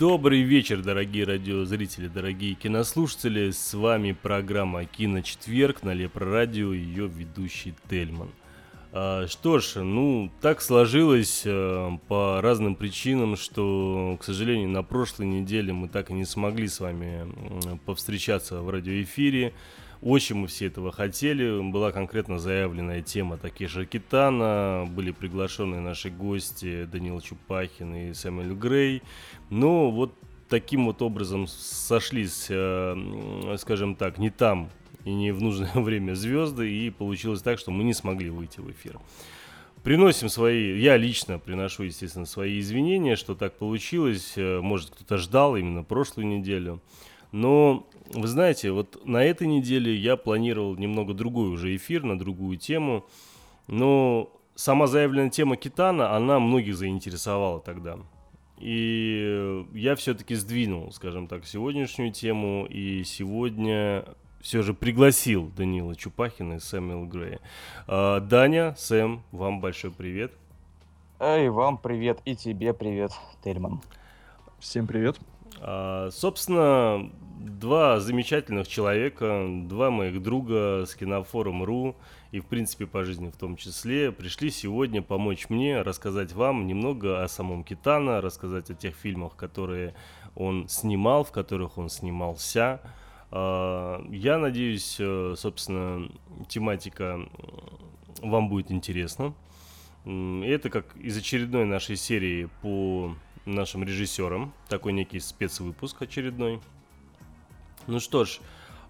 Добрый вечер, дорогие радиозрители, дорогие кинослушатели. С вами программа «Киночетверг» на Лепрорадио, ее ведущий Тельман. А, что ж, ну, так сложилось э, по разным причинам, что, к сожалению, на прошлой неделе мы так и не смогли с вами повстречаться в радиоэфире. Очень мы все этого хотели. Была конкретно заявленная тема Такеши Китана. Были приглашены наши гости Данил Чупахин и Сэмюэль Грей. Но вот таким вот образом сошлись, э, скажем так, не там и не в нужное время звезды. И получилось так, что мы не смогли выйти в эфир. Приносим свои, я лично приношу, естественно, свои извинения, что так получилось. Э, может, кто-то ждал именно прошлую неделю. Но, вы знаете, вот на этой неделе я планировал немного другой уже эфир, на другую тему. Но сама заявленная тема Китана, она многих заинтересовала тогда. И я все-таки сдвинул, скажем так, сегодняшнюю тему. И сегодня все же пригласил Данила Чупахина и Сэмюэл Грея. А, Даня, Сэм, вам большой привет. Эй, вам привет и тебе привет, Тельман. Всем привет. А, собственно, два замечательных человека, два моих друга с кинофорум.ру и, в принципе, по жизни в том числе, пришли сегодня помочь мне рассказать вам немного о самом Китана, рассказать о тех фильмах, которые он снимал, в которых он снимался. А, я надеюсь, э, собственно, тематика вам будет интересна. Это как из очередной нашей серии по нашим режиссером. Такой некий спецвыпуск очередной. Ну что ж,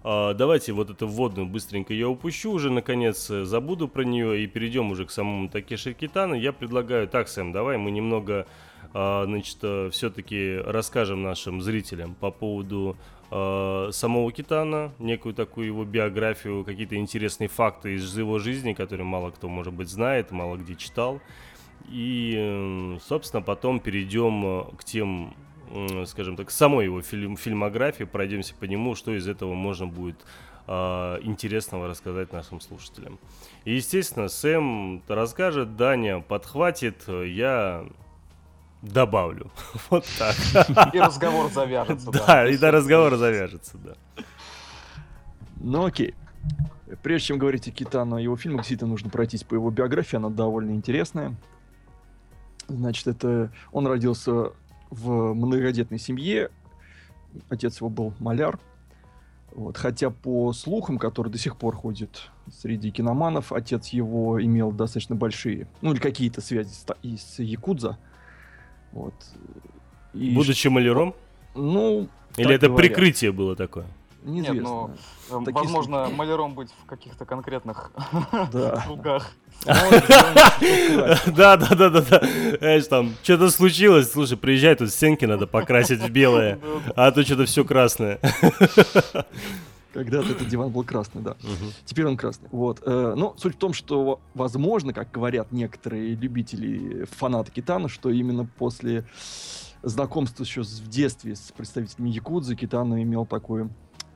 а, давайте вот эту вводную быстренько я упущу уже, наконец, э, забуду про нее и перейдем уже к самому Такеши Китану. Я предлагаю, так, Сэм, давай мы немного, а, значит, э, все-таки расскажем нашим зрителям по поводу а, самого Китана, некую такую его биографию, какие-то интересные факты из его жизни, которые мало кто, может быть, знает, мало где читал. И, собственно, потом перейдем э, к тем, скажем так, самой его фильм, фильмографии, пройдемся по нему, что из этого можно будет э, интересного рассказать нашим слушателям. И, естественно, Сэм расскажет, Даня подхватит, я добавлю. Вот так. И разговор завяжется. Да, и да, разговор завяжется, да. Ну окей. Прежде чем говорить о Китану и его фильмах, действительно нужно пройтись по его биографии, она довольно интересная. Значит, это он родился в многодетной семье. Отец его был маляр. Вот. Хотя по слухам, которые до сих пор ходят среди киноманов, отец его имел достаточно большие, ну или какие-то связи с, с Якудза. Вот. И Будучи маляром? Ну, Или это говорят. прикрытие было такое? Неизвестно. Нет, но, ну, Такие возможно, маляром быть в каких-то конкретных кругах. Да, да, да, да, да. Знаешь, там, что-то случилось, слушай, приезжай, тут стенки надо покрасить в белое, а то что-то все красное. Когда-то этот диван был красный, да. Теперь он красный. Вот. Э, но суть в том, что, возможно, как говорят некоторые любители, фанаты Китана, что именно после знакомства еще в детстве с представителями Якудзы Китана имел такой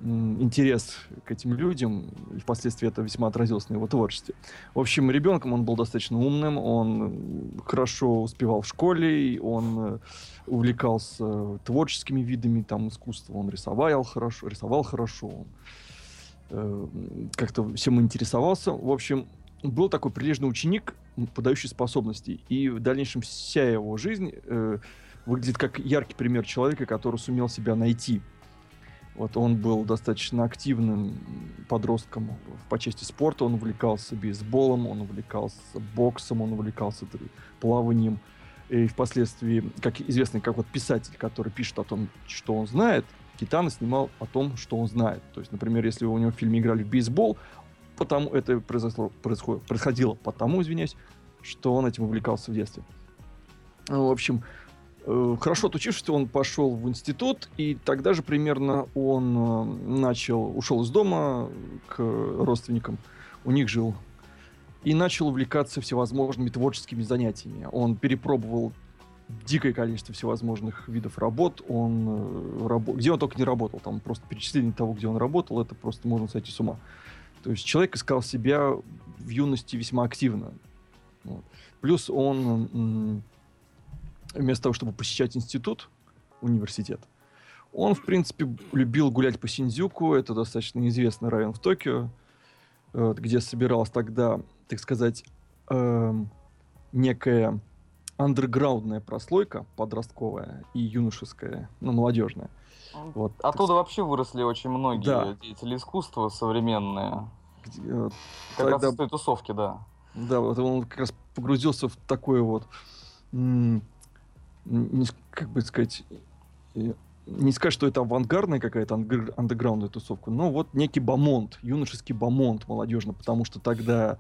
интерес к этим людям, и впоследствии это весьма отразилось на его творчестве. В общем, ребенком он был достаточно умным, он хорошо успевал в школе, он э, увлекался творческими видами там искусства, он рисовал хорошо, рисовал хорошо, он э, как-то всем интересовался. В общем, был такой прилежный ученик, подающий способности, и в дальнейшем вся его жизнь э, выглядит как яркий пример человека, который сумел себя найти – вот он был достаточно активным подростком по части спорта. Он увлекался бейсболом, он увлекался боксом, он увлекался плаванием. И впоследствии, как известный как вот писатель, который пишет о том, что он знает, Китана снимал о том, что он знает. То есть, например, если у него в фильме играли в бейсбол, потому это произошло, происходило, потому, извиняюсь, что он этим увлекался в детстве. В общем, хорошо отучившись, он пошел в институт, и тогда же примерно он э, начал, ушел из дома к родственникам, у них жил, и начал увлекаться всевозможными творческими занятиями. Он перепробовал дикое количество всевозможных видов работ. Он, э. Где он только не работал, там просто перечисление того, где он работал, это просто можно сойти с ума. То есть человек искал себя в юности весьма активно. Вот. Плюс он вместо того, чтобы посещать институт, университет, он, в принципе, любил гулять по Синдзюку. Это достаточно известный район в Токио, где собиралась тогда, так сказать, э, некая андерграундная прослойка подростковая и юношеская, ну, молодежная. Вот, Оттуда так... вообще выросли очень многие да. деятели искусства современные. Где, э, как тогда... раз с той тусовки, да. Да, вот он как раз погрузился в такое вот, как бы сказать, не сказать, что это авангардная какая-то андеграундная тусовка, но вот некий бомонд, юношеский бомонд молодежный, потому что тогда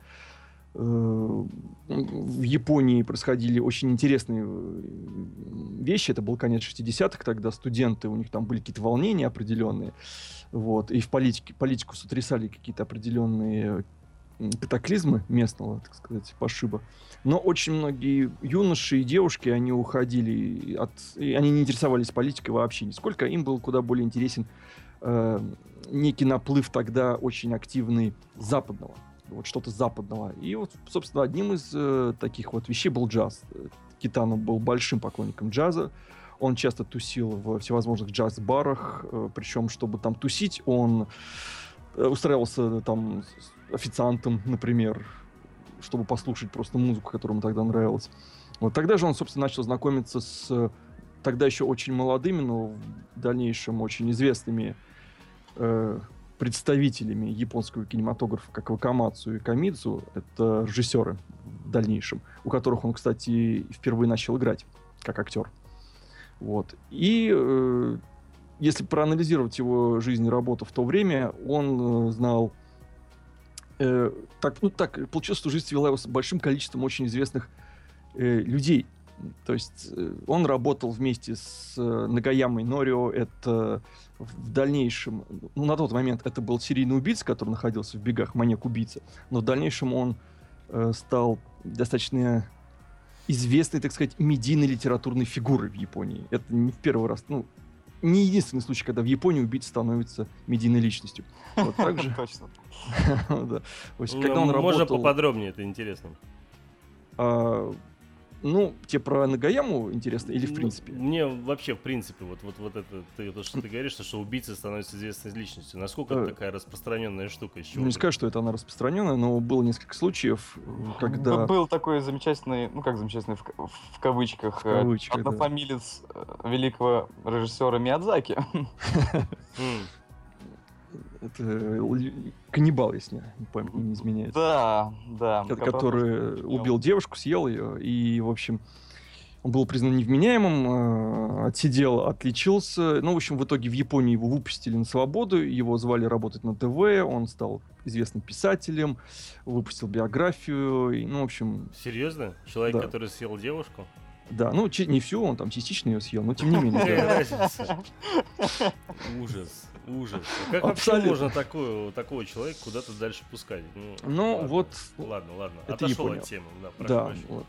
Э, в Японии происходили очень интересные э, вещи. Это был конец 60-х, тогда студенты, у них там были какие-то волнения определенные. Вот, и в политике, политику сотрясали какие-то определенные катаклизмы местного, так сказать, пошиба. Но очень многие юноши и девушки, они уходили от... И они не интересовались политикой вообще нисколько. Им был куда более интересен э, некий наплыв тогда очень активный западного вот что-то западного. И вот, собственно, одним из э, таких вот вещей был джаз. Китану был большим поклонником джаза. Он часто тусил в всевозможных джаз-барах, э, причем, чтобы там тусить, он э, устраивался там официантом, например, чтобы послушать просто музыку, которая ему тогда нравилась. Вот тогда же он, собственно, начал знакомиться с тогда еще очень молодыми, но в дальнейшем очень известными э, представителями японского кинематографа, как Вакамацу и Камидзу, это режиссеры в дальнейшем, у которых он, кстати, впервые начал играть как актер. Вот. И э, если проанализировать его жизнь и работу в то время, он э, знал э, так, ну так, получилось, что жизнь свела его с большим количеством очень известных э, людей. То есть э, он работал вместе с э, Нагаямой Норио, это в дальнейшем, ну, на тот момент это был серийный убийца, который находился в бегах, маньяк-убийца, но в дальнейшем он э, стал достаточно известной, так сказать, медийной литературной фигурой в Японии. Это не в первый раз, ну, не единственный случай, когда в Японии убийца становится медийной личностью. Вот так же. Точно. Когда он Можно поподробнее, это интересно. А, ну, тебе про Нагаяму интересно или в ну, принципе? Мне вообще в принципе вот вот вот это ты, то, что ты говоришь, что, что убийца становится известной личностью. Насколько это такая распространенная штука? Чего ну, не скажу, что это она распространенная, но было несколько случаев, когда был такой замечательный, ну как замечательный в, в кавычках, в кавычках однофамилец да. Э, великого режиссера Миядзаки. Это э, каннибал, если не память не изменяет. Да, да. Это, который убил девушку, съел ее, и, в общем, он был признан невменяемым, э, отсидел, отличился. Ну, в общем, в итоге в Японии его выпустили на свободу, его звали работать на ТВ, он стал известным писателем, выпустил биографию, и, ну, в общем... Серьезно? Человек, да. который съел девушку? Да, ну, не всю, он там частично ее съел, но тем не менее. Ужас. Ужас. Как Абсолютно. вообще можно такую, такого человека куда-то дальше пускать? Ну, ну ладно, вот... Ладно, ладно. Это Отошел от темы. Да, да вот.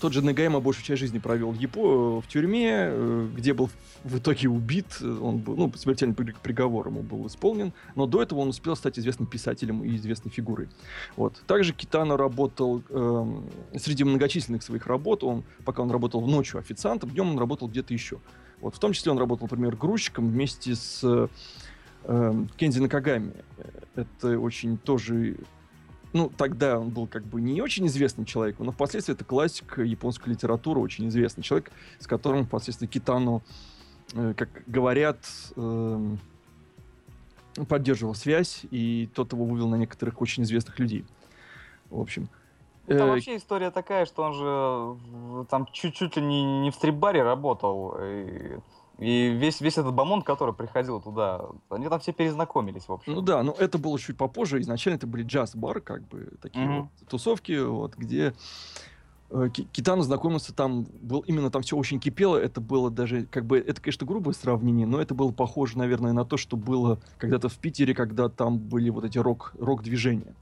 Тот же Нагайма большую часть жизни провел в Япо, в тюрьме, э, где был в итоге убит. Он был, ну, смертельный приговор ему был исполнен. Но до этого он успел стать известным писателем и известной фигурой. Вот. Также Китано работал э, среди многочисленных своих работ. Он, пока он работал ночью официантом, днем он работал где-то еще. Вот, в том числе он работал, например, грузчиком вместе с э, Кензи Накагами. Это очень тоже... Ну, тогда он был как бы не очень известным человеком, но впоследствии это классик японской литературы, очень известный человек, с которым впоследствии Китану, э, как говорят, э, поддерживал связь, и тот его вывел на некоторых очень известных людей. В общем, ну, там э, вообще история такая, что он же там чуть-чуть ли не, не в стрип-баре работал. И, и весь, весь этот бомонд, который приходил туда, они там все перезнакомились, в общем. Ну да, но это было чуть попозже. Изначально это были джаз-бар, как бы, такие mm-hmm. вот тусовки, вот, где Э, Китану знакомился там, был именно там все очень кипело, это было даже, как бы, это, конечно, грубое сравнение, но это было похоже, наверное, на то, что было когда-то в Питере, когда там были вот эти рок, рок-движения,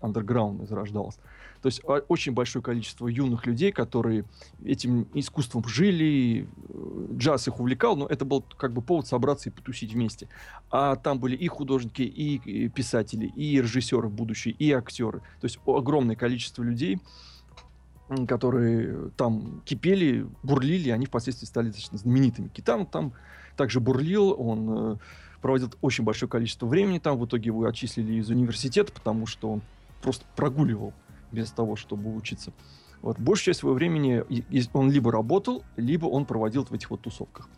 андерграунд зарождалось. То есть очень большое количество юных людей, которые этим искусством жили, э, джаз их увлекал, но это был как бы повод собраться и потусить вместе. А там были и художники, и писатели, и режиссеры будущие, и актеры. То есть огромное количество людей, которые там кипели, бурлили, они впоследствии стали достаточно знаменитыми. Китан там также бурлил, он э, проводил очень большое количество времени там, в итоге его отчислили из университета, потому что он просто прогуливал без того, чтобы учиться. Вот. Большую часть своего времени он либо работал, либо он проводил в этих вот тусовках.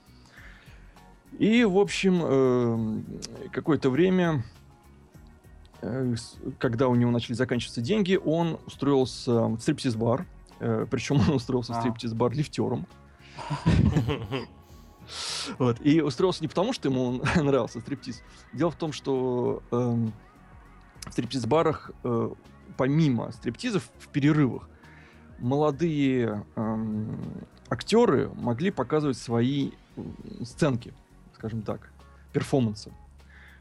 И, в общем, эм, какое-то время, э, когда у него начали заканчиваться деньги, он устроился в стриптиз-бар. Э, Причем он устроился в а. стриптиз-бар лифтером. Вот. И устроился не потому, что ему нравился стриптиз. Дело в том, что эм, в стриптиз-барах э, помимо стриптизов в перерывах молодые эм, актеры могли показывать свои сценки, скажем так, перформансы.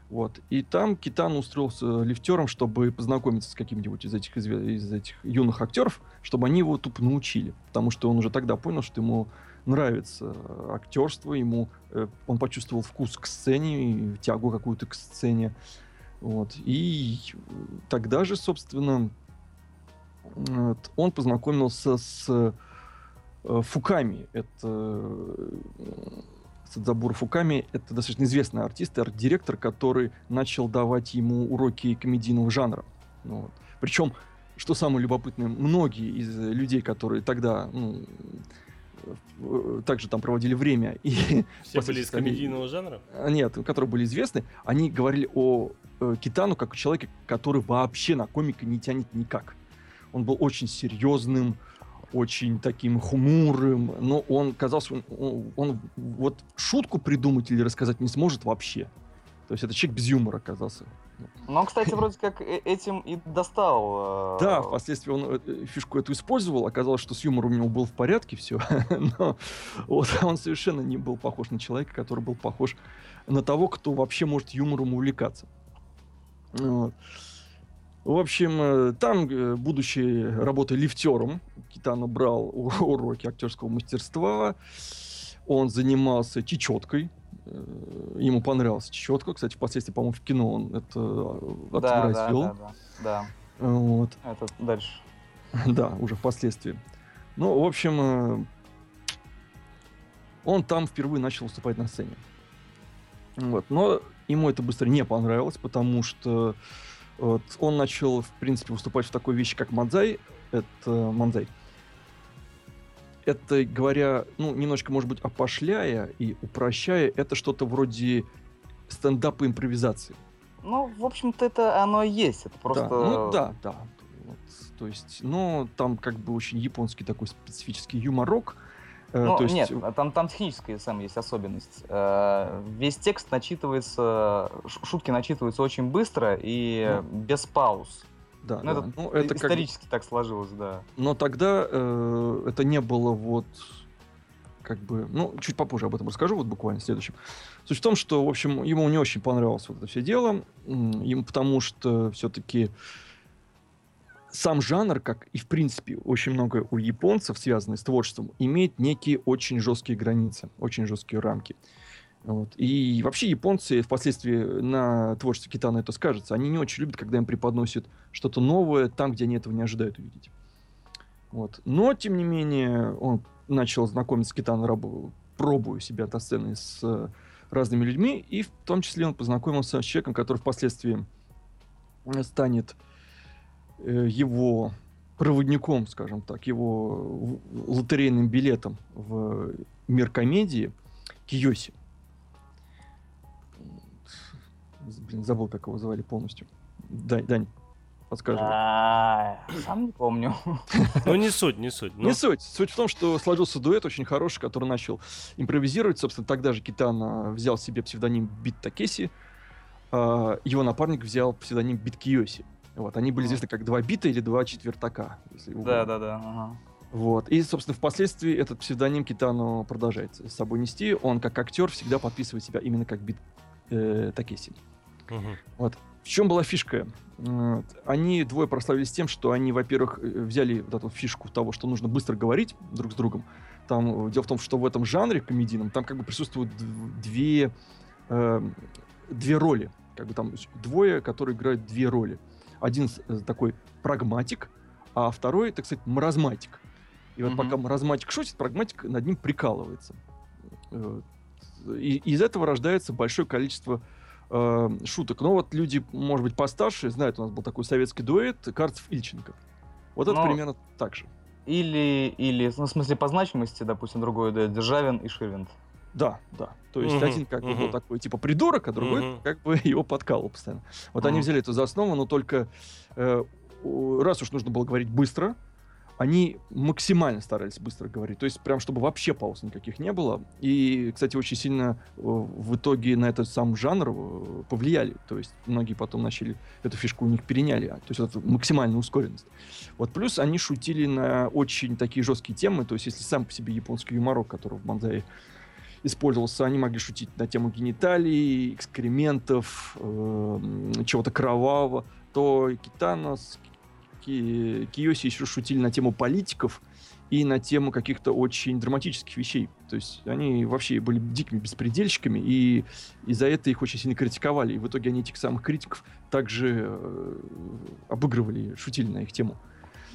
Вот. И там Китан устроился лифтером, чтобы познакомиться с каким-нибудь из этих, из этих юных актеров, чтобы они его тупо научили. Потому что он уже тогда понял, что ему нравится актерство, ему э, он почувствовал вкус к сцене, тягу какую-то к сцене. Вот. И тогда же, собственно, он познакомился с э, Фуками. Это э, Садзабура Фуками — это достаточно известный артист, арт-директор, который начал давать ему уроки комедийного жанра. Ну, вот. Причем, что самое любопытное, многие из людей, которые тогда ну, также там проводили время. И Все были из комедийного жанра? А, нет, которые были известны. Они говорили о э, Китану как о человеке, который вообще на комика не тянет никак. Он был очень серьезным, очень таким хмурым, но он казался, он, он, он вот шутку придумать или рассказать не сможет вообще. То есть это человек без юмора оказался. Но он, кстати, вроде как э, этим и достал. Э, да, впоследствии он э, фишку эту использовал. Оказалось, что с юмором у него был в порядке все. Но вот он совершенно не был похож на человека, который был похож на того, кто вообще может юмором увлекаться. В общем, там, будучи работой лифтером, Китана брал уроки актерского мастерства. Он занимался чечеткой, ему понравилась четко. Кстати, впоследствии, по-моему, в кино он это отобразил. Да, да, да, да. Вот. Это дальше. да, уже впоследствии. Ну, в общем, э, он там впервые начал выступать на сцене. Вот. Но ему это быстро не понравилось, потому что вот, он начал, в принципе, выступать в такой вещи, как Мадзай. Это Манзай это, говоря, ну, немножко, может быть, опошляя и упрощая, это что-то вроде стендапа импровизации. Ну, в общем-то, это оно и есть. Это просто... Да, ну, да, да. Вот, то есть, но там как бы очень японский такой специфический юморок. Э, ну, то есть... нет, там, там техническая сам есть особенность. Э, весь текст начитывается, шутки начитываются очень быстро и ну. без пауз. Да, ну, да. Это, ну, это исторически как... так сложилось, да. Но тогда э, это не было вот как бы, ну, чуть попозже об этом расскажу, вот буквально в следующем. Суть в том, что, в общем, ему не очень понравилось вот это все дело, ему потому что все-таки сам жанр, как и в принципе очень много у японцев, связанный с творчеством, имеет некие очень жесткие границы, очень жесткие рамки. Вот. И вообще японцы впоследствии на творчестве Китана это скажется. Они не очень любят, когда им преподносят что-то новое там, где они этого не ожидают увидеть. Вот. Но, тем не менее, он начал знакомиться с Китаной, рабу, пробуя себя до сцены с э, разными людьми, и в том числе он познакомился с человеком, который впоследствии станет э, его проводником, скажем так, его лотерейным билетом в мир комедии Киоси. Блин, забыл, как его звали полностью. Дань, Дань, подскажи. А, сам не помню. Ну, не суть, не суть. Не суть. Суть в том, что сложился дуэт очень хороший, который начал импровизировать. Собственно, тогда же Китан взял себе псевдоним Бит Такеси. А, его напарник взял псевдоним Бит Киоси. Вот, они были известны как два бита или два четвертака. Да, да, да. Вот. И, собственно, впоследствии этот псевдоним Китану продолжает с собой нести. Он, как актер, всегда подписывает себя именно как Бит э, Такеси. Мгм. Вот. В чем была фишка? Они двое прославились тем, что они, во-первых, э, взяли вот эту фишку того, что нужно быстро говорить друг с другом. Там э, дело в том, что в этом жанре комедийном там как бы присутствуют две, э, две роли. Как бы там двое, которые играют две роли. Один э, такой прагматик, а второй, так сказать, маразматик. И вот Мгм. пока маразматик шутит, прагматик над ним прикалывается. И из этого рождается большое количество э, шуток. Но вот люди, может быть, постарше знают, у нас был такой советский дуэт Карцев-Ильченко. Вот это Но- примерно так же. Или, или, ну, в смысле, по значимости, допустим, другой да, Державин и Ширвинд. Да, да. То есть Мгм, один как бы был такой типа придурок, а другой Мгм. как бы его подкалывал постоянно. Вот они Мгм. взяли это за основу, но только э, раз уж нужно было говорить быстро, они максимально старались быстро говорить. То есть прям чтобы вообще пауз никаких не было. И, кстати, очень сильно э, в итоге на этот сам жанр э, повлияли. То есть многие потом начали эту фишку у них переняли. То есть это максимальная ускоренность. Вот плюс они шутили на очень такие жесткие темы. То есть если сам по себе японский юморок, который в Манзае использовался, они могли шутить на тему гениталий, экскрементов, э, м, чего-то кровавого, то Китано с Ки- Киоси еще шутили на тему политиков и на тему каких-то очень драматических вещей. То есть они вообще были дикими беспредельщиками, и из-за этого их очень сильно критиковали. И в итоге они этих самых критиков также э, обыгрывали, шутили на их тему.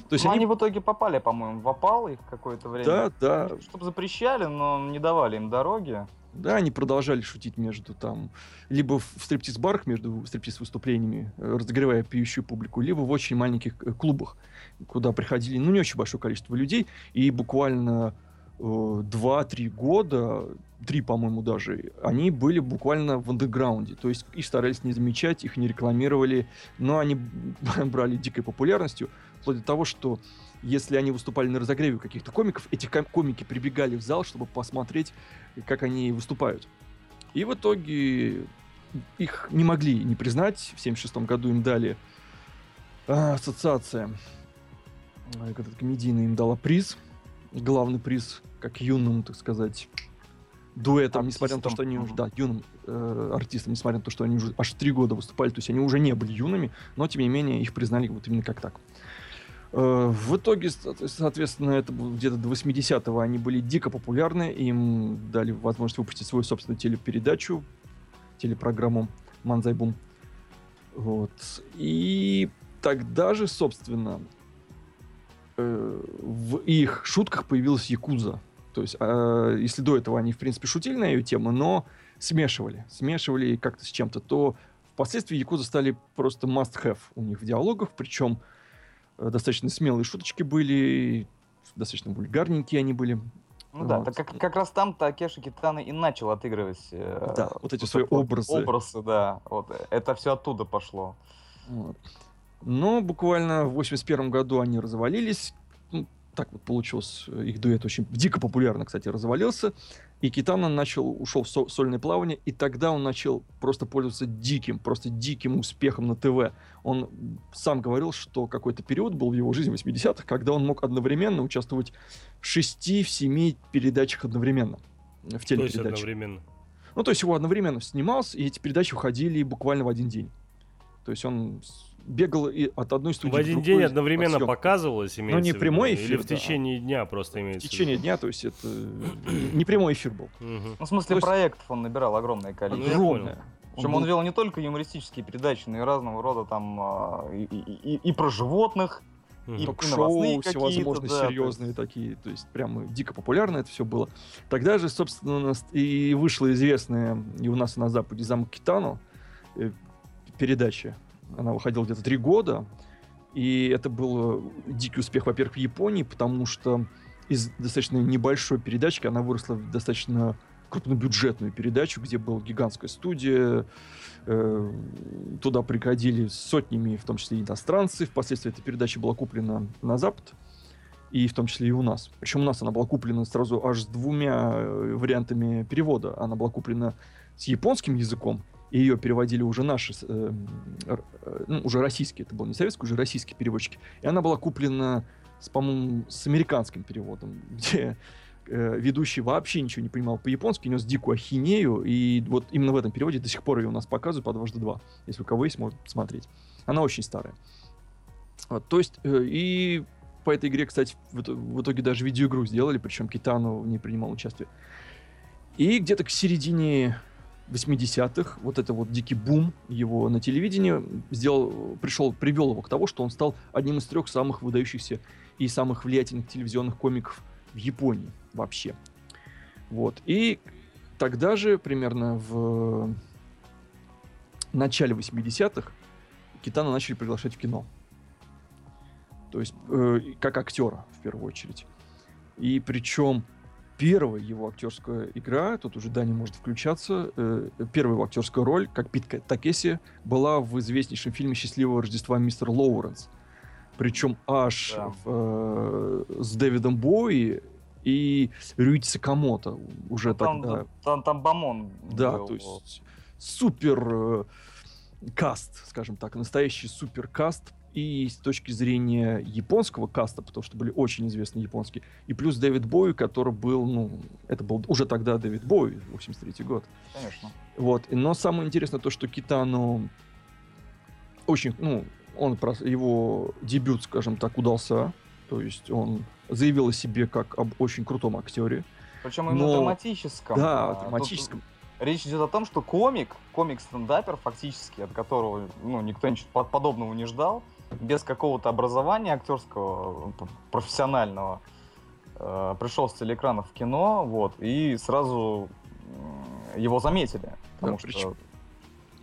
То есть Ну, они... они... в итоге попали, по-моему, в опал их какое-то время. Да, да, Чтобы запрещали, но не давали им дороги. Да, они продолжали шутить между там, либо в стриптиз-барах между стриптиз-выступлениями, э, разогревая пьющую публику, либо в очень маленьких э, клубах, куда приходили, ну, не очень большое количество людей, и буквально э, 2-3 года, три, по-моему, даже, они были буквально в андеграунде, то есть их старались не замечать, их не рекламировали, но они брали дикой популярностью, вплоть до того, что если они выступали на разогреве каких-то комиков, эти ком- комики прибегали в зал, чтобы посмотреть, как они выступают. И в итоге их не могли не признать. В 76 году им дали а, ассоциация, а, этот комедийный им дала приз, главный приз, как юным, так сказать, дуэтом, несмотря на то, что они уже, Артистам, да, юным э, артистам, несмотря на то, что они уже аж три года выступали, то есть они уже не были юными, но тем не менее их признали вот именно как так. Э, В итоге, со- соответственно, это где-то до 80-го они были дико популярны, им дали возможность выпустить свою собственную телепередачу, телепрограмму «Манзай Бум». Вот. И тогда же, собственно, э, в их шутках появилась Якуза. То есть, э, если до этого они, в принципе, шутили на ее тему, но смешивали, смешивали как-то с чем-то, то впоследствии Якуза стали просто must-have у них в диалогах, причем достаточно смелые шуточки были, достаточно вульгарненькие они были. Ну да, Вот. так как, как раз там Такеши Китана и начал отыгрывать э, Да, вот эти вот свои образы. Образы, да. Вот, э, это все оттуда пошло. Вот. Но буквально в 81 году они развалились. Ну, так вот получилось. э, Их дуэт очень дико популярно, кстати, развалился. И Китана начал, ушел в со- сольное плавание, и тогда он начал просто пользоваться диким, просто диким успехом на ТВ. Он сам говорил, что какой-то период был в его жизни 80-х, когда он мог одновременно участвовать в шести, в семи передачах одновременно. В То есть телепередачах. одновременно. Ну, то есть его одновременно снимался, и эти передачи выходили буквально в один день. То есть он бегал и от одной студии В один другой день одновременно показывалось, имеется не в виду? прямой Или эфир, в да. течение дня просто В имеется в течение виду? дня, то есть это э, не прямой эфир был. Мгм. Ну, в смысле, есть- проектов он набирал огромное Ну, количество. Огромное. Причем он вел не только юмористические передачи, но и разного рода там а, и, и- и- и про животных, и- ток-шоу всевозможные, да, серьезные такие, то есть прямо дико популярно это все было. Тогда же, собственно, у нас и вышла известная и у нас и на Западе «Замок Китано» э, передача. Она выходила где-то три года, и это был э, дикий успех, во-первых, в Японии, потому что из достаточно небольшой передачки она выросла в достаточно крупнобюджетную передачу, где была гигантская студия, э, туда приходили сотнями, в том числе иностранцы. Впоследствии эта передача была куплена на Запад, и в том числе и у нас. Причем у нас она была куплена сразу аж с двумя э, вариантами перевода. Она была куплена с японским языком, и ее переводили уже наши, э, э, ну, уже российские, это был не советский, уже российские переводчики. И она была куплена с, по-моему, с американским переводом, где э, ведущий вообще ничего не понимал по-японски, нес дикую ахинею, и вот именно в этом переводе до сих пор ее у нас показывают по дважды два. Если у кого есть, может посмотреть. Она очень старая. Вот, то есть, э, и по этой игре, кстати, в, в итоге даже видеоигру сделали, причем Китану не принимал участие. И где-то к середине 80-х, вот это вот дикий бум его на телевидении сделал, пришел, привел его к тому, что он стал одним из трех самых выдающихся и самых влиятельных телевизионных комиков в Японии вообще. Вот. И тогда же, примерно в начале 80-х, Китана начали приглашать в кино. То есть, э, как актера, в первую очередь. И причем первая его актерская игра, тут уже Дани может включаться, э, первая его актерская роль, как Пит Такеси, была в известнейшем фильме «Счастливого Рождества мистер Лоуренс». Причем аж Да. э, с Дэвидом Боуи и Рюити Сакамото уже Ну, там, тогда. там, там Бамон Да, был. то есть супер э, каст, скажем так, настоящий супер каст и с точки зрения японского каста, потому что были очень известные японские, и плюс Дэвид Боуи, который был, ну, это был уже тогда Дэвид Боуи, 83 год. Конечно. Вот. Но самое интересное то, что Китану очень, ну, он его дебют, скажем так, удался. То есть он заявил о себе как об очень крутом актере. Причем именно Но- драматическом. Да, А, тут драматическом. Речь идет о том, что комик, комик-стендапер фактически, от которого ну, никто ничего по- подобного не ждал, без какого-то образования актерского, п- профессионального, э, пришел с телеэкранов в кино, вот, и сразу его заметили. Потому Да, что причем-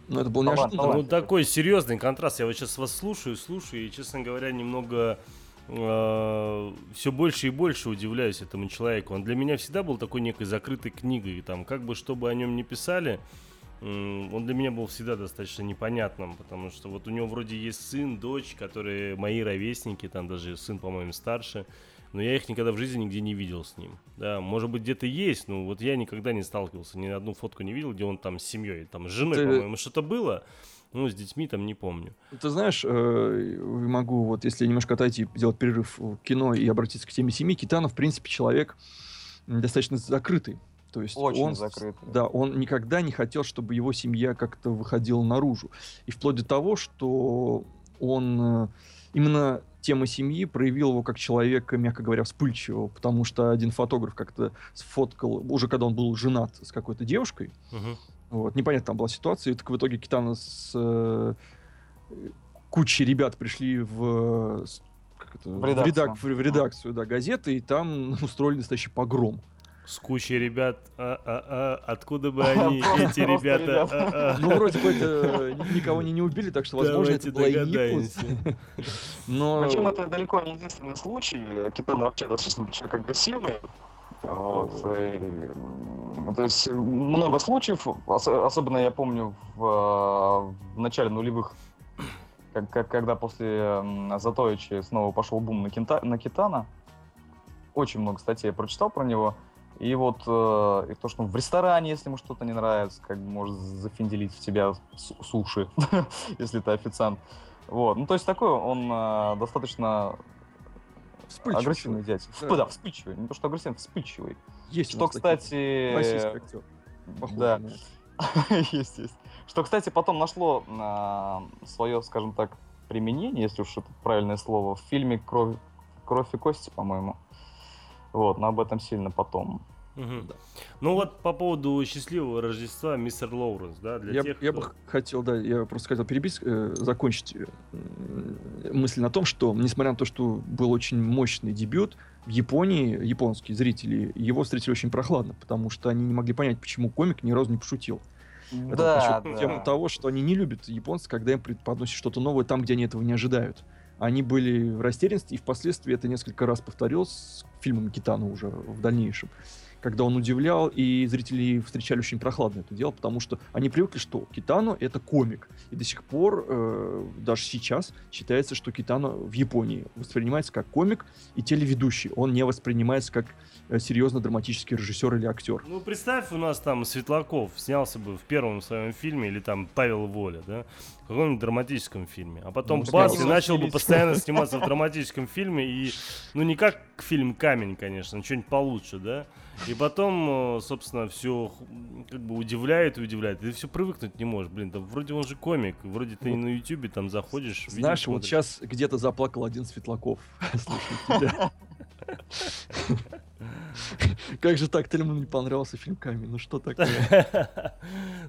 Ну, это был неожиданно. Ну, такой серьезный контраст. Я вот сейчас вас слушаю, слушаю, и, честно говоря, немного все больше и больше удивляюсь этому человеку. Он для меня всегда был такой некой закрытой книгой. Там, как бы, чтобы о нем не писали, он для меня был всегда достаточно непонятным, потому что вот у него вроде есть сын, дочь, которые мои ровесники, там даже сын, по-моему, старше, но я их никогда в жизни нигде не видел с ним. Да, может быть, где-то есть, но вот я никогда не сталкивался, ни одну фотку не видел, где он там с семьей, там с женой, Ты- по-моему, что-то было, ну, с детьми там не помню. Ты знаешь, э, могу, вот если немножко отойти, сделать перерыв в кино и обратиться к теме семьи, Китанов, в принципе, человек достаточно закрытый. То есть Очень он, закрытый. Да, он никогда не хотел, чтобы его семья как-то выходила наружу. И вплоть до того, что он э, именно тема семьи проявил его как человека, мягко говоря, вспыльчивого, потому что один фотограф как-то сфоткал, уже когда он был женат с какой-то девушкой, Мгм. вот, непонятно там была ситуация, и так в итоге Китана с э, кучей ребят пришли в, э, это, В редакцию. редак- в- в редакцию да, газеты, и там устроили настоящий погром. С кучей ребят, а-а-а, откуда бы они, эти ребята, ребят. а-а. Ну, вроде бы это ни- никого не, не убили, так что, возможно, это была и. Но... Причем это далеко не единственный случай. Китан вообще достаточно человек агрессивный. Вот, то есть много случаев, Ос- особенно я помню в, э, в начале нулевых, как- как- когда после Затоича снова пошел бум на, Кента- на Китана. Очень много статей я прочитал про него. И вот э, и то, что в ресторане, если ему что-то не нравится, как бы может зафинделить в тебя су- суши, если ты официант. Вот. Ну, то есть такой он э, достаточно Вспыльчивый агрессивный дядя. Да. Да, вспыльчивый. Не то, что агрессивный, вспыльчивый. Есть Что, кстати... российский актер. Похож да. есть, есть. Что, кстати, потом нашло свое, скажем так, применение, если уж это правильное слово, в фильме «Кровь, Кровь и кости», по-моему. Вот, но об этом сильно потом. Мгм. Ну вот по поводу счастливого Рождества, мистер Лоуренс, да, для Я, тех, я кто- бы хотел, да, я просто хотел перебить, э, закончить э, мысль на том, что, несмотря на то, что был очень мощный дебют, в Японии японские зрители его встретили очень прохладно, потому что они не могли понять, почему комик ни разу не пошутил. Это Да, насчет тему того, что они не любят японцев, когда им преподносят что-то новое там, где они этого не ожидают. Они были в растерянности, и впоследствии это несколько раз повторилось с фильмом Китана уже в дальнейшем. когда он удивлял, и зрители встречали очень прохладно это дело, потому что они привыкли, что Китано — это комик. И до сих пор, э, даже сейчас, считается, что Китано в Японии воспринимается как комик и телеведущий. Он не воспринимается как серьезно драматический режиссер или актер. Ну, представь, у нас там Светлаков снялся бы в первом своем фильме, или там Павел Воля, да, в каком-нибудь драматическом фильме. А потом Ну, бац, и начал бы постоянно сниматься в драматическом фильме, и, ну, не как фильм «Камень», конечно, что-нибудь получше, да. И потом, э, собственно, все как бы удивляет и удивляет. Ты все привыкнуть не можешь. Блин, да вроде он же комик, вроде ты Вот. на Ютубе там заходишь, видишь, Знаешь, вот смотришь. сейчас где-то заплакал один Светлаков. Слушай тебя. Как же так? Тельману не понравился фильм «Камень». Ну что такое?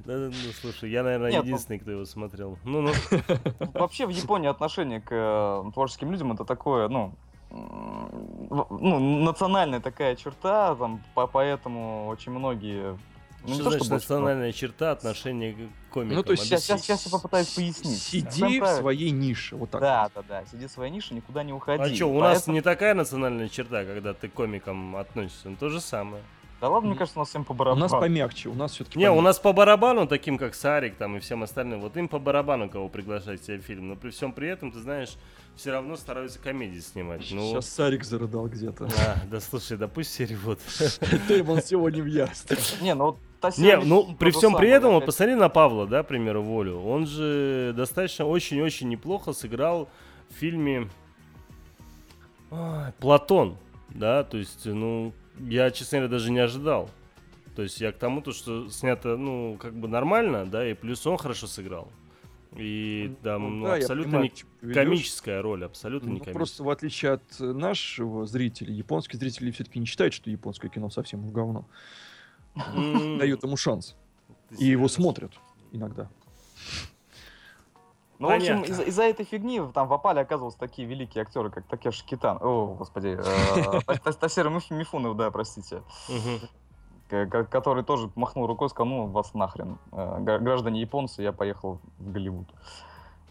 Ну слушай, я, наверное, ну- единственный, кто его смотрел. Ну-ну. Вообще в Японии отношение к э, творческим людям это такое, ну, ну, национальная такая черта, там, по- поэтому очень многие... ну, Что то, значит чтобы- национальная черта отношения к комикам? Ну, то есть Сейчас, сейчас, сейчас я попытаюсь пояснить. Сиди в правильно. своей нише. Вот так. Да, да, да. Сиди в своей нише, никуда не уходи. А что, у нас Поэтому- не такая национальная черта, когда ты к комикам относишься? Ну, то же самое. Да ладно, мне кажется, у нас всем по У барабану. нас помягче. У нас все-таки Не, у нас по барабану, таким как Сарик там и всем остальным, вот им по барабану кого приглашать в себе фильм. Но при всем при этом, ты знаешь, все равно стараются комедии снимать. Ну, Сейчас Сарик зарыдал где-то. а, да слушай, да пусть серии вот. Тельман сегодня в ярости. Не, ну вот Не, ну при всем при самое, этом, вот опять. посмотри на Павла, да, к примеру, Волю. Он же достаточно очень-очень неплохо сыграл в фильме ай, Платон, да, то есть, ну, я, честно говоря, даже не ожидал. То есть я к тому, то, что снято, ну, как бы нормально, да, и плюс он хорошо сыграл. И там, ну, да, я абсолютно понимаю, не ведёшь. комическая роль, абсолютно не Ну, комическая. просто в отличие от нашего зрителя, японские зрители все-таки не считают, что японское кино совсем в говно. Дают ему шанс. И его смотрят иногда. Ну, в общем, Понятно. из- из-за этой фигни там в опале оказываются такие великие актеры, как Такеши Китан. О, господи. э, Та- Та- Тасера Миф- Мифунов, да, простите. Который тоже махнул рукой, сказал, ну, вас нахрен. Э, гра- Граждане японцы, я поехал в Голливуд.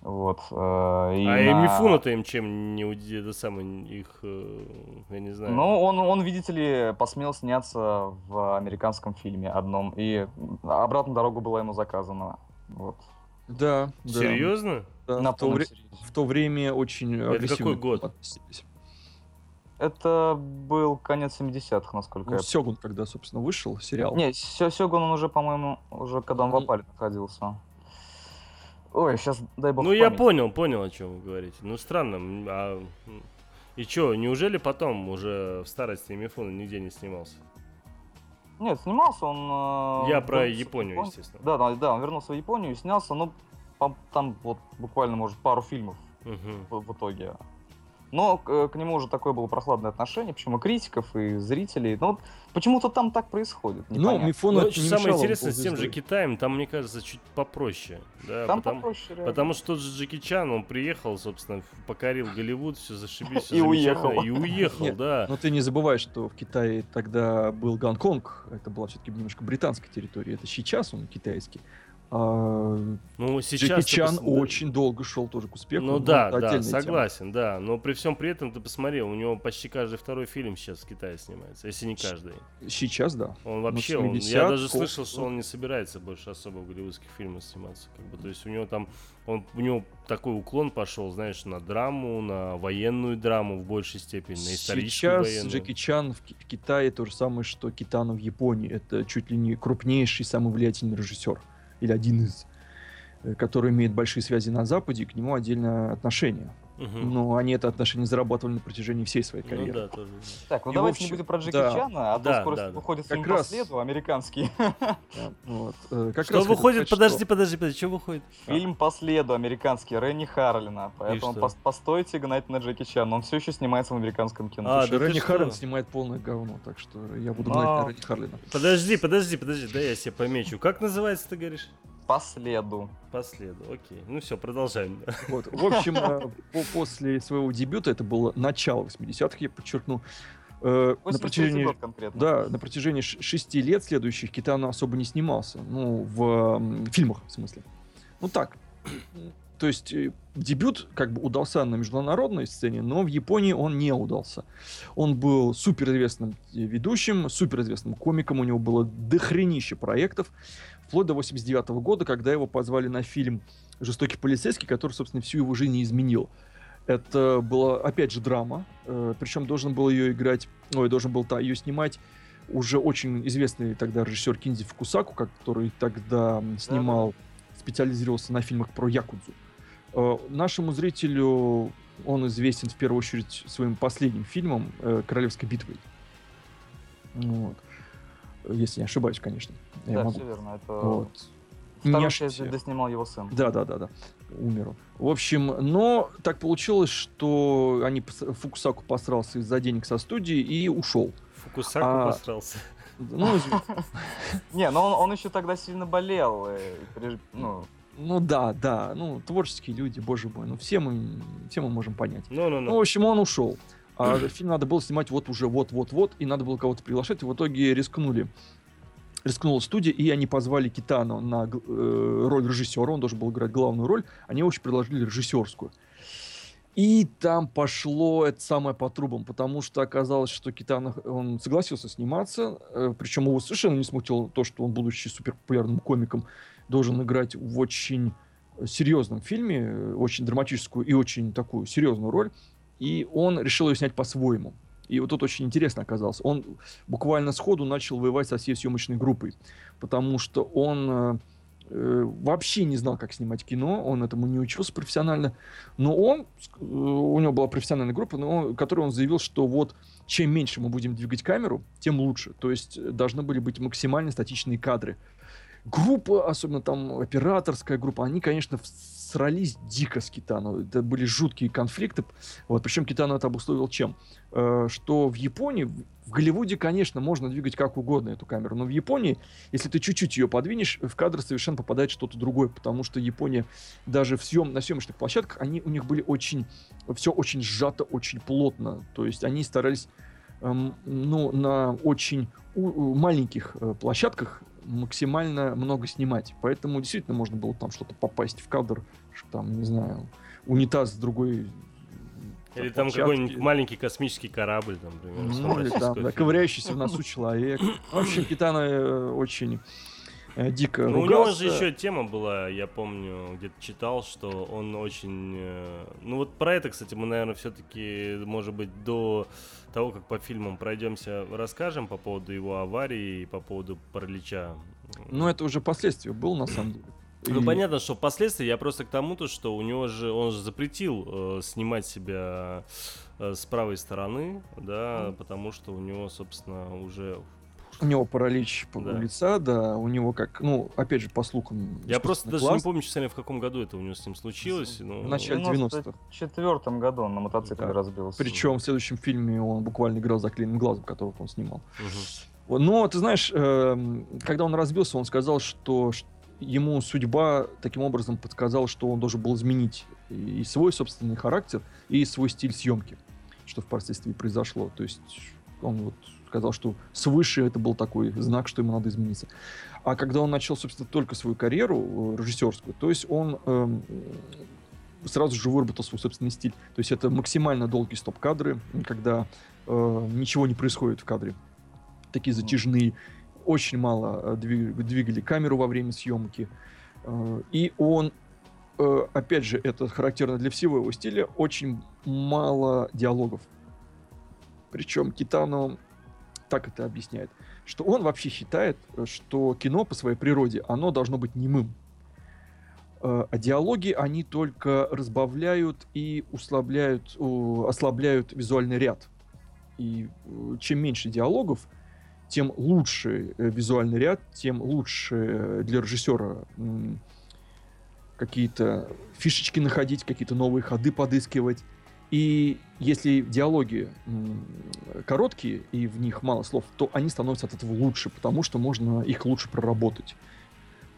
Вот. э, и А и на- Мифуна-то им чем не уди- это самое, их, э, я не знаю. Ну, он, он, видите ли, посмел сняться в американском фильме одном, и обратная дорога была ему заказана. Вот. Да. Серьезно? да. На в, то вре- в то время очень агрессивно какой год? Это был конец 70-х, насколько Ну, я Сёгун, когда, собственно, вышел сериал. Не, Сё- Сёгун он уже, по-моему, уже когда он в опале находился. Ой, сейчас дай бог Ну, я понял, понял, о чем вы говорите. Ну, странно. А... И чё, неужели потом уже в старости Мифуна нигде не снимался? Нет, снимался он... э, Я про Японию, Японию. естественно. Да, да, да, он вернулся в Японию и снялся, ну, там, вот буквально, может, пару фильмов Мгм. в, в итоге. Но к, к нему уже такое было прохладное отношение, причем и критиков, и зрителей. Ну, вот почему-то там так происходит. Ну, непонятно. Мифон Ну, это что не самое интересное с тем же. Китаем, там, мне кажется, чуть попроще. Да, там потому, попроще, реально. потому что тот же Джеки Чан, он приехал, собственно, покорил Голливуд, все зашибись, И уехал. замечательно, И уехал, Нет, да. Но ты не забывай, что в Китае тогда был Гонконг, это была все-таки немножко британская территория, это сейчас он китайский. А Ну, сейчас... Джеки ты Чан пос- очень долго шел тоже к успеху. Ну да, да, отдельная тема. согласен, да. Но при всем при этом ты посмотри, у него почти каждый второй фильм сейчас в Китае снимается, если не каждый. Сейчас, да. Он Ну, вообще, он- я 70, даже кол- слышал, что он не собирается больше особо в голливудских фильмах сниматься. Как бы, то есть у него там, он, у него такой уклон пошел, знаешь, на драму, на военную драму в большей степени, на историческую Сейчас военную. Джеки Чан в, в Китае то же самое, что Китану в Японии. Это чуть ли не крупнейший, самый влиятельный режиссер. Или один из э, который имеет большие связи на Западе, к нему отдельное отношение. Мгм. Но они это отношение зарабатывали на протяжении всей своей Ну карьеры. да, тоже. Так, ну И, давайте общем, не будем про Джеки да. Чана, а Да, то скоро да, да. выходит Как фильм раз- по следу, американский. Да, вот. Э, как Что раз выходит, подожди, что- подожди, подожди, что выходит? Фильм по следу американский Ренни Харлина. Поэтому пос- постойте гнать на Джеки Чана. Он все еще снимается в американском кино. А, Слушай, да Ренни? Харлин снимает полное говно, так что я буду Но- гнать на Ренни Харлина. Подожди, подожди, подожди, да я себе помечу. Как называется, ты говоришь? По следу. По следу, окей. Ну все, продолжаем. Вот. В общем, э, по- после своего дебюта, это было начало 80-х, я подчеркну, э, на 83 протяжении. Да, на протяжении шести лет следующих Китано особо не снимался. Ну, в фильмах, в смысле. Ну так, то есть э, дебют как бы удался на международной сцене, но в Японии он не удался. Он был суперизвестным ведущим, суперизвестным комиком, у него было дохренище проектов, вплоть до 89 года, когда его позвали на фильм «Жестокий полицейский», который, собственно, всю его жизнь изменил. Это была, опять же, драма, э, причем должен был ее играть, ой, должен был ее снимать уже очень известный тогда режиссер Кинзи Фукусаку, который тогда снимал, специализировался на фильмах про Якудзу. Э, нашему зрителю он известен в первую очередь своим последним фильмом э, «Королевской битвой». Вот. Если не ошибаюсь, конечно. Да, могу. все верно. Это вот. Вторую не часть доснимал его сын. Да, да, да, да. Умер. В общем, но так получилось, что они Фукусаку посрался из-за денег со студии и ушел. Фукусаку а... посрался. Ну, не, но он, он еще тогда сильно болел. Э, ну, ну да, да, ну творческие люди, боже мой, ну все мы, все мы можем понять. Ну, ну, ну. ну в общем, он ушел. А фильм надо было снимать вот уже вот-вот-вот, и надо было кого-то приглашать, и в итоге рискнули. Рискнула студия, и они позвали Китану на э, роль режиссера, он должен был играть главную роль, они очень предложили режиссерскую. И там пошло это самое по трубам, потому что оказалось, что Китана, он согласился сниматься, э, причем его совершенно не смутило то, что он, будучи суперпопулярным комиком, должен играть в очень серьезном фильме, очень драматическую и очень такую серьезную роль, и он решил ее снять по-своему. И вот тут очень интересно оказалось. Он буквально сходу начал воевать со всей съемочной группой, потому что он э, э вообще не знал, как снимать кино, он этому не учился профессионально, но он, э, у него была профессиональная группа, но он, которой он заявил, что вот чем меньше мы будем двигать камеру, тем лучше. То есть должны были быть максимально статичные кадры группа, особенно там операторская группа, они, конечно, срались дико с Китану. Это были жуткие конфликты. Вот, причем Китану это обусловил чем? Э, что в Японии, в Голливуде, конечно, можно двигать как угодно эту камеру, но в Японии, если ты чуть-чуть ее подвинешь, в кадр совершенно попадает что-то другое, потому что Япония даже в съем, на съемочных площадках, они, у них были очень, все очень сжато, очень плотно. То есть они старались эм, ну, на очень у, маленьких э, площадках максимально много снимать. Поэтому действительно можно было там что-то попасть в кадр, там, не знаю, унитаз с другой или там какой-нибудь маленький космический корабль, там, например. Ну, или там, да, ковыряющийся в носу человек. В общем, Китана э, очень э, дико Ну, у него же еще тема была, я помню, где-то читал, что он очень... Э, ну, вот про это, кстати, мы, наверное, все-таки, может быть, до того, как по фильмам пройдемся, расскажем по поводу его аварии и по поводу паралича. Ну, это уже последствия был, на самом деле. Ну, и... понятно, что впоследствии я просто к тому-то, что у него же, он же запретил э, снимать себя э, с правой стороны, да, mm. потому что у него, собственно, уже у него паралич да. лица, да, у него как, ну, опять же, по слухам. Я просто даже не помню, честно, в каком году это у него с ним случилось. Но... В начале 90-х. В четвертом году он на мотоцикле да. разбился. Причем в следующем фильме он буквально играл за клейным глазом, которого он снимал. Угу. Но, ты знаешь, эм, когда он разбился, он сказал, что ему судьба таким образом подсказала, что он должен был изменить и свой собственный характер, и свой стиль съемки, что впоследствии произошло. То есть он вот сказал, что свыше это был такой знак, что ему надо измениться. А когда он начал, собственно, только свою карьеру э, режиссерскую, то есть он эм, сразу же выработал свой собственный стиль. То есть это максимально долгие стоп-кадры, когда э, ничего не происходит в кадре. Такие затяжные. Очень мало э, двигали камеру во время съемки. Э, и он, э, опять же, это характерно для всего его стиля, очень мало диалогов. Причем Китану так это объясняет, что он вообще считает, что кино по своей природе, оно должно быть немым. А диалоги, они только разбавляют и услабляют, ослабляют визуальный ряд. И чем меньше диалогов, тем лучше э, визуальный ряд, тем лучше для режиссера какие-то фишечки находить, какие-то новые ходы подыскивать. И если диалоги короткие и в них мало слов, то они становятся от этого лучше, потому что можно их лучше проработать.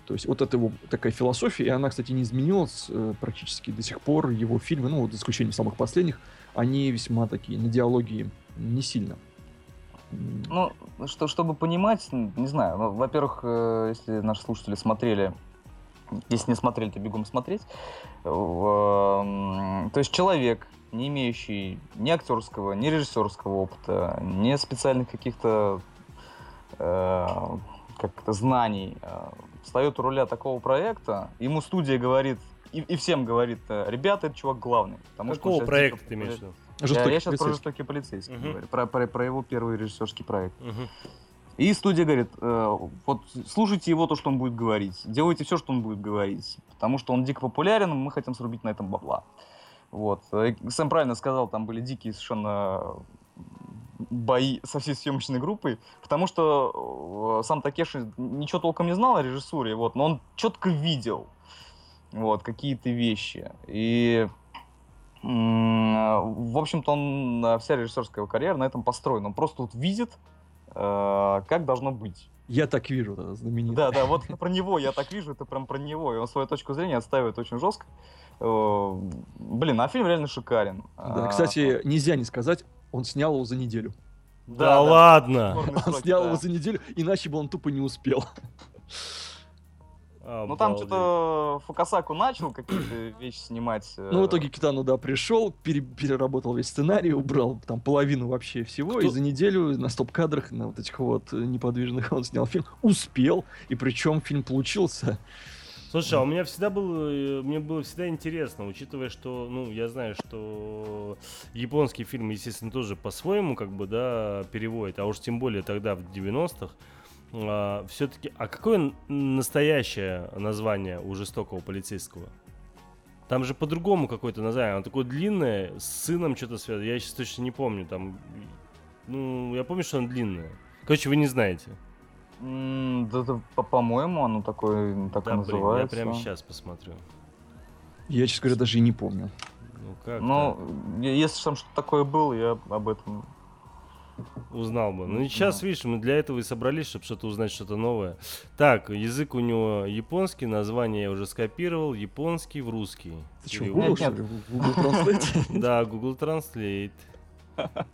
То есть вот это его такая философия, и она, кстати, не изменилась э, практически до сих пор. Его фильмы, ну, вот за исключением самых последних, они весьма такие, на диалоги не сильно. Ну, что, чтобы понимать, не знаю, ну, во-первых, э, если наши слушатели смотрели Если не смотрели, то бегом смотреть. В, То есть человек, не имеющий ни актерского, ни режиссерского опыта, ни специальных каких-то э, как-то знаний, э, встает у руля такого проекта, ему студия говорит, и, и всем говорит, э, ребята, это чувак главный. Потому Какого что проекта ты имеешь в виду? Я, я сейчас про жестокий полицейский угу. говорю, про, про, про его первый режиссерский проект. Угу. И студия говорит, э, вот слушайте его то, что он будет говорить, делайте все, что он будет говорить, потому что он дико популярен, мы хотим срубить на этом бабла. Вот. И Сэм правильно сказал, там были дикие совершенно бои со всей съемочной группой, потому что э, сам Такеши ничего толком не знал о режиссуре, вот, но он четко видел вот, какие-то вещи. И в общем-то, он, вся режиссерская его карьера на этом построена. Он просто вот видит, э, как должно быть. Я так вижу, да, знаменитый. Да, да, вот про него я так вижу, это прям про него. И он свою точку зрения отстаивает очень жестко. Э, блин, а фильм реально шикарен. Да, а, кстати, нельзя не сказать, он снял его за неделю. Да, да ладно! Он снял его за неделю, иначе бы он тупо не успел. Ну там что-то Фукасаку начал какие-то вещи снимать. Ну в э, итоге Китану, да, пришел, пере переработал весь сценарий, убрал там половину вообще всего, Кто? и за неделю на стоп-кадрах, на вот этих вот неподвижных он снял фильм. Успел, и причем фильм получился. Слушай, а у меня всегда было, э, мне было всегда интересно, учитывая, что, ну, я знаю, что японские фильмы, естественно, тоже по-своему, как бы, да, переводят, а уж тем более тогда в 90-х, а, все-таки, а какое настоящее название у жестокого полицейского? Там же по-другому какое-то название. Оно такое длинное, с сыном что-то связано. Я сейчас точно не помню. Там, ну, я помню, что оно длинное. Короче, вы не знаете. Mm, да, да, по-моему, оно такое так да, называется. Блин, я прямо сейчас посмотрю. Я, честно говоря, даже и не помню. Ну, как Ну, если там что-то такое было, я об этом узнал бы. Ну, сейчас, видишь, мы для этого и собрались, чтобы что-то узнать, что-то новое. Так, язык у него японский, название я уже скопировал, японский в русский. Ты что, Google, нет, нет. Google Translate? Да, Google Translate.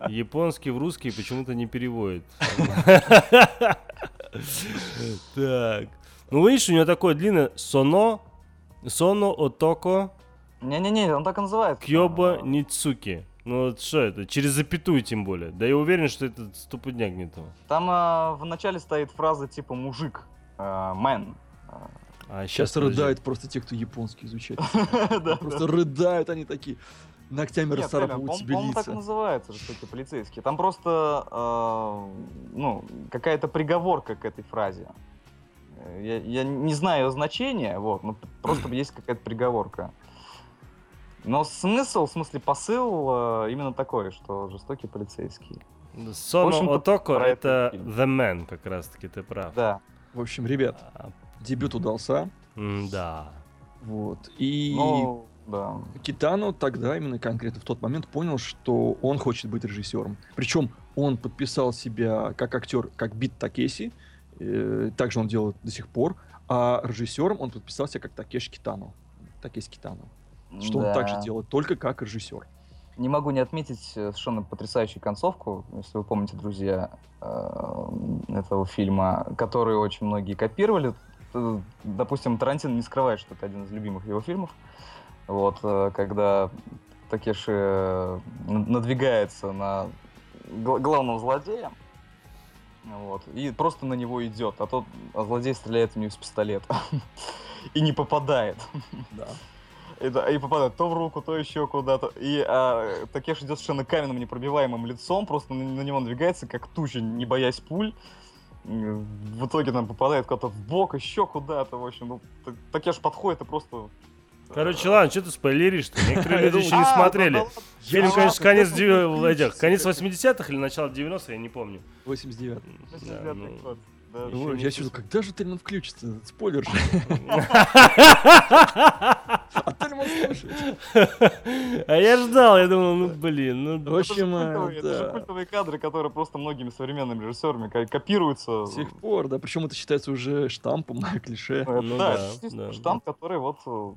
Японский в русский почему-то не переводит. Так. Ну, видишь, у него такое длинное соно, соно отоко. Не-не-не, он так и называется. Кьоба Ницуки. Ну вот что это? Через запятую тем более. Да я уверен, что это стопудняк не то. Там э, в начале стоит фраза типа мужик, э, мэн. А сейчас, сейчас рыдают просто те, кто японский изучает. Просто рыдают они такие. Ногтями расцарапывают себе лица. Так называется, жестокий полицейский. Там просто, э, ну, какая-то приговорка к этой фразе. Я, я не знаю ее значения, вот, но просто есть какая-то приговорка. Но смысл, в смысле посыл э, именно такой, что жестокий полицейский. Соно Отоко это The Man, как раз таки, ты прав. Да. В общем, ребят, а, дебют удался. да. Вот. И ну, да. Китану тогда, именно конкретно в тот момент, понял, что он хочет быть режиссером. Причем он подписал себя как актер, как Бит Такеси. Э, также он делает до сих пор. А режиссером он подписался как Такеш Китану. Такеси Китану что да. он также делает, только как режиссер. Не могу не отметить э, совершенно потрясающую концовку, если вы помните, друзья, э, этого фильма, который очень многие копировали. Э, допустим, Тарантино не скрывает, что это один из любимых его фильмов. Вот, когда Такеши надвигается на главного злодея, вот, и просто на него идет, а тот а злодей стреляет в него из пистолета и не попадает. Да и, да, и попадает то в руку, то еще куда-то. И а, Такеш идет совершенно каменным, непробиваемым лицом, просто на, на него надвигается, как туча, не боясь пуль. В итоге там попадает куда-то в бок, еще куда-то, в общем. Ну, Такеш подходит и просто Короче, ладно, что ты спойлеришь-то? Некоторые люди еще не смотрели. Фильм, конечно, конец, этих, конец 80-х или начало 90-х, я не помню. 89-й. Да, Ой, я сижу, когда же Тельман включится? Спойлер же. А Тельман слушает. А я ждал, я думал, ну блин, ну... В общем, это же культовые кадры, которые просто многими современными режиссерами копируются. С тех пор, да, причем это считается уже штампом, клише. Ну да, штамп, который вот э,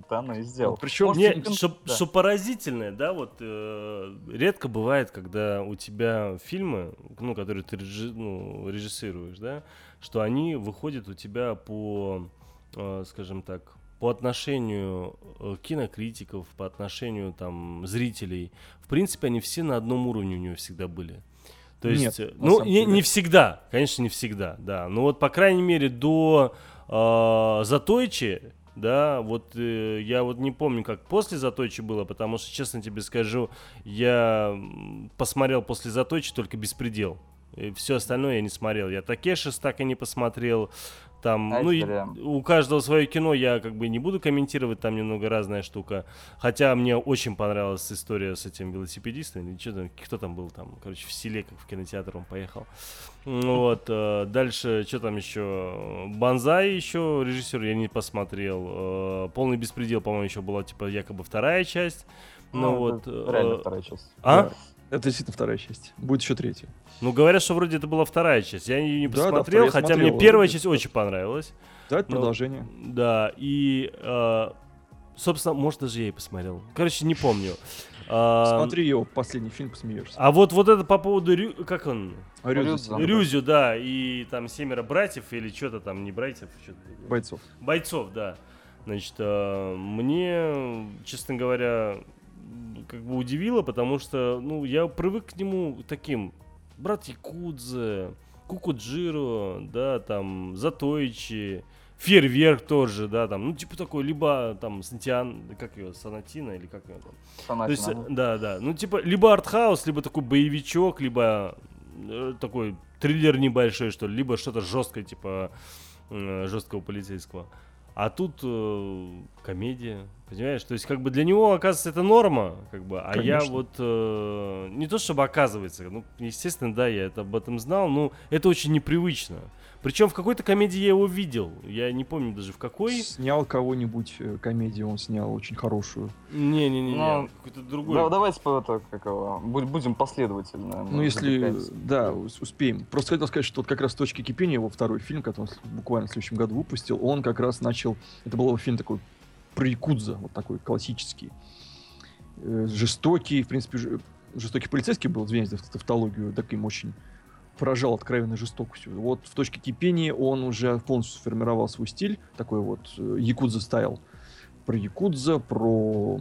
Китана и сделал. Причем, не, что, да. что поразительное, да, вот э, редко бывает, когда у тебя фильмы, ну, которые ты режи, ну, режиссируешь, да, что они выходят у тебя по э, скажем так, по отношению э, кинокритиков, по отношению там зрителей, в принципе, они все на одном уровне у него всегда были. То есть, Нет, э, ну, самом не, деле. не всегда, конечно, не всегда, да. Но вот, по крайней мере, до э, Затойчи, да, вот э, я вот не помню, как после Затойчи было, потому что, честно тебе скажу, я посмотрел после Затойчи только «Беспредел». Все остальное я не смотрел. Я Такешис так и не посмотрел. Там, А ну, и у каждого свое кино, я как бы не буду комментировать, там немного разная штука. Хотя мне очень понравилась история с этим велосипедистом, или что там, кто там был там, короче, в селе, как в кинотеатр он поехал. Ну Вот, э, дальше, что там еще? Банзай еще, режиссер, я не посмотрел. Э, Полный беспредел, по-моему, еще была, типа, якобы вторая часть. Ну, вот. это э, Реально вторая часть. А? Да. Это действительно вторая часть. Будет еще третья. Ну, говорят, что вроде это была вторая часть. Я ее не Да, да, посмотрел, вторая я хотя смотрел. мне первая часть очень понравилась. Да, это Ну, продолжение. Да, и, э, собственно, может, даже я и посмотрел. Короче, не помню. А, Смотри его последний фильм, посмеешься. А вот, вот это по поводу, Рю- как он? Да. Рюзю, да, и там семеро братьев или что-то там, не братьев, что-то. бойцов. Бойцов, да. Значит, э, мне, честно говоря, как бы удивило, потому что, ну, я привык к нему таким. Брат Якудзе, Кукуджиро, да, там, Затойчи, Фейерверк тоже, да, там, ну, типа такой, либо там Сантиан, как его, Санатина или как его там. То есть, э, да, да. Ну, типа, либо артхаус, либо такой боевичок, либо э, такой триллер небольшой, что ли, либо что-то жесткое, типа э, жесткого полицейского. А тут э, комедия, понимаешь? То есть, как бы для него, оказывается, это норма, как бы, а я Конечно. вот э, не то чтобы оказывается, ну, естественно, да, я это об этом знал, но это очень непривычно. Причем в какой-то комедии я его видел, я не помню даже в какой. Снял кого-нибудь э, комедию, он снял очень хорошую. Не-не-не, Ну, какой-то другой. Да, давайте по это, как его, будем последовательно. Ну, если, да, ус- успеем. Просто хотел сказать, что вот как раз «Точки кипения», его второй фильм, который он буквально в следующем году выпустил, он как раз начал... Это был его фильм такой про Якудза, вот такой классический. Э, жестокий, в принципе, жестокий полицейский был, извиняюсь за тавтологию, таким очень поражал откровенной жестокостью. Вот в «Точке кипения» он уже полностью сформировал свой стиль, такой вот э, якудза стайл. Про якудза, про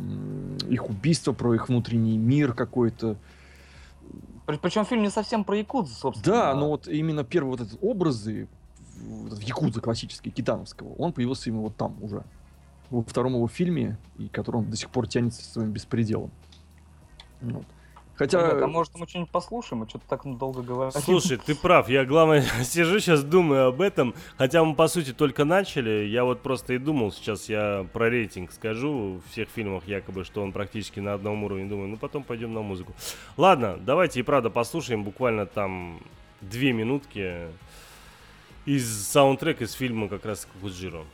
их убийство, про их внутренний мир какой-то. Причем фильм не совсем про Якудзу, собственно. Да, но вот именно первые вот эти образы в Якудза классический, китановского, он появился именно вот там уже. Во втором его фильме, и который он до сих пор тянется своим беспределом. Вот. Хотя... Ребята, а может мы что-нибудь послушаем? Мы что-то так долго говорим. Слушай, ты прав. Я, главное, сижу сейчас, думаю об этом. Хотя мы, по сути, только начали. Я вот просто и думал, сейчас я про рейтинг скажу. В всех фильмах якобы, что он практически на одном уровне. Думаю, ну потом пойдем на музыку. Ладно, давайте и правда послушаем. Буквально там две минутки из саундтрека из фильма как раз Куджиро.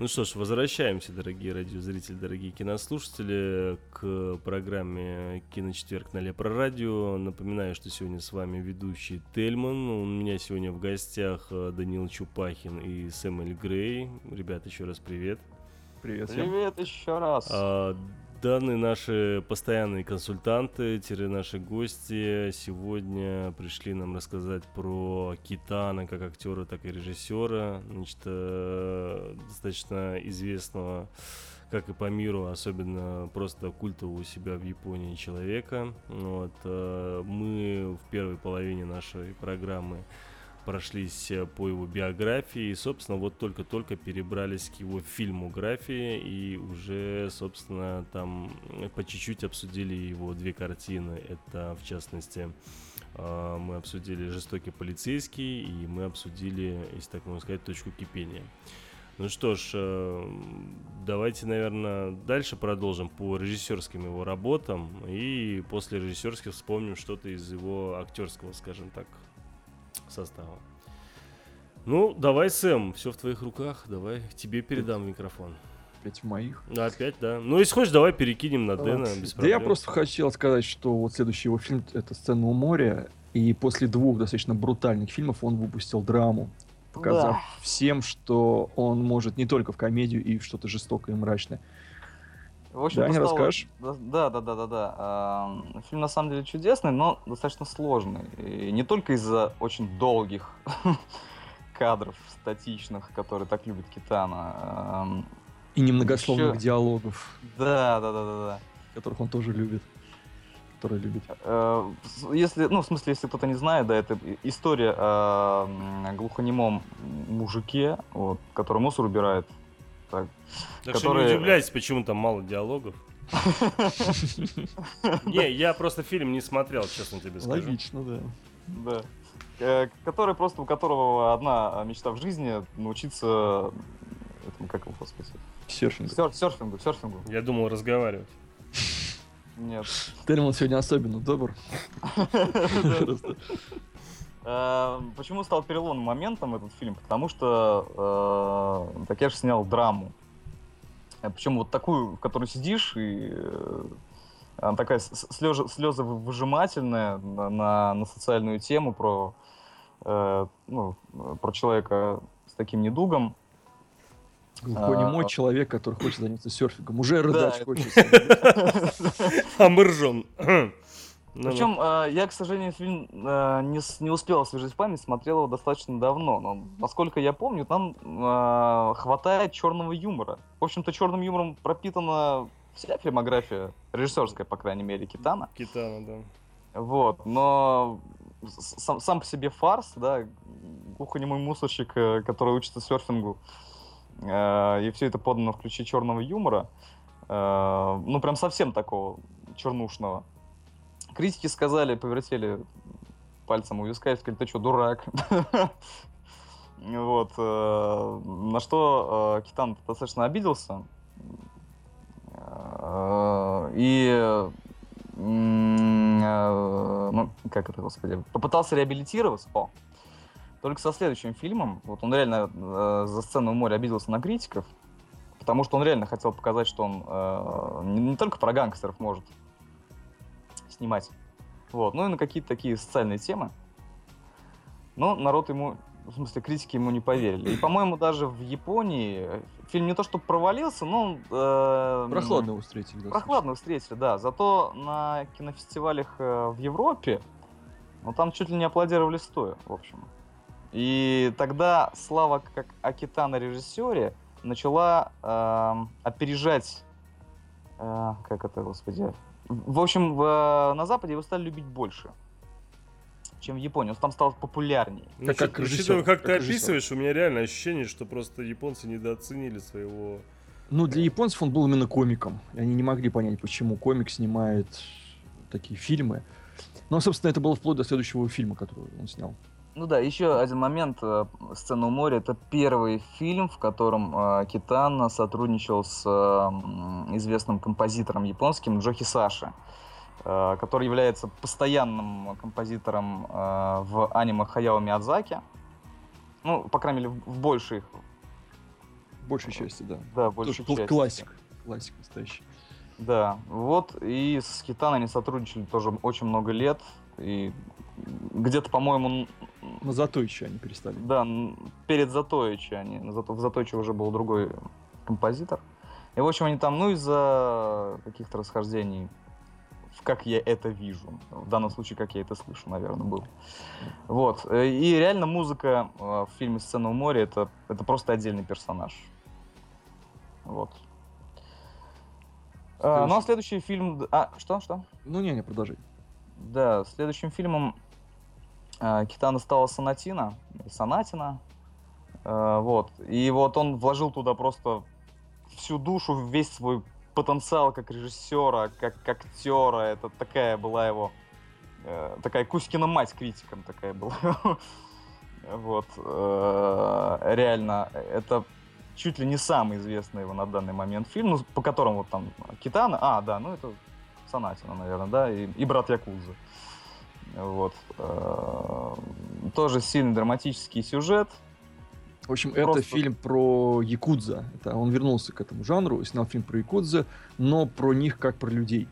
Ну что ж, возвращаемся, дорогие радиозрители, дорогие кинослушатели, к программе «Киночетверг» на Лепро Радио. Напоминаю, что сегодня с вами ведущий Тельман. У меня сегодня в гостях э, Данил Чупахин и Сэмэль Грей. Ребята, еще раз привет. Привет всем. Привет еще раз. А, Данные наши постоянные консультанты, наши гости сегодня пришли нам рассказать про Китана как актера, так и режиссера, значит, э, достаточно известного как и по миру, особенно просто культового у себя в Японии человека. Вот, э, мы в первой половине нашей программы прошлись э, по его биографии и, собственно, вот только-только перебрались к его фильмографии и уже, собственно, там по чуть-чуть обсудили его две картины. Это, в частности, э, мы обсудили «Жестокий полицейский» и мы обсудили, если так можно сказать, «Точку кипения». Ну что ж, э, давайте, наверное, дальше продолжим по режиссерским его работам и после режиссерских вспомним что-то из его актерского, скажем так, состава. Ну, давай, Сэм, все в твоих руках. Давай, тебе передам микрофон. Опять в моих. Да, опять, да. Ну, если хочешь, давай перекинем на Дэна, без Да я просто хотел сказать, что вот следующий его фильм — это «Сцена у моря», и после двух достаточно брутальных фильмов он выпустил драму, показав Да. всем, что он может не только в комедию и в что-то жестокое и мрачное. В общем, Да, не стало- расскажешь? Да, да, да, да, да. А, Фильм на самом деле чудесный, но достаточно сложный. И не только из-за очень долгих кадров статичных, которые так любит Китана. Ам, И немногословных Ещё- диалогов, Да, да, да, да, да. которых он тоже любит. Который любит. Э, Если, ну, в смысле, если кто-то не знает, да, это история о глухонемом мужике, вот, который мусор убирает. Так. Так что не удивляйтесь, почему там мало диалогов. Не, я просто фильм не смотрел, честно тебе скажу. Логично, да. Да. Э, Который просто, у которого одна мечта в жизни научиться этому, как его, господи, Серфинг. сер- серфингу, серфингу. Я думал разговаривать. Нет. Термин сегодня особенно добр. Просто. Э, Почему стал переломным моментом этот фильм? Потому что э, Такеш снял драму. Причем вот такую, в которой сидишь, и э, она такая слезы, слезы выжимательная на, на, на социальную тему про, э, ну, про человека с таким недугом. Глухонемой А. человек, который хочет заняться серфингом. Уже рыдать это- хочется. А мы ржем. Ну, Причем э, я, к сожалению, фильм э, не, не успел освежить память, смотрел его достаточно давно. Но, насколько я помню, там э, хватает черного юмора. В общем-то, черным юмором пропитана вся фильмография, режиссерская, по крайней мере, Китана. Китана, да. Вот, но сам, сам по себе фарс, да, глухонемой мусорщик, который учится серфингу, э, и все это подано в ключе черного юмора, э, ну, прям совсем такого чернушного. Критики сказали, повертели пальцем у виска и сказали, ты что, дурак? Вот, э, на что э, Китан достаточно обиделся. Э, И ну, как это, господи, попытался реабилитироваться. О. Только со следующим фильмом, вот он реально э, за сцену у моря обиделся на критиков, потому что он реально хотел показать, что он э, не, не только про гангстеров может снимать, вот, ну и на какие-то такие социальные темы. Но народ ему, в смысле, критики ему не поверили. И, по-моему, даже в Японии фильм не то что провалился, но э, Прохладно его встретили. достаточно. Прохладно встретили, да. Зато на кинофестивалях э, в Европе, ну там чуть ли не аплодировали стоя, в общем. И тогда слава как о Китана режиссере начала эм, опережать, э, как это, господи. В общем, в, на Западе его стали любить больше, чем в Японии. Он там стал популярнее. Ну, Как- как учит- режиссер, учитывая, как, ты режиссер. описываешь, у меня реально ощущение, что просто японцы недооценили своего... Ну, для японцев он был именно комиком. И они не могли понять, почему комик снимает такие фильмы. Но, собственно, это было вплоть до следующего фильма, который он снял. Ну да, еще один момент. э, Сцена у моря это первый фильм, в котором э, Китан сотрудничал с э, известным композитором японским Джохи Саши, который является постоянным композитором в аниме Хаяо Миядзаки. Ну, по крайней мере, в, в большей, большей части, да. Да, большей Тоже части. классик. Классик настоящий. Да, вот, и с Китаной они сотрудничали тоже очень много лет, и где-то, по-моему, На Затойче они перестали. да, перед Затоичи они, в Затоичи уже был другой композитор. И, в общем, они там, ну, из-за каких-то расхождений, в как я это вижу, в данном случае, как я это слышу, наверное, был. Вот, э, и реально музыка э, в фильме «Сцена у моря» это, это просто отдельный персонаж. Вот. А, ну, а следующий фильм... А, что, что? Ну, не-не, продолжай. Да, следующим фильмом Китана стала Сонатина, или Сонатина. Э, вот. И вот он вложил туда просто всю душу, весь свой потенциал как режиссера, как актера. Это такая была его... э, такая Кузькина мать критиком такая была. Вот. э, Реально, это чуть ли не самый известный его на данный момент фильм, ну, по которому вот там Китана, а, да, ну это Сонатина, наверное, да, и, и брат Якузы. Вот. э, Тоже сильный драматический сюжет. В общем, это Просто- фильм про якудза. Это он вернулся к этому жанру, снял фильм про якудза, но про них как про людей.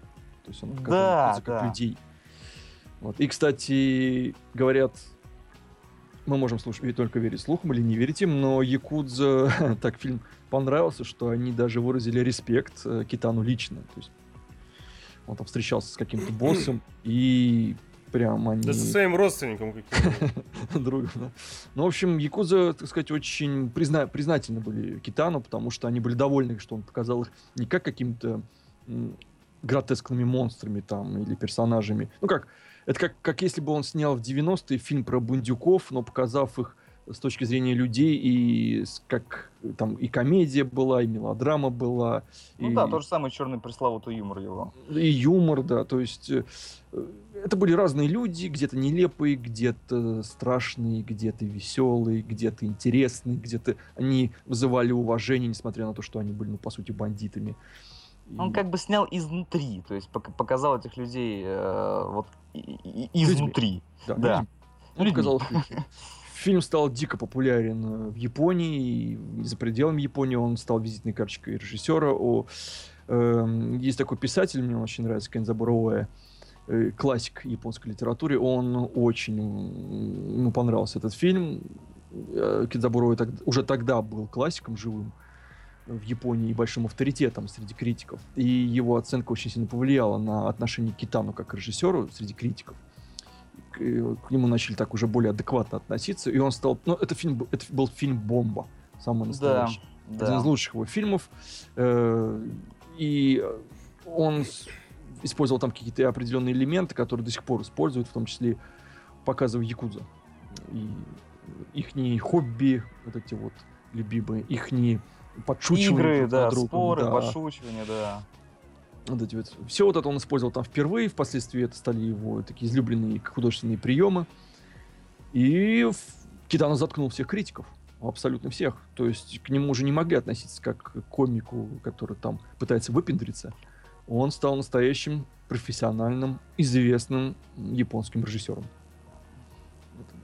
То есть он показал Да, якудза как да. людей. Вот. И, кстати, говорят, мы можем слушать и только верить слухам или не верить им, но Якудза так фильм понравился, что они даже выразили респект э, Китану лично. То есть он там встречался с каким-то боссом, и прям они... Да со своим родственником каким-то. другом, да. Ну, в общем, Якудза, так сказать, очень призна- признательны были Китану, потому что они были довольны, что он показал их не как какими-то м, гротескными монстрами там или персонажами. Ну как, это как, как если бы он снял в 90-е фильм про бундюков, но показав их с точки зрения людей, и как там и комедия была, и мелодрама была. Ну и... да, тот же самый черный пресловутый юмор его. И юмор, да, то есть э, это были разные люди, где-то нелепые, где-то страшные, где-то веселые, где-то интересные, где-то они вызывали уважение, несмотря на то, что они были, ну, по сути, бандитами. Он И- как бы снял изнутри, то есть пок- показал этих людей э, вот и- и- изнутри. да, да. людьми. Он Людьми. показал людьми. Фильм стал дико популярен э, в Японии, и за пределами Японии он стал визитной карточкой режиссера. О, эм, есть такой писатель, мне очень нравится, Кензабуро Оэ, э, классик японской литературы. Он очень ему понравился этот фильм. Э, Кензабуро Оэ тог- уже тогда был классиком живым в Японии и большим авторитетом среди критиков. И его оценка очень сильно повлияла на отношение к Китану как к режиссеру среди критиков к, к нему начали так уже более адекватно относиться, и он стал, ну, это фильм, это был фильм бомба, самый Да, настоящий, один да. из лучших его фильмов, э, и он использовал там какие-то определенные элементы, которые до сих пор используют, в том числе показывая якудза и их хобби, вот эти вот любимые, их подшучивания Игры, друг да, другом, споры, да. подшучивания, да. Вот эти вот. Все вот это он использовал там впервые, впоследствии это стали его такие излюбленные художественные приемы. И в- Китано заткнул всех критиков, абсолютно всех. То есть к нему уже не могли относиться как к комику, который там пытается выпендриться. Он стал настоящим профессиональным, известным японским режиссером.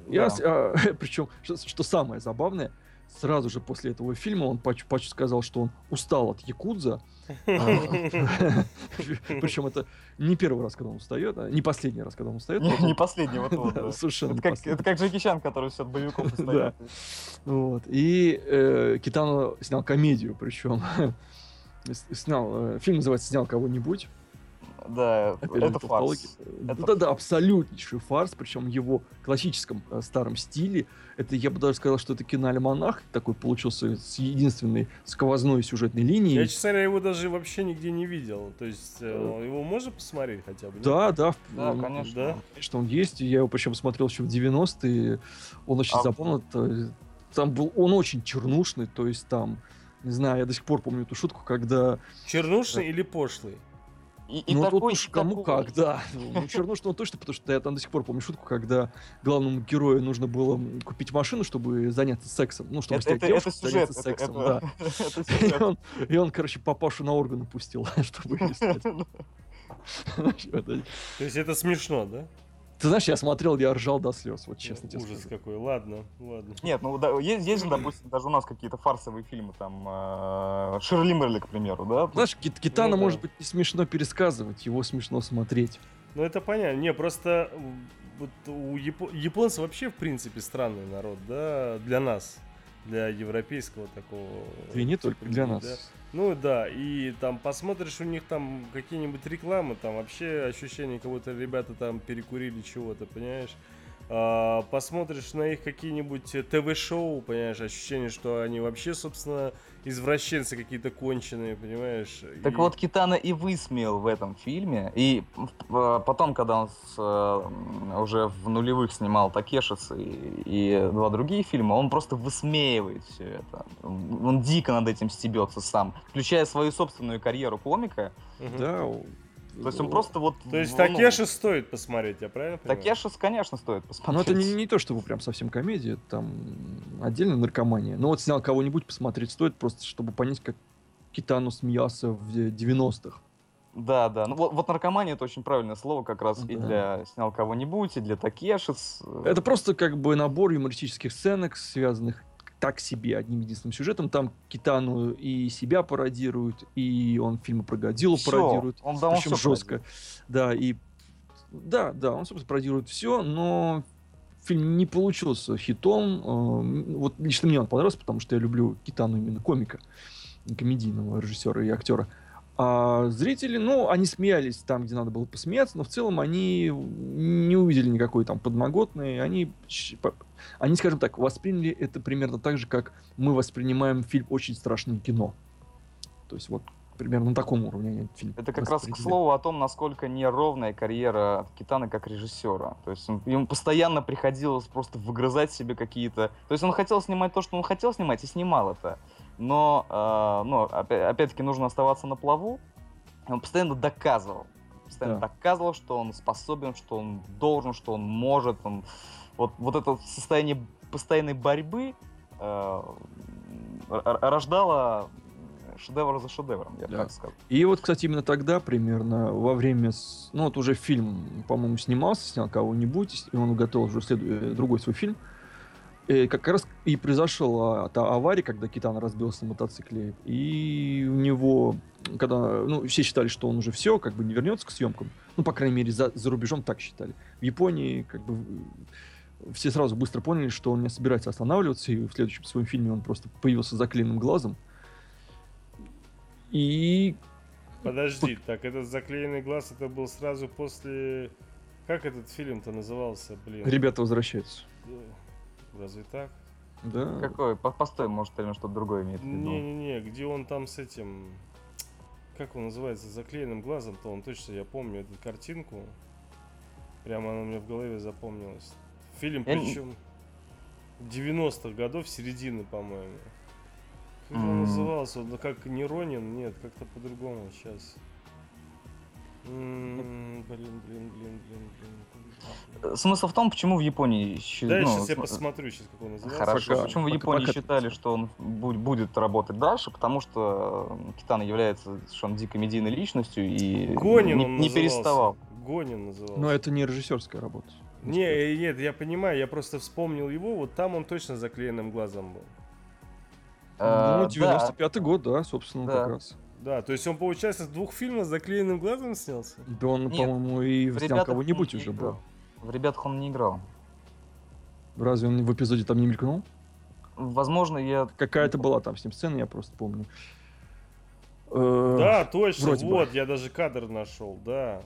Я, Да. причем, что, что самое забавное, сразу же после этого фильма он Пачу, Пачу сказал, что он устал от Якудза. Причем это не первый раз, когда он устает, а не последний раз, когда он устает. Не, последний вот он. Совершенно Это как, Джеки Чан, который все от боевиков устает. Вот. И э, Китано снял комедию, причем снял э, фильм называется "Снял кого-нибудь". Да, Опять это фарс. Да, Это да, да, абсолютнейший фарс, причем в его классическом э, старом стиле. Это, я бы даже сказал, что это киноальманах такой получился с единственной сквозной сюжетной линией. Я, честно говоря, его даже вообще нигде не видел. То есть э, его можно посмотреть хотя бы? нет? Да, да, в- Да, ну, конечно. да. Конечно, он есть. Я его причем смотрел еще в 90-е. Он очень А- запомнил. Там был, он очень чернушный, то есть там, не знаю, я до сих пор помню эту шутку, когда... Чернушный или пошлый? И, и ну, тут такой, уж и кому такой. как, да. Ну, чернушный он точно, потому что я там до сих пор помню шутку, когда главному герою нужно было купить машину, чтобы заняться сексом. Ну, чтобы Это, это, девушку, это сюжет. заняться Это, сексом, это- да. это И сюжет. он, и он, короче, папашу на органы пустил, чтобы ее это- То есть это смешно, да? Ты знаешь, я смотрел, я ржал до слез, вот честно тебе Ужас скажу. какой. Ладно, ладно. Нет, ну да, есть, есть же, допустим, даже у нас какие-то фарсовые фильмы, там, э, Ширли Мерли, к примеру, да? Знаешь, Кит- Китана Ну да. может быть не смешно пересказывать, его смешно смотреть. Ну это понятно. Не, просто вот у япо- японцы вообще в принципе странный народ, да, для нас, для европейского такого. Да и не типа только для людей, нас. да. Ну да, и там посмотришь у них там какие-нибудь рекламы, там вообще ощущение, как будто ребята там перекурили чего-то, понимаешь? А, посмотришь на их какие-нибудь э, ТВ-шоу, понимаешь, ощущение, что они вообще, собственно, извращенцы какие-то конченые, понимаешь? Так И- вот, Китана и высмеял в этом фильме. И э, потом, когда он с, э, уже в нулевых снимал Такешиц и, и два другие фильма, он просто высмеивает все это. Он дико над этим стебется сам, включая свою собственную карьеру комика. Да. То есть он о- просто вот... То есть ну, Такеши стоит посмотреть, я правильно понимаю? Такешис, конечно, стоит Ну, посмотреть. это не, не то, чтобы прям совсем комедия, там отдельно наркомания. Но вот снял кого-нибудь посмотреть стоит, просто чтобы понять, как Китану смеялся в 90-х. Да, да. Ну вот, вот наркомания это очень правильное слово как раз и Да. для снял кого-нибудь, и для Такешис. Это просто как бы набор юмористических сценок, связанных так себе одним единственным сюжетом. Там Китану и себя пародируют, и он фильмы про Годзиллу Всё. пародирует. Он, да, он причем всё жестко. Да, и да, да, он, собственно, пародирует все, но фильм не получился хитом. Э, Вот лично мне он понравился, потому что я люблю Китану именно комика, комедийного режиссера и актера. А зрители, ну, они смеялись там, где надо было посмеяться, но в целом они не увидели никакой там подноготной. Они, они, скажем так, восприняли это примерно так же, как мы воспринимаем фильм «Очень страшное кино». То есть вот примерно на таком уровне этот фильм Это как раз к слову о том, насколько неровная карьера Китана как режиссера. То есть он- ему постоянно приходилось просто выгрызать себе какие-то... То есть он хотел снимать то, что он хотел снимать, и снимал это. Но, э, ну, опя- опять-таки, нужно оставаться на плаву. Он постоянно доказывал. Постоянно Да. доказывал, что он способен, что он должен, что он может. Он... Вот, вот это состояние постоянной борьбы э, рождало шедевр за шедевром, я бы Да. так сказал. И вот, кстати, именно тогда, примерно, во время... Ну, вот уже фильм, по-моему, снимался, снял кого-нибудь, и он готовил уже следу- э, другой свой фильм. И как раз и произошла та авария, когда Китан разбился на мотоцикле. И у него, когда... Ну, все считали, что он уже все, как бы не вернется к съемкам. Ну, по крайней мере, за, за рубежом так считали. В Японии, как бы, все сразу быстро поняли, что он не собирается останавливаться, и в следующем своем фильме он просто появился заклеенным глазом. И Подожди, так этот заклеенный глаз, это был сразу после... Как этот фильм-то назывался, блин? ребята возвращаются. Разве так? Да. Какой? По- Постой, может, или что-то другое имеет в виду. Не-не-не, где он там с этим... Как он называется? Заклеенным глазом-то, он точно, я помню эту картинку. Прямо она у меня в голове запомнилась. Фильм, Я причем 90-х годов, середины, по-моему. Как он М. назывался? Он как не Ронин? Нет, как-то по-другому сейчас. М, Блин, блин, блин, блин, блин. Э, Смысл в том, почему в Японии... Да, я ну, сейчас я см- посмотрю, сейчас как он называется. Хорошо. Пока- почему в Японии пока- считали, что он бу- будет работать дальше? Потому что э, Китана является совершенно дикой медийной личностью и Гонин не, он не назывался. переставал. Гонин назывался. Но это не режиссерская работа. Не, э, нет, я понимаю, я просто вспомнил его, вот там он точно заклеенным глазом был. Э, Ну, да, 95-й год, да, собственно, Да. как раз. Да, то есть он, получается, с двух фильмов с заклеенным глазом снялся? Да он, по-моему, и снял «Ребятах» кого-нибудь уже был. В ребятах он не играл. Разве он в эпизоде там не мелькнул? Возможно, я... Какая-то была там с ним сцена, я просто помню. Э, Да, точно, вроде бы. вот, я даже кадр нашел, да.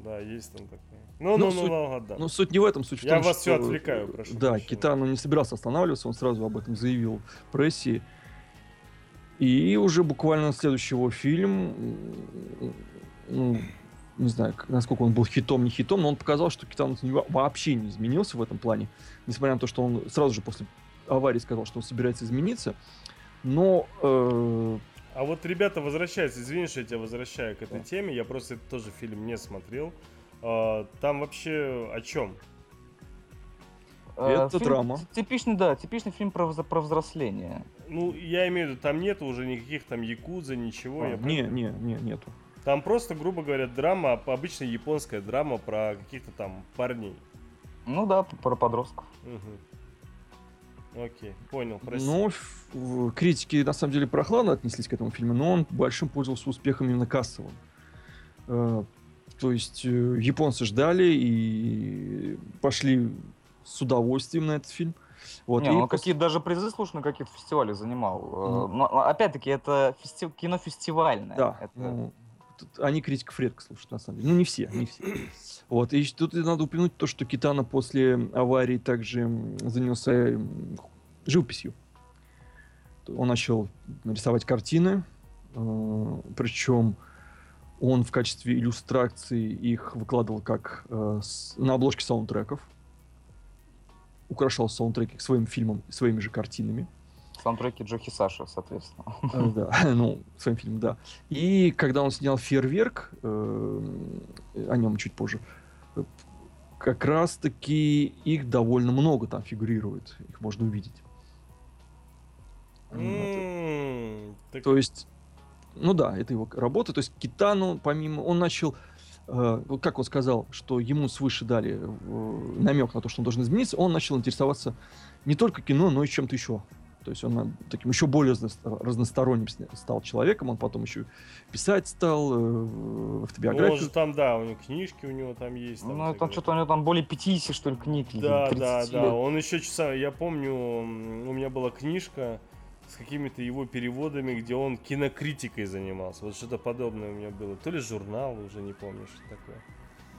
Да, есть там такое. Ну, Ну, ну, ну, суть- ну, ладно. Ну, суть не в этом, суть в Я том, вас что... всё отвлекаю, прошу Да, прощения. Китану не собирался останавливаться, он сразу об этом заявил прессе. И уже буквально следующий его фильм, ну, не знаю, насколько он был хитом, не хитом, но он показал, что Китану вообще не изменился в этом плане. Несмотря на то, что он сразу же после аварии сказал, что он собирается измениться. Но э, А вот ребята возвращаются, извини, что я тебя возвращаю к этой Да. теме, я просто этот тоже фильм не смотрел. А, Там вообще о чем? э, Это фильм драма. Типичный, да, типичный фильм про, про взросление. Ну, я имею в виду, там нету уже никаких там якудза, ничего. а, я не, не, не, нету. Там просто, грубо говоря, драма, обычная японская драма про каких-то там парней. Ну да, про подростков. Угу. Окей, понял, прости. Ну, критики на самом деле прохладно отнеслись к этому фильму, но он большим пользовался успехом именно кассовым. Э, то есть э, японцы ждали и пошли с удовольствием на этот фильм. Вот, не, ну после... какие даже призы, слушай, на каких фестивалях занимал. Mm. Но опять-таки это фести... кино фестивальное. Да. Это... Ну, они критиков редко слушают, на самом деле. Ну, не все, не все. Вот, и тут надо упомянуть то, что Китана после аварии также занялся живописью. Он начал рисовать картины, э, причем он в качестве иллюстрации их выкладывал как э, на обложке саундтреков украшал саундтреки к своим фильмам своими же картинами. Саундтреки Джохи Саши, соответственно. Э, да, ну, своим фильмом, да. И когда он снял «Фейерверк», э, о нем чуть позже, как раз-таки их довольно много там фигурирует. Их можно увидеть. То есть, ну да, это его работа. То есть Китану, помимо... Он начал Э, как он сказал, что ему свыше дали э, намек на то, что он должен измениться, он начал интересоваться не только кино, но и чем-то еще. То есть он таким еще более разносторонним стал человеком, он потом еще писать стал, э, автобиографию. Ну, там, да, у него книжки у него там есть. Там, ну, там что-то у него там более 50, что ли, книг. Да, да, да, он еще часа, я помню, у меня была книжка, с какими-то его переводами, где он кинокритикой занимался. Вот что-то подобное у меня было. То ли журнал, уже не помню, что такое.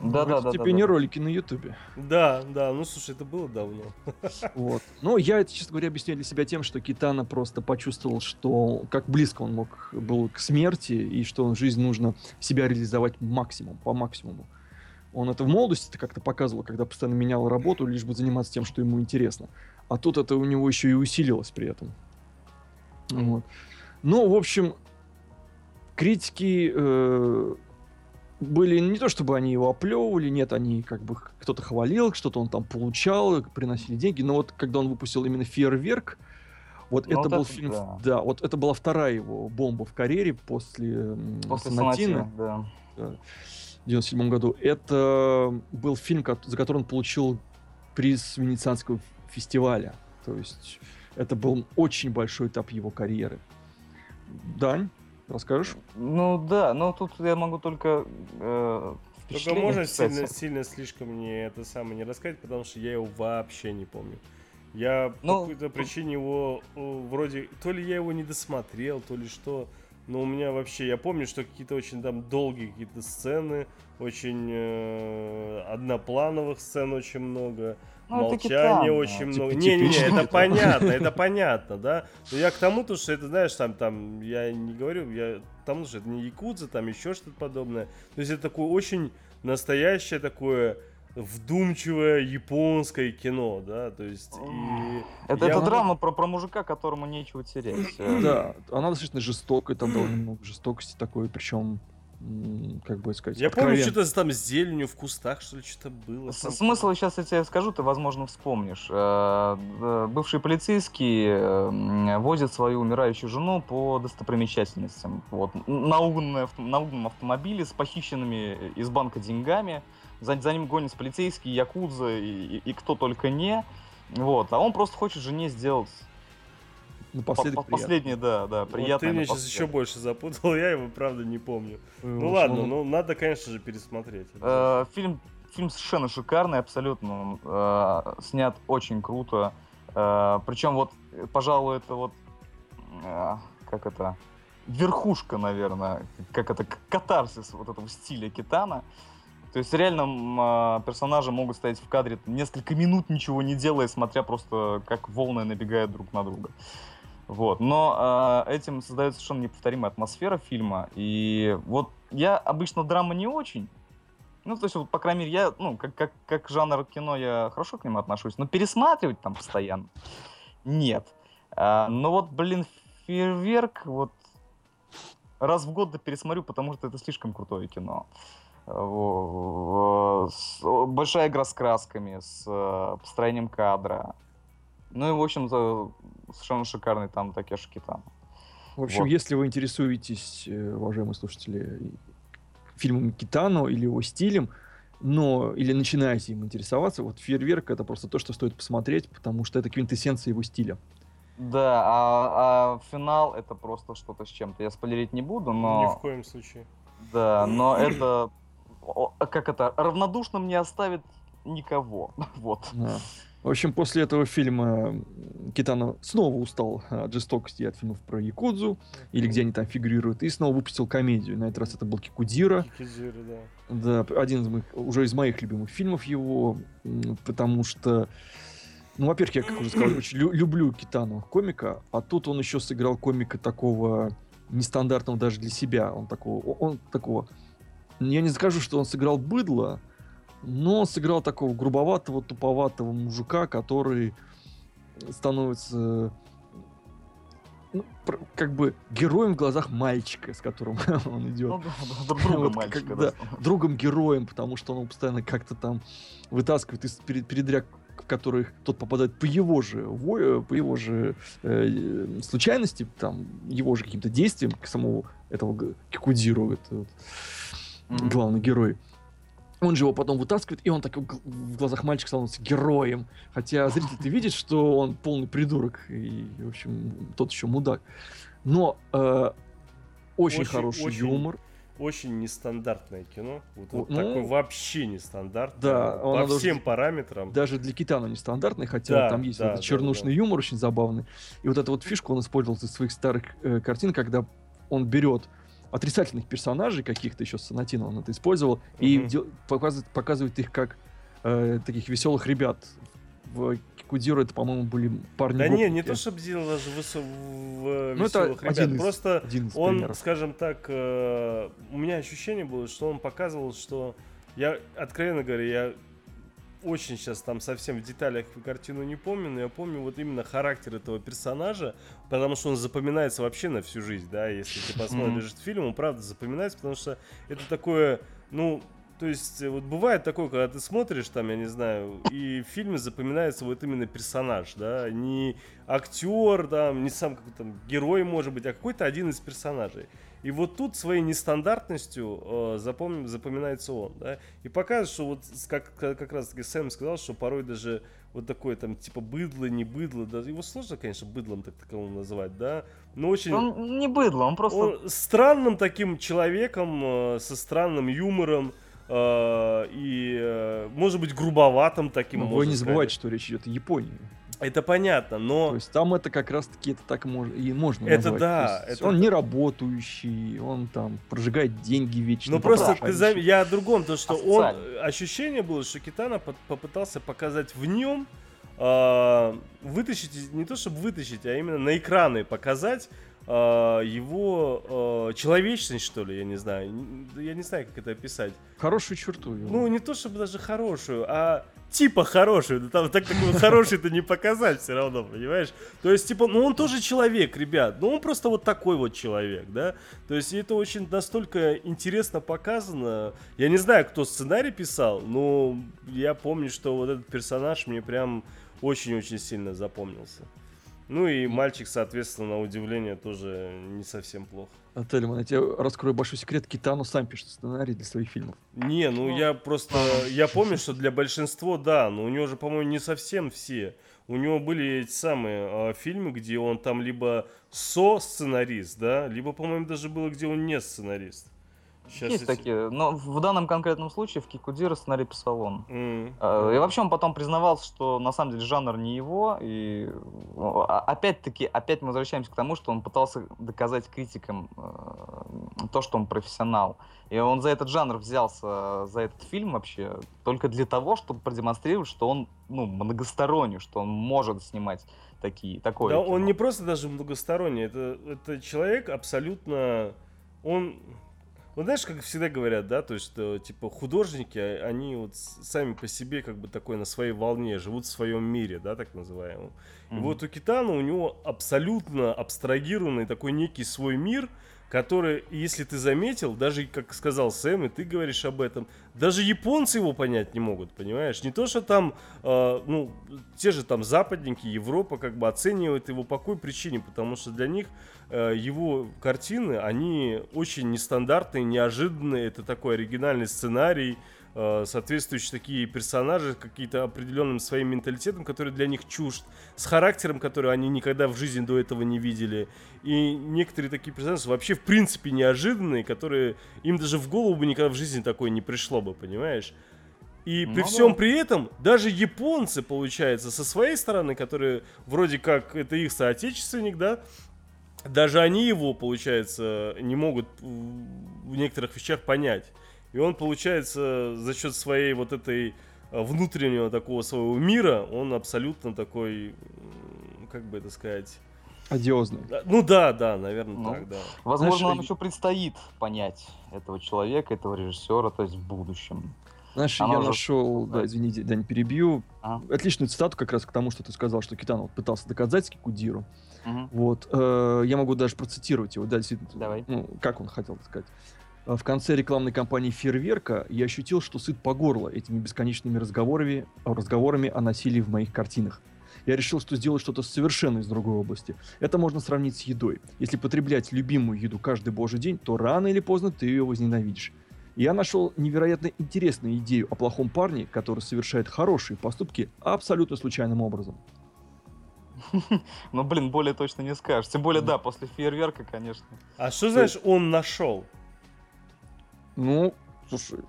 Да, да, да. Тебе да, не да. ролики на Ютубе. Да, да, ну слушай, это было давно. Вот. Ну, я это, честно говоря, объясняю для себя тем, что Китана просто почувствовал, что как близко он мог был к смерти, и что в жизни нужно себя реализовать максимум, по максимуму. Он это в молодости как-то показывал, когда постоянно менял работу, лишь бы заниматься тем, что ему интересно. А тут это у него еще и усилилось при этом. Вот. Ну, в общем, критики э, были не то, чтобы они его оплевывали, нет, они как бы кто-то хвалил, что-то он там получал, приносили деньги, но вот когда он выпусил именно «Фейерверк», вот ну, это вот был это, фильм, да. да, вот это была вторая его бомба в карьере после, после. Да. да. В 97 году. Это был фильм, за который он получил приз Венецианского фестиваля. То есть это был очень большой этап его карьеры. Дань, расскажешь? Ну да, но тут я могу только э, Только можно сильно, сильно слишком не это самое не рассказать, потому что я его вообще не помню. Я ну, по какой-то причине его вроде то ли я его не досмотрел, то ли что. Но у меня вообще, я помню, что какие-то очень там долгие какие-то сцены, очень э, одноплановых сцен очень много. Ну, Молчание очень а, много. Не-не-не, это понятно, это понятно, да. Но я к тому, то, что это, знаешь, там, там, я не говорю, я к тому, что это не якудза, там еще что-то подобное. То есть это такое очень настоящее такое вдумчивое японское кино, да, то есть и это, это драма про, про мужика, которому нечего терять. Да, она достаточно жестокая, там довольно много жестокости такой, причем как бы сказать. Я откровенно. помню, что-то там с зеленью в кустах, что ли, что-то было. С Смысл сейчас я тебе скажу, ты, возможно, вспомнишь. Э, э, бывшие полицейские э, возят свою умирающую жену по достопримечательностям. Вот. На угнанном автомобиле с похищенными из банка деньгами. За, за ним гонятся полицейские, якудза и, и, и кто только не. Вот. А он просто хочет жене сделать Напоследок Последнее, да, да, приятно. Вот ты меня сейчас еще больше запутал, я его правда не помню. Ну, ну ладно, ну надо, конечно же, пересмотреть. Э, фильм, фильм совершенно шикарный, абсолютно. Э, снят очень круто. Э, причем вот, пожалуй, это вот, э, как это, верхушка, наверное, как это, катарсис вот этого стиля Китана. То есть реально э, персонажи могут стоять в кадре несколько минут, ничего не делая, смотря просто, как волны набегают друг на друга. Вот. Но э, этим создается совершенно неповторимая атмосфера фильма. И вот я обычно драма не очень. Ну, то есть, вот, по крайней мере, я, ну, как, как, как жанр кино я хорошо к нему отношусь, но пересматривать там постоянно нет. А, но вот, блин, фейерверк, вот раз в год да пересмотрю, потому что это слишком крутое кино. Большая игра с красками, с э, построением кадра. Ну и, в общем-то, совершенно шикарный там Такеши Китано. В общем, вот. если вы интересуетесь, э, уважаемые слушатели, фильмами Китано или его стилем, но или начинаете им интересоваться, вот «Фейерверк» — это просто то, что стоит посмотреть, потому что это квинтэссенция его стиля. Да, а, а финал это просто что-то с чем-то. Я спойлерить не буду, но... Ни в коем случае. Да, но это... Как это? Равнодушным не оставит никого. Вот. Да. В общем, после этого фильма м, Китано снова устал от жестокости и от фильмов про Якудзу, или где они там фигурируют, и снова выпустил комедию. На этот раз это был Кикудира. Кикидзиро, да. Да, один из моих, уже из моих любимых фильмов его, потому что, ну, во-первых, я, как уже сказал, очень лю- люблю Китану комика, а тут он еще сыграл комика такого нестандартного даже для себя. Он такого, он такого, я не скажу, что он сыграл быдло, но он сыграл такого грубоватого, туповатого мужика, который становится ну, как бы героем в глазах мальчика, с которым он идет Ну, да, да, друга Вот мальчика, когда- да. другом-героем, потому что он постоянно как-то там вытаскивает из перед- передряг, в которых тот попадает по его же, по его же э, э, случайности, там, его же каким-то действиям, к самому этого это вот Мгм. главный герой. Он же его потом вытаскивает, и он так в глазах мальчика становится героем. Хотя зритель ты видит, что он полный придурок и, в общем, тот еще мудак. Но э, очень, Очень- хороший очень юмор. Очень нестандартное кино. Вот, вот Ну, такое вообще нестандартное. да, по всем должен- параметрам. даже для Китана нестандартный, хотя Да, там есть да, вот да, чернушный да. юмор очень забавный. И вот эту вот фишку он использовал из своих старых э, картин, когда он берет отрицательных персонажей каких-то еще с Санатино он это использовал и Мгм. дел- показывает, показывает их как э, таких веселых ребят. В Кикудиро это, по-моему, были парни. Да не, не то, чтобы делал даже высо- в Ну, это ребят. один из- Просто один из он, примеров. скажем так, э, у меня ощущение было, что он показывал, что я, откровенно говоря, я очень сейчас там совсем в деталях картину не помню, но я помню вот именно характер этого персонажа, потому что он запоминается вообще на всю жизнь, да, если ты посмотришь этот фильм, он правда запоминается, потому что это такое, ну, то есть, э, вот бывает такое, когда ты смотришь там, я не знаю, и в фильме запоминается вот именно персонаж, да, не актер, там, не сам какой-то там герой, может быть, а какой-то один из персонажей. И вот тут своей нестандартностью э, запом- запоминается он, да, и показывает, что вот как, как раз таки Сэм сказал, что порой даже вот такое там типа быдло, не быдло, да, его сложно, конечно, быдлом так таковым называть, да, но очень... Он не быдло, он просто... Он странным таким человеком, э, со странным юмором, э, и, э, может быть, грубоватым таким. Ну, можно вы не забывайте, сказать. что речь идет о Японии. Это понятно, но... То есть там это как раз-таки это так мож- и можно Это назвать. да, это он не работающий, он там прожигает деньги вечно. Ну просто ты зам- я о другом, то что он ощущение было, что Китана по- попытался показать в нем а, вытащить не то чтобы вытащить, а именно на экраны показать а, его а, человечность что ли, я не знаю, я не знаю как это описать. Хорошую черту. его. Ну не то чтобы даже хорошую, а типа хорошую, да там так такой хороший-то не показать все равно, понимаешь? То есть, типа, ну он тоже человек, ребят, ну он просто вот такой вот человек, да? То есть это очень настолько интересно показано. Я не знаю, кто сценарий писал, но я помню, что вот этот персонаж мне прям очень-очень сильно запомнился. Ну и мальчик, соответственно, на удивление тоже не совсем плохо. Тельман, я тебе раскрою большой секрет. Китану сам пишет сценарий для своих фильмов. Не, ну я просто, я помню, что для большинства, да, но у него же, по-моему, не совсем все. У него были эти самые а, фильмы, где он там либо со-сценарист, да, либо, по-моему, даже было, где он не сценарист. Щас Есть се- такие, но в данном конкретном случае в Кикудира сценарий писал он. М. Э, И вообще он потом признавался, что на самом деле жанр не его. И ну, а- опять-таки, опять мы возвращаемся к тому, что он пытался доказать критикам э, то, что он профессионал. И он за этот жанр взялся, за этот фильм вообще, только для того, чтобы продемонстрировать, что он ну, многосторонний, что он может снимать такие, такое Да, кино. он не просто даже многосторонний, это, это человек абсолютно, он, вот знаешь, как всегда говорят, да, то есть, что, типа, художники, а- они вот сами по себе, как бы, такой на своей волне, живут в своем мире, да, так называемом. И Мгм. вот у Китана у него абсолютно абстрагированный такой некий свой мир, который, если ты заметил, даже, как сказал Сэм, и ты говоришь об этом, даже японцы его понять не могут, понимаешь? Не то, что там, э, ну, те же там западники, Европа как бы оценивают его по какой причине, потому что для них э, его картины, они очень нестандартные, неожиданные, это такой оригинальный сценарий, соответствующие такие персонажи какие-то определенным своим менталитетом, который для них чужд, с характером, который они никогда в жизни до этого не видели. И некоторые такие персонажи вообще в принципе неожиданные, которые им даже в голову бы никогда в жизни такое не пришло бы, понимаешь? И при ну, всем при этом, даже японцы, получается, со своей стороны, которые вроде как это их соотечественник, да, даже они его, получается, не могут в некоторых вещах понять. И он, получается, за счет своей вот этой э, внутреннего такого своего мира, он абсолютно такой, как бы это сказать... Одиозный. Ну да, да, наверное, ну, так, да. Возможно, Знаешь, нам еще предстоит понять этого человека, этого режиссера, то есть в будущем. Знаешь, Оно я уже... нашел, да, извини, Дань, перебью, а? отличную цитату как раз к тому, что ты сказал, что Китан вот пытался доказать Кикудиру. Угу. Вот, э, я могу даже процитировать его, да, действительно. Давай. Ну, как он хотел сказать. А в конце рекламной кампании «Фейерверка» я ощутил, что сыт по горло этими бесконечными разговорами, разговорами о насилии в моих картинах. Я решил, что сделать что-то совершенно из другой области. Это можно сравнить с едой. Если потреблять любимую еду каждый божий день, то рано или поздно ты ее возненавидишь. Я нашел невероятно интересную идею о плохом парне, который совершает хорошие поступки абсолютно случайным образом. Ну, блин, более точно не скажешь. Тем более, да, после фейерверка, конечно. А что, знаешь, он нашел? Ну, слушай,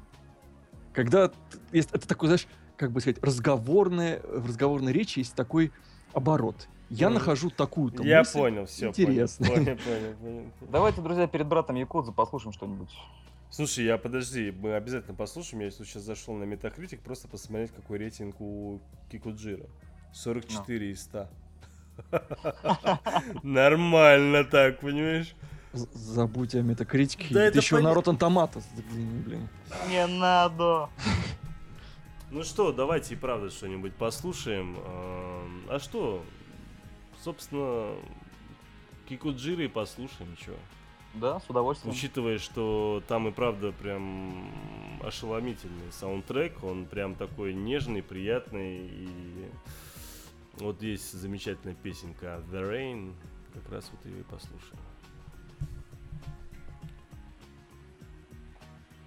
когда есть, это такой, знаешь, как бы сказать, разговорная, в разговорной речи есть такой оборот. Я mm. нахожу такую-то Я мысль понял, все. Интересно. Понял, понял, понял, Давайте, друзья, перед братом Якудза послушаем что-нибудь. Слушай, я подожди, мы обязательно послушаем. Я сейчас зашел на Metacritic, просто посмотреть, какой рейтинг у Кикуджира. 44 no. из 100. Нормально так, понимаешь? Забудь о метакритике. Да Ты еще пон... на Rotten Tomatoes блин. Не надо. Ну что, давайте и правда что-нибудь послушаем. А что? Собственно, Кикуджиры послушаем, что? Да, с удовольствием. Учитывая, что там и правда прям ошеломительный саундтрек, он прям такой нежный, приятный. И вот есть замечательная песенка The Rain, как раз вот ее и послушаем.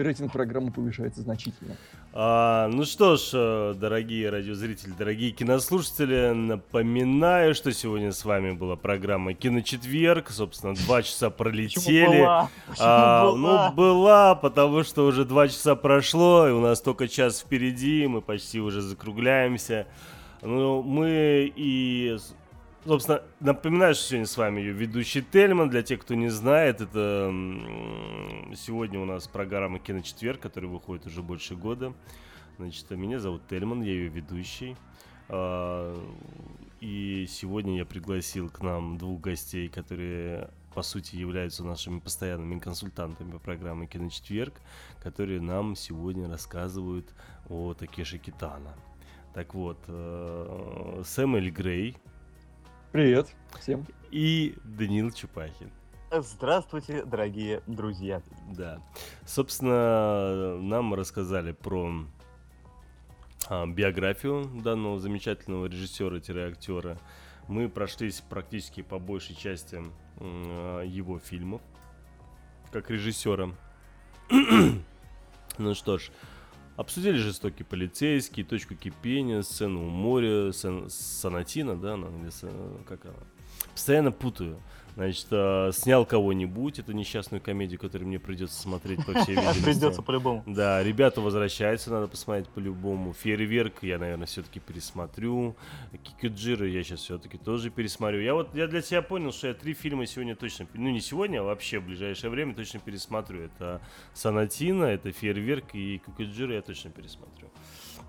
и рейтинг программы повышается значительно. А, ну что ж, э, дорогие радиозрители, дорогие кинослушатели, напоминаю, что сегодня с вами была программа «Киночетверг». Собственно, два часа пролетели. Была? А, была? ну, была, потому что уже два часа прошло, и у нас только час впереди, мы почти уже закругляемся. Ну, мы и, собственно, напоминаю, что сегодня с вами ее ведущий Тельман. Для тех, кто не знает, это сегодня у нас программа «Киночетверг», которая выходит уже больше года. Значит, меня зовут Тельман, я ее ведущий. А, И сегодня я пригласил к нам двух гостей, которые, по сути, являются нашими постоянными консультантами по программе «Киночетверг», которые нам сегодня рассказывают о Такеши Китана. Так вот, э, Сэмюэль Грей Привет всем. и Даниил Чупахин. Здравствуйте, дорогие друзья. Да. Собственно, нам рассказали про а, биографию данного замечательного режиссера-актера. Мы прошлись практически по большей части а, его фильмов, как режиссера. ну что ж, обсудили жестокий полицейский, точку кипения, сцену у моря, сан- сонатина, да, она, или со- как она? Постоянно путаю. Значит, а, снял кого-нибудь, эту несчастную комедию, которую мне придется смотреть, по всей видимости. Придется по-любому. Да, ребята возвращаются, надо посмотреть по-любому. Фейерверк я, наверное, все-таки пересмотрю. Кикюджира я сейчас все-таки тоже пересмотрю. Я вот я для себя понял, что я три фильма сегодня точно, ну не сегодня, а вообще в ближайшее время точно пересмотрю. Это Санатина, это Фейерверк и Кикюджира я точно пересмотрю.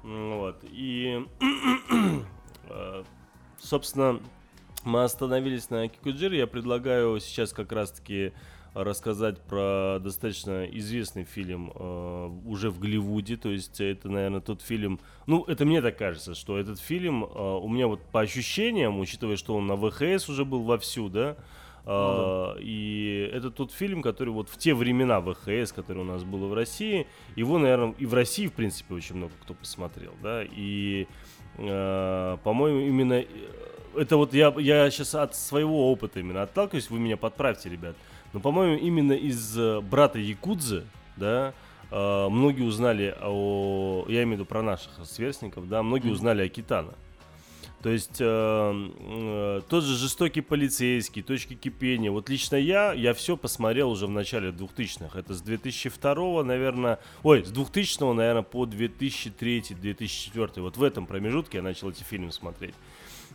Вот. И, э, собственно, мы остановились на Кикуджире. Я предлагаю сейчас как раз-таки рассказать про достаточно известный фильм э, уже в Голливуде. То есть это, наверное, тот фильм... Ну, это мне так кажется, что этот фильм э, у меня вот по ощущениям, учитывая, что он на ВХС уже был вовсю, да, э, и это тот фильм, который вот в те времена ВХС, который у нас было в России, его, наверное, и в России, в принципе, очень много кто посмотрел, да, и, э, по-моему, именно э, это вот я, я сейчас от своего опыта именно отталкиваюсь, вы меня подправьте, ребят. Но, по-моему, именно из э, брата Якудзы, да, э, многие узнали о... Я имею в виду про наших сверстников, да, многие узнали о Китана. То есть э, э, тот же жестокий полицейский, точки кипения. Вот лично я, я все посмотрел уже в начале 2000-х. Это с 2002, наверное, ой, с 2000, наверное, по 2003-2004. Вот в этом промежутке я начал эти фильмы смотреть.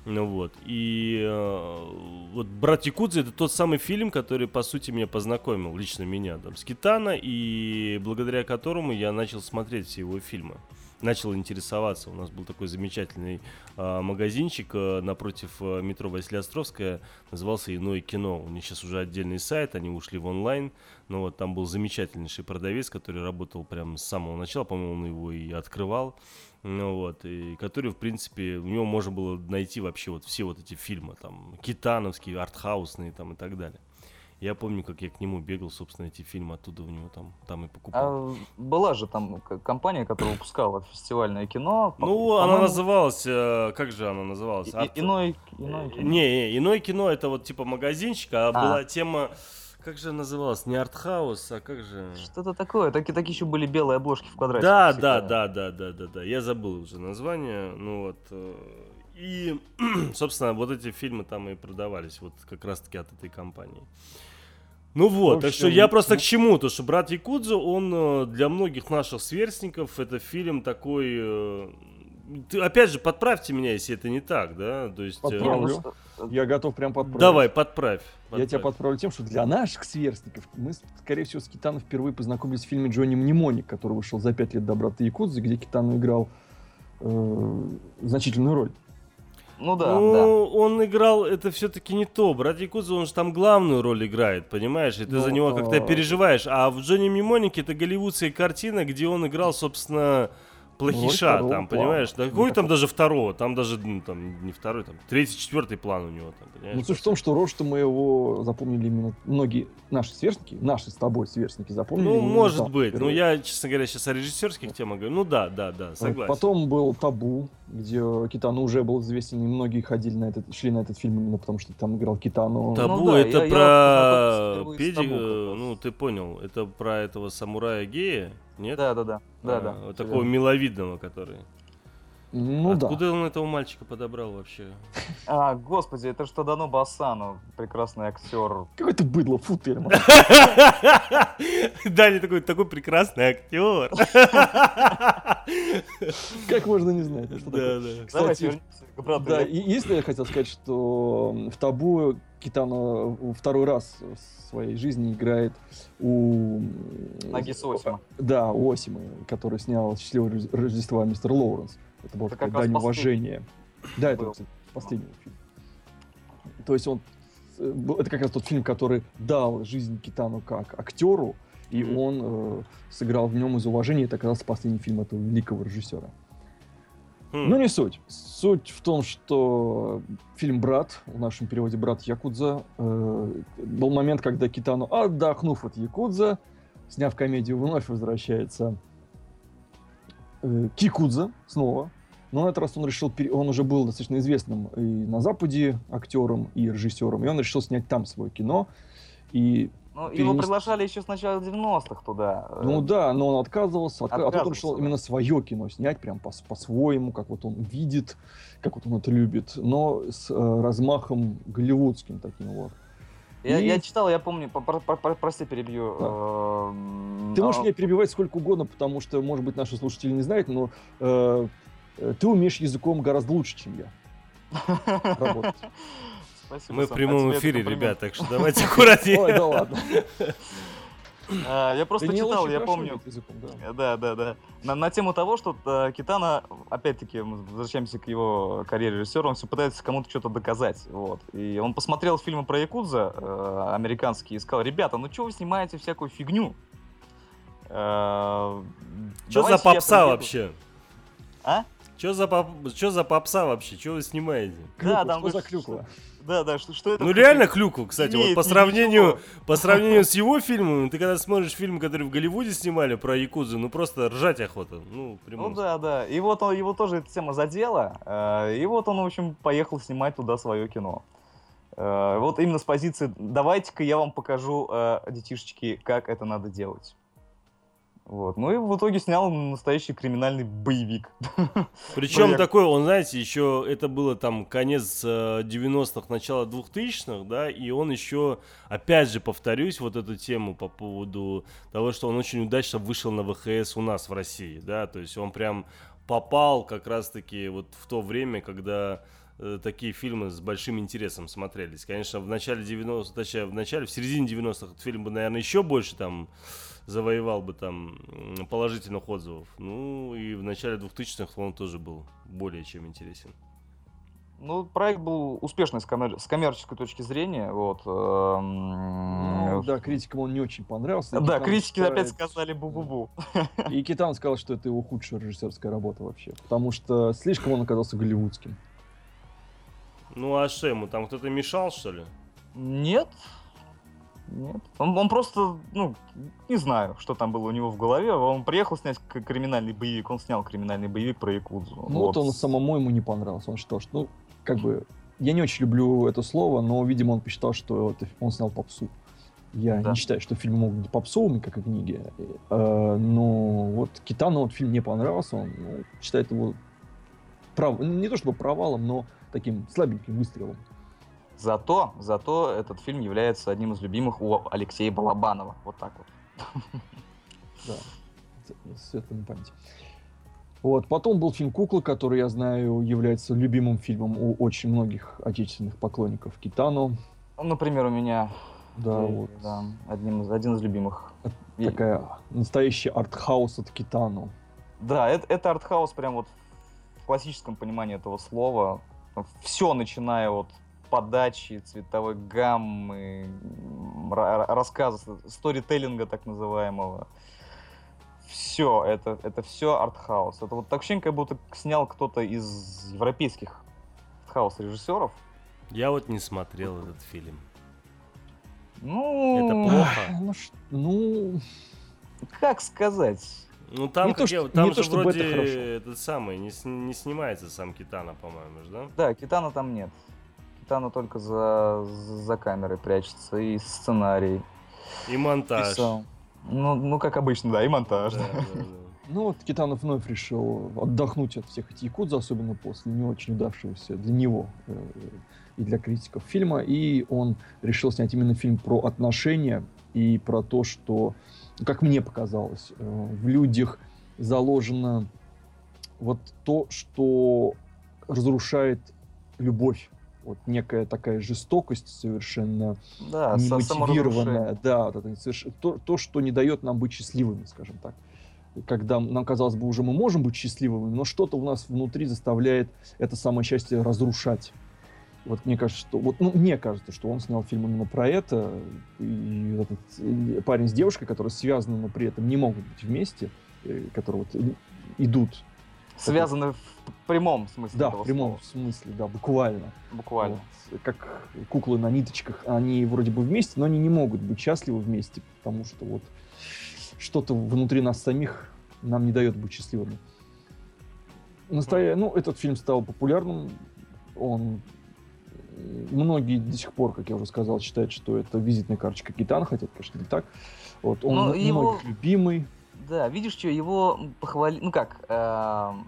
Ну вот. И э, вот «Брат Якудза» — это тот самый фильм, который, по сути, меня познакомил, лично меня, там, с Китана, и благодаря которому я начал смотреть все его фильмы. Начал интересоваться. У нас был такой замечательный э, магазинчик э, напротив э, метро Василиостровская, назывался «Иное кино». У них сейчас уже отдельный сайт, они ушли в онлайн. Но вот там был замечательнейший продавец, который работал прямо с самого начала, по-моему, он его и открывал. Ну вот, и который, в принципе, у него можно было найти вообще вот все вот эти фильмы, там, китановские, артхаусные, там, и так далее. Я помню, как я к нему бегал, собственно, эти фильмы оттуда у него там, там и покупал. А была же там компания, которая выпускала фестивальное кино. По- ну, она называлась, э, как же она называлась? и- и- Арт- Иной, Э, иной кино. Не, не, иное кино это вот типа магазинчик, а, А. была тема, как же называлась, не артхаус, а как же... Что-то такое. Так, так еще были белые обложки в квадрате. Да, да, да, да, да, да, да. Я забыл уже название. Ну вот. И, собственно, вот эти фильмы там и продавались, вот как раз-таки от этой компании. Ну вот, В так что общем, я просто ну- к чему? То, что брат Якудзо, он э, для многих наших сверстников, это фильм такой... э, ты, опять же, подправьте меня, если это не так, да? То есть... э, ну, Подправлю. Я готов прям подправить. давай, подправь. Я тебя подправь. подправлю тем, что для наших сверстников мы, скорее всего, с Китаном впервые познакомились в фильме Джонни Мнемоник, который вышел за пять лет до брата Якудзы, где Китану играл э, значительную роль. Ну да, ну, да. он играл, это все-таки не то. Брат Якудза, он же там главную роль играет, понимаешь? И ты Ну, за него как-то переживаешь. А в Джонни Мимонике это голливудская картина, где он играл, собственно, плохиша, второго там, плана. понимаешь? Да Ну, какой там даже второго, там даже, ну, там, не второй, там, третий, четвертый план у него, там, понимаешь? Ну, суть в том, что что мы его запомнили именно многие наши сверстники, наши с тобой сверстники запомнили. Ну, может там быть. Ну, впервые. я, честно говоря, сейчас о режиссерских темах говорю. Ну, да, да, да, согласен. Потом был Табу, где Китану уже был известен, и многие ходили на этот, шли на этот фильм именно потому, что там играл Китану. Табу Ну да, это я- я про впервые с Педи, ну ты понял, это про этого самурая гея, нет? Да, да, да. Да, А, да. вот такого миловидного, который. Ну да. Откуда он этого мальчика подобрал вообще? А, господи, это что Дано Басану, прекрасный актер. Какой-то быдло, фу ты. Даня такой, такой прекрасный актер. Как можно не знать? что Да, такое? да. Кстати. Да, и если я хотел сказать, что в Табу Китано второй раз в своей жизни играет у... Нагиса Осима. Да, у Осимы, который снял «Счастливое Рожде- Рождество» мистер Лоуренс. Это было раз дань уважения. Да, это, кстати, последний фильм. То есть он... э, Это как раз тот фильм, который дал жизнь Китану как актеру, и Мгм. он э, сыграл в нем из уважения. Это раз последний фильм этого великого режиссера. Хм. Ну, не суть. Суть в том, что фильм «Брат», в нашем переводе «Брат Якудза», э, был момент, когда Китану, отдохнув от Якудза, сняв комедию, вновь возвращается э, к Якудза снова. Но на этот раз он решил, он уже был достаточно известным и на Западе актером, и режиссером, и он решил снять там свое кино. И, Ну, его перенес- приглашали еще с начала 90-х туда. ну да, но он отказывался, отка- а тут он Отказывался, решил да. именно свое кино снять, прям по- по-своему, как вот он видит, как вот он это любит, но с э, размахом голливудским таким вот. Я, и- я читал, я помню, по- про- про- про- прости, перебью. эм, Ты можешь а, меня перебивать сколько угодно, потому что, может быть, наши слушатели не знают, но э, ты умеешь языком гораздо лучше, чем я работать. Спасибо, Мы в прямом эфире, ребят, так что давайте аккуратнее. Ой, да ладно. А, Я просто Даниил читал, я помню. языком, да. Э, Да, да, да. На, на тему того, что э, Китана, опять-таки, мы возвращаемся к его карьере режиссера, он все пытается кому-то что-то доказать. Вот. И он посмотрел фильмы про Якудза э, американские и сказал, ребята, ну что вы снимаете всякую фигню? Э, Что за попса приеду». вообще? А? Что за, поп... чё за попса вообще? Что вы снимаете? Клюква, там что за вы- клюква? Да, да, что, что это? Ну за реально клюку, кстати, вот Имеет по ничего. сравнению, по сравнению с его фильмом, ты когда смотришь фильм, который в Голливуде снимали про Якудзу, ну просто ржать охота. Ну, в прямом Ну да, да. И вот он, его тоже эта тема задела. э, И вот он, в общем, поехал снимать туда свое кино. Э, Вот именно с позиции «давайте-ка я вам покажу, э, детишечки, как это надо делать». Вот. Ну и в итоге снял настоящий криминальный боевик. Причем Проект. такой, он, знаете, еще это было там конец э, 90-х, начало 2000-х, да, и он еще, опять же, повторюсь, вот эту тему по поводу того, что он очень удачно вышел на ВХС у нас в России, да, то есть он прям попал как раз-таки вот в то время, когда э, такие фильмы с большим интересом смотрелись. Конечно, в начале 90-х, точнее, в начале, в середине 90-х этот фильм бы, наверное, еще больше там завоевал бы там положительных отзывов. Ну и в начале 2000-х он тоже был более чем интересен. Ну, проект был успешный с, коммер- с коммерческой точки зрения. Вот. эм, Ну, да, критикам он не очень понравился. Да, Никитан критики опять считает- сказали бу-бу-бу. И Китан сказал, что это его худшая режиссерская работа вообще. Потому что слишком он оказался голливудским. Ну а что ему там кто-то мешал, что ли? Нет. Нет. Он, он просто, ну, не знаю, что там было у него в голове. Он приехал снять криминальный боевик, он снял криминальный боевик про Якудзу. Ну вот он самому ему не понравился. Он что ж, ну, как бы, я не очень люблю это слово, но, видимо, он посчитал, что это, он снял попсу. Я Да. не считаю, что фильмы могут быть попсовыми, как и книги. Э, но вот Китану вот фильм не понравился, он ну, считает его прав... не то чтобы провалом, но таким слабеньким выстрелом. Зато, зато этот фильм является одним из любимых у Алексея Балабанова. Вот так вот. Да, светлая память. Вот. Потом был фильм «Кукла», который, я знаю, является любимым фильмом у очень многих отечественных поклонников Китану. Ну, Например, у меня Да, э, вот. да, одним из, один из любимых. И- Такая настоящий артхаус от Китану. Да, это, это артхаус прям вот в классическом понимании этого слова. Все, начиная от подачи, цветовой гаммы, рассказа, сторителлинга так называемого. Все, это, это все артхаус. Это вот так ощущение, как будто снял кто-то из европейских артхаус режиссеров. Я вот не смотрел этот фильм. Ну, Это плохо. Ну, ну, как сказать? Ну там, Не то, я- что- там не же то, чтобы вроде это хорошо. этот самый, не, не снимается сам Китана, по-моему, же, да? Да, Китана там нет. Китана только за, за камерой прячется, и сценарий. И монтаж. сам. Ну, ну, как обычно, да, и монтаж. Да, да. да, да. Ну вот Китанов вновь решил отдохнуть от всех этих якудз, особенно после не очень удавшегося для него э, и для критиков фильма. И он решил снять именно фильм про отношения и про то, что, как мне показалось, э, в людях заложено вот то, что разрушает любовь. Вот некая такая жестокость совершенно Да, немотивированная, да, вот это соверш- то, то, что не дает нам быть счастливыми, скажем так. Когда нам казалось бы уже мы можем быть счастливыми, но что-то у нас внутри заставляет это самое счастье разрушать. Вот мне кажется, что вот ну, мне кажется, что он снял фильм именно про это. И этот э, парень с девушкой, которые связаны, но при этом не могут быть вместе, э, которые вот и- идут. Связаны в прямом смысле Да, в прямом слова, смысле, да, буквально. буквально. Вот, как куклы на ниточках, они вроде бы вместе, но они не могут быть счастливы вместе, потому что вот что-то внутри нас самих нам не дает быть счастливыми. Настоя... Ну, этот фильм стал популярным. Он многие до сих пор, как я уже сказал, считают, что это визитная карточка Китана, хотя, конечно, не так. Вот, он Но м- его- многих любимый. Да, видишь, что его похвалили, ну как, эм,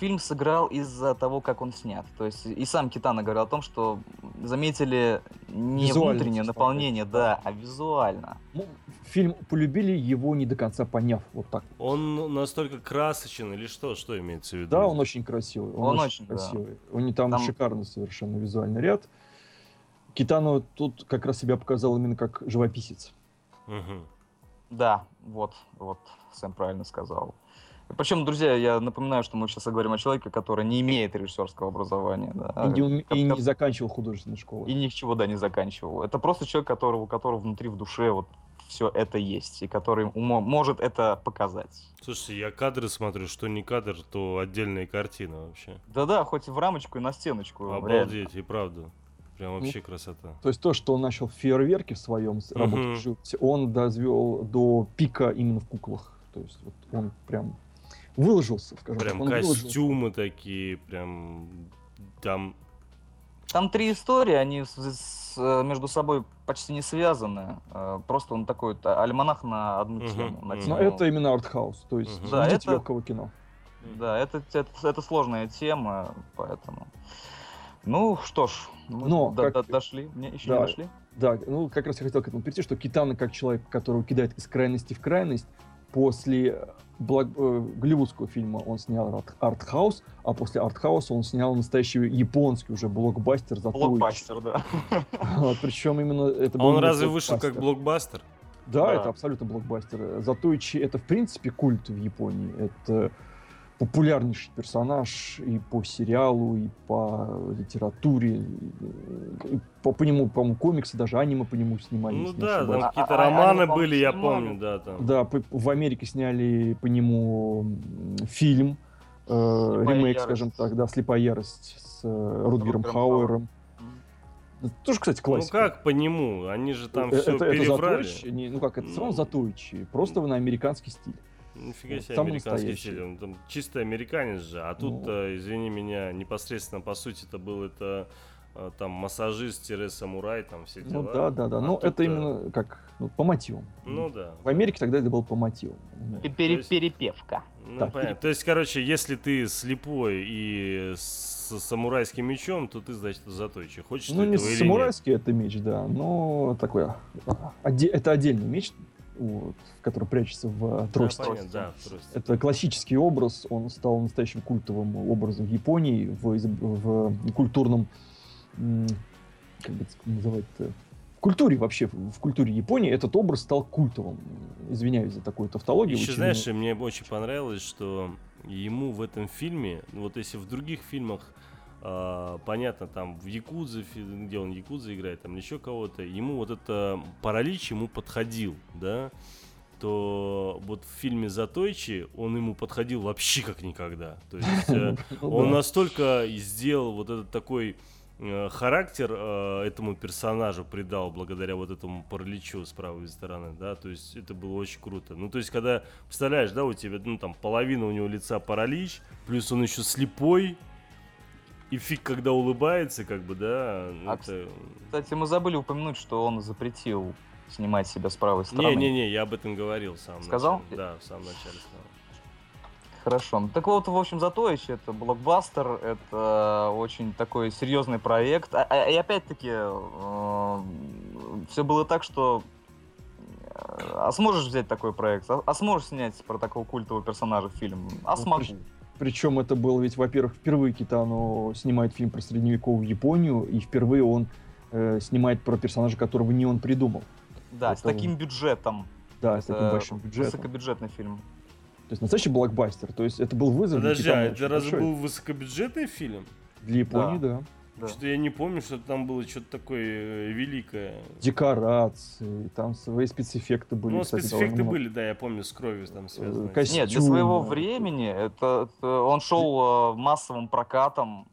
фильм сыграл из-за того, как он снят. То есть и сам Китана говорил о том, что заметили не внутреннее наполнение, да. да, а визуально. Ну, фильм полюбили, его не до конца поняв. Вот так. Он настолько красочен или что? Что имеется в виду? Да, он очень красивый. Он, Он очень, очень, да. красивый. У него там, Там- шикарный совершенно визуальный ряд. Китано тут как раз себя показал именно как живописец. Мгм. Да, вот, вот, Сэм правильно сказал. Причем, друзья, я напоминаю, что мы сейчас говорим о человеке, который не имеет режиссерского образования. да, и, не, как- и не заканчивал художественную школу. и ничего, да, не заканчивал. Это просто человек, которого, у которого внутри, в душе вот все это есть, и который умо- может это показать. Слушайте, я кадры смотрю, что не кадр, то отдельная картина вообще. Да-да, хоть и в рамочку, и на стеночку. реально. Обалдеть, и правда. Прям Ну, вообще красота. То есть то, что он начал в фейерверке в своем живописи, он дозвел до пика именно в куклах. То есть вот он прям выложился, скажем Прям так. Выложился. костюмы такие, прям там... Там три истории, они с- с- э, между собой почти не связаны. Э, Просто он такой вот альманах на одну Мгм, тему. на тему. Но это именно артхаус. То есть Мгм. Да, это- легкого кино. Да, это, это, это сложная тема, поэтому... Ну что ж, мы Но, до- как- до- дошли. Не, еще Да. не дошли? Да, ну как раз я хотел к этому перейти, что Китана как человек, которого кидает из крайности в крайность, после благ- э, голливудского фильма он снял арт- артхаус, а после артхауса он снял настоящий японский уже блокбастер за Блокбастер, да. Причем именно это А был он разве вышел как блокбастер. Да, Да. это абсолютно блокбастер. Затойчи это в принципе культ в Японии. Это популярнейший персонаж и по сериалу, и по литературе, и по, по нему, по-моему, комиксы, даже аниме по нему снимали. Ну да, там А- какие-то а- а романы они, были, я помню, да, там. Да, п- в Америке сняли по нему фильм, э, «Слепая ремейк, ярость». скажем так, да, «Слепая ярость» с э, Рутгером Хауэром. Это тоже, кстати, Ну классика. как по нему? Они же там Э, все это, это переврали. Затойчи, не- ну как, это все равно Ну. Затойчи, просто на американский стиль. Нифига себе самый американский настоящий. стиль. Он там чисто американец же. А тут, Ну. э, извини меня, непосредственно по сути это был это э, там массажист-самурай, там все дела. Ну да, да, да. А Но тут, это э, именно как ну, по мотивам. Ну да. В Америке тогда это было по мотивам. Пере- есть- перепевка. Ну, Так, понятно. То есть, короче, если ты слепой и с самурайским мечом, то ты, значит, затойчик. Хочешь Ну ты не этого или нет? самурайский это меч, да, но такой а, оде- это отдельный меч, вот, который прячется в Да, трости. понятно, да, трости. Это классический образ, он стал настоящим культовым образом в Японии, в, в культурном, как бы называть-то, в культуре вообще, в культуре Японии этот образ стал культовым. Извиняюсь за такую тавтологию. Еще, очень- знаешь, мне очень понравилось, что ему в этом фильме, ну, вот если в других фильмах, понятно, там в Якудзе, где он Якудзе играет, там еще кого-то, ему вот это паралич ему подходил, да, то вот в фильме Затойчи он ему подходил вообще как никогда. То есть э, Ну он настолько сделал вот этот такой э, характер э, этому персонажу придал благодаря вот этому параличу с правой стороны, да, то есть это было очень круто. Ну, то есть, когда, представляешь, да, у тебя, ну, там, половина у него лица паралич, плюс он еще слепой, и фиг, когда улыбается, как бы, да, А, это... Кстати, мы забыли упомянуть, что он запретил снимать себя с правой стороны. Не-не-не, я об этом говорил в самом Сказал? начале. Да, в самом начале сказал. Хорошо. Так вот, в общем, Затоич это блокбастер, это очень такой серьезный проект. А- а- и опять-таки, все было так, что э, а сможешь взять такой проект? А, а сможешь снять про такого культового персонажа фильм? А Ну, смогу. Прич- Причем это был ведь, во-первых, впервые Китано снимает фильм про средневековую Японию, и впервые он э, снимает про персонажа, которого не он придумал. Да, с это- таким бюджетом. Да, с таким Это большим бюджетом. Высокобюджетный фильм. То есть настоящий блокбастер. То есть это был вызов для Подожди, а Китано это разве большой. был высокобюджетный фильм? Для Японии, да. Да. Что-то я не помню, что там было что-то такое э, великое. Декорации, там свои спецэффекты были. ну, кстати, спецэффекты довольно были, да, я помню, с кровью там связаны. костюм. Нет, для своего времени это, это он шел э, массовым прокатом,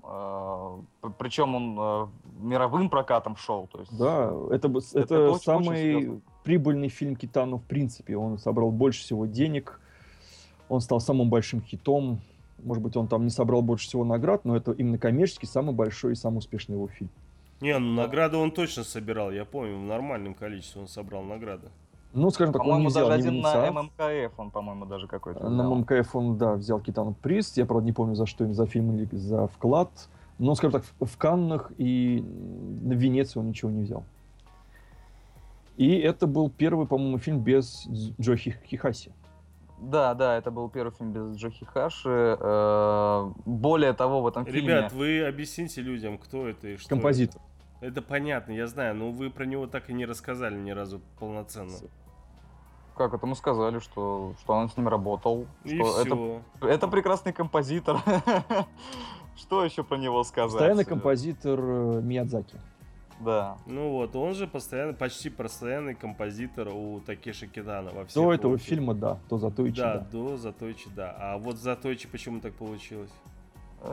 причем он э, мировым прокатом шел. То есть, Да, это, Это- это, очень- очень самый серьезно. прибыльный фильм Китану в принципе. Он собрал больше всего денег, он стал самым большим хитом. Может быть, он там не собрал больше всего наград, но это именно коммерчески самый большой и самый успешный его фильм. Не, ну награды он точно собирал, я помню, в нормальном количестве он собрал награды. Ну, скажем так, он не взял даже один на. ММКФ он, по-моему, даже какой-то. На. ММКФ он, да, взял Китану приз. Я, правда, не помню, за что, за фильм или за вклад. Но, скажем так, в- в Каннах и на Венеции он ничего не взял. И это был первый, по-моему, фильм без Джо Хи- Хихаси. Да, да, это был первый фильм без Джо Хихаши. Э, Более того, в этом Ребят, фильме... вы объясните людям, кто это и что Композитор. Это. Это понятно, я знаю, но вы про него так и не рассказали ни разу полноценно. Как это мы сказали, что, что он с ним работал. И что это, все. это прекрасный композитор. Что еще про него сказать? Постоянный композитор э, Миядзаки. Да. Ну вот, он же постоянно, почти постоянный композитор у Такеши Кидана во всех До этого фильмах. фильма, да. То Затоичи, Да, да. до Затойчи, да. А вот Затойчи почему так получилось?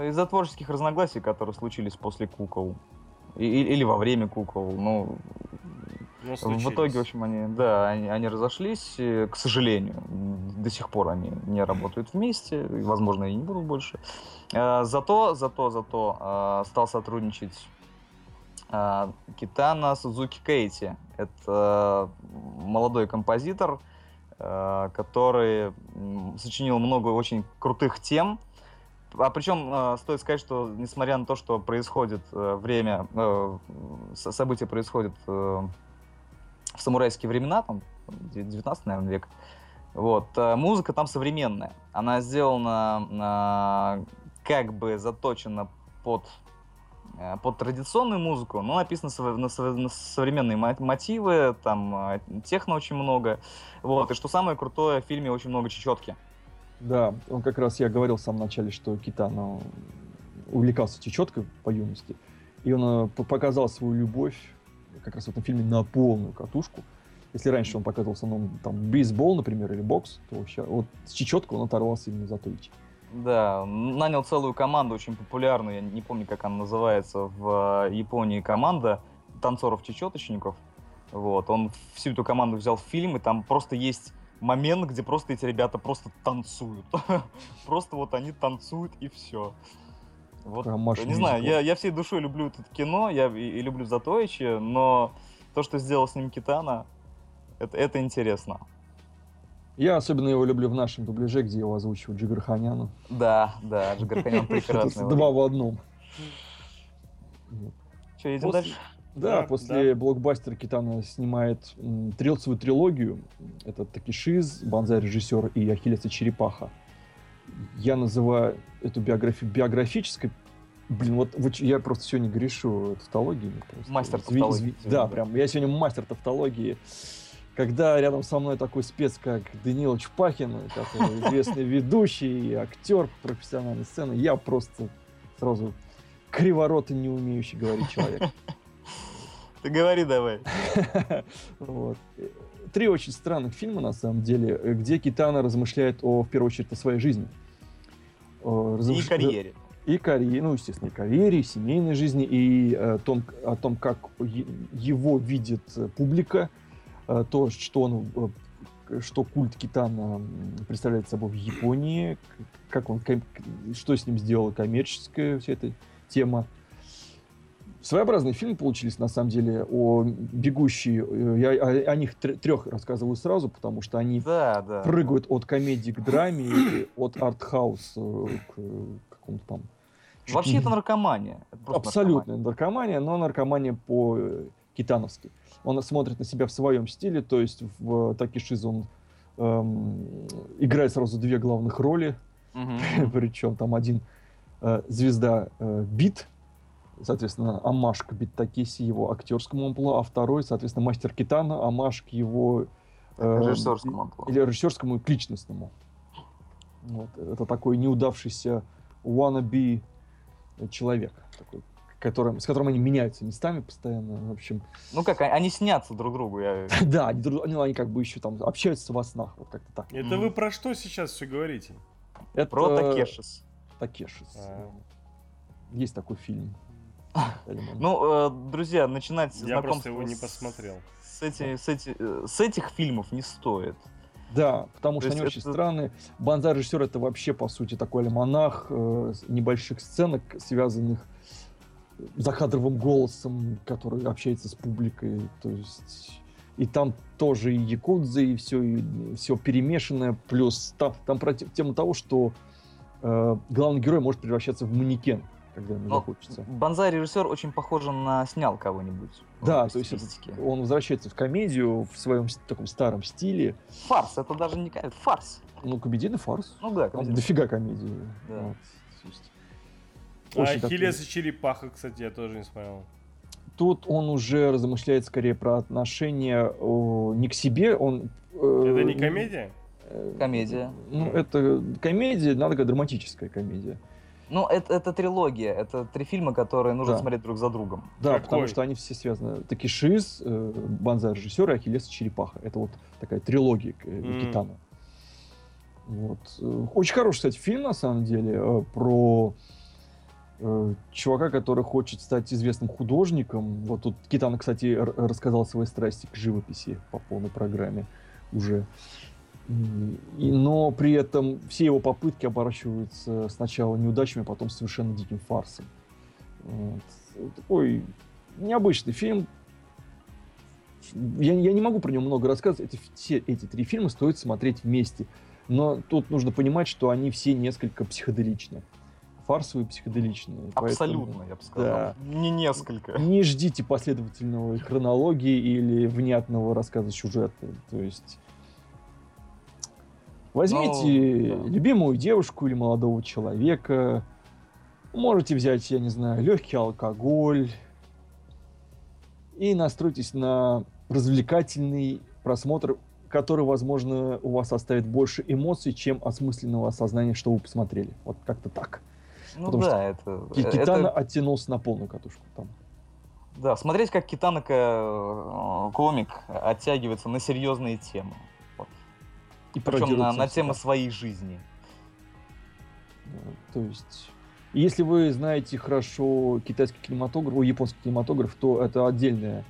Из-за творческих разногласий, которые случились после кукол. И- или во время кукол. Ну, Ну, в итоге, в общем, они, да, они, они разошлись, к сожалению. До сих пор они не работают вместе, и, возможно, и не будут больше. Э, Зато, зато, зато э, стал сотрудничать Китана Сузуки Кейти. Это молодой композитор, э, который сочинил много очень крутых тем. А причем э, стоит сказать, что несмотря на то, что происходит э, время, э, события происходят э, в самурайские времена, там, 19, наверное, век, вот, музыка там современная. Она сделана, э, как бы заточена под, под традиционную музыку, но написано на, сов- на современные мо- мотивы, там э, техно очень много. Вот, и что самое крутое, в фильме очень много чечетки. Да, он как раз, я говорил в самом начале, что Китано увлекался чечеткой по юности, и он э, показал свою любовь как раз в этом фильме на полную катушку. Если раньше он показывал в основном там бейсбол, например, или бокс, то сейчас вот с чечеткой он оторвался именно за Туичи. Да, нанял целую команду, очень популярную, я не помню, как она называется, в э, Японии команда танцоров-чечеточников. Вот, он всю эту команду взял в фильм, и там просто есть момент, где просто эти ребята просто танцуют. Просто вот они танцуют и все. Вот, не знаю, я, я всей душой люблю это кино, я и, и люблю Затоичи, но то, что сделал с ним Китана, это, это интересно. Я особенно его люблю в нашем дубляже, где его озвучивают Джигар Ханяна. Да, да, Джигарханян прекрасный. Два в одном. Вот. Что, едем После- дальше? Да, Да, после блокбастера Китана снимает м, трилцевую трилогию. Это Такишиз, Банзай режиссер и Ахиллес и Черепаха. Я называю эту биографию биографической. Блин, вот ч- я просто сегодня грешу тавтологией. просто. Мастер тавтологии да. прям, я сегодня мастер тавтологии. Когда рядом со мной такой спец, как Даниил Чупахин, который известный ведущий, и актер профессиональной сцены, я просто сразу криворот и не умеющий говорить человек. Ты говори давай. Вот. Э, Три очень странных фильма, на самом деле, э, где Китана размышляет о, в первую очередь, о своей жизни. О, И размыш- карьере. и карьере, ну, естественно, и карьере, и семейной жизни, и э, том, о том, как его видит э, публика, э, то, что он, э, что культ Китана представляет собой в Японии, как он, что с ним сделала коммерческая вся эта тема. Своеобразные фильмы получились, на самом деле, о бегущие. Э, я о, о них трех рассказываю сразу, потому что они да, да. прыгают от комедии к драме, от артхауса к какому-то там Вообще это наркомания. Это Абсолютная наркомания. наркомания, но наркомания по-китановски. Он смотрит на себя в своем стиле, то есть в Такишиз он эм, играет сразу две главных роли, угу. причем там один э, звезда э, бит, соответственно, амаш к Бит Такиси, его актерскому амплуа, а второй, соответственно, мастер Китана, амаш к его э, режиссерскому амплуа. Или режиссерскому и к личностному. Вот. Это такой неудавшийся wannabe человек, такой, которым, с которым они меняются местами постоянно. В общем. Ну как, а, они снятся друг другу. Я... да, они, они, они как бы еще там общаются во снах, вот как-то так. Это mm. вы про что сейчас все говорите? Это... Про Такешис. Такешис. А. Есть такой фильм. Ну, э, друзья, начинать Я просто его не посмотрел. С, эти, с, эти, э, с этих фильмов не стоит. Да, потому что они это... очень странные. Банзай режиссер это вообще, по сути, такой альманах э, небольших сценок, связанных закадровым голосом, который общается с публикой. То есть и там тоже и якудзы, и все, и все перемешанное. Плюс там, там про тему того, что э, главный герой может превращаться в манекен когда ему Но захочется. Банзай режиссер очень похож на снял кого-нибудь. Да, то есть он возвращается в комедию в своем таком старом стиле. Фарс, это даже не фарс. Ну, комедийный фарс. Ну да, комедийный. Дофига комедии. Да. Вот. А Ахиллес и Черепаха, кстати, я тоже не смотрел. Тут он уже размышляет скорее про отношения о, не к себе, он... Э, это не комедия? Э, комедия. Ну, это комедия, надо говорить, драматическая комедия. Ну, это, это трилогия, это три фильма, которые нужно да. смотреть друг за другом. Да, Какой? потому что они все связаны. Таки Шиз, э, Банзай режиссер и Ахиллес и Черепаха. Это вот такая трилогия э, mm. Китана. Вот. Э, очень хороший, кстати, фильм, на самом деле, э, про э, чувака, который хочет стать известным художником. Вот тут Китана, кстати, рассказал свои страсти к живописи по полной программе уже. И, но при этом все его попытки оборачиваются сначала неудачами, а потом совершенно диким фарсом. Вот. Такой необычный фильм. Я, я не могу про него много рассказывать. Эти, все эти три фильма стоит смотреть вместе. Но тут нужно понимать, что они все несколько психоделичны. Фарсовые психоделичные. Абсолютно, поэтому, я бы сказал. Да, не несколько. Не ждите последовательного хронологии или внятного рассказа сюжета. То есть Возьмите ну, да. любимую девушку или молодого человека. Можете взять, я не знаю, легкий алкоголь. И настройтесь на развлекательный просмотр, который, возможно, у вас оставит больше эмоций, чем осмысленного осознания, что вы посмотрели. Вот как-то так. Ну Потому да, это... Китана это... оттянулся на полную катушку там. Да, смотреть, как Китана э, комик оттягивается на серьезные темы. И Причем на, на тему своей жизни. То есть, если вы знаете хорошо китайский кинематограф, о, японский кинематограф, то это отдельная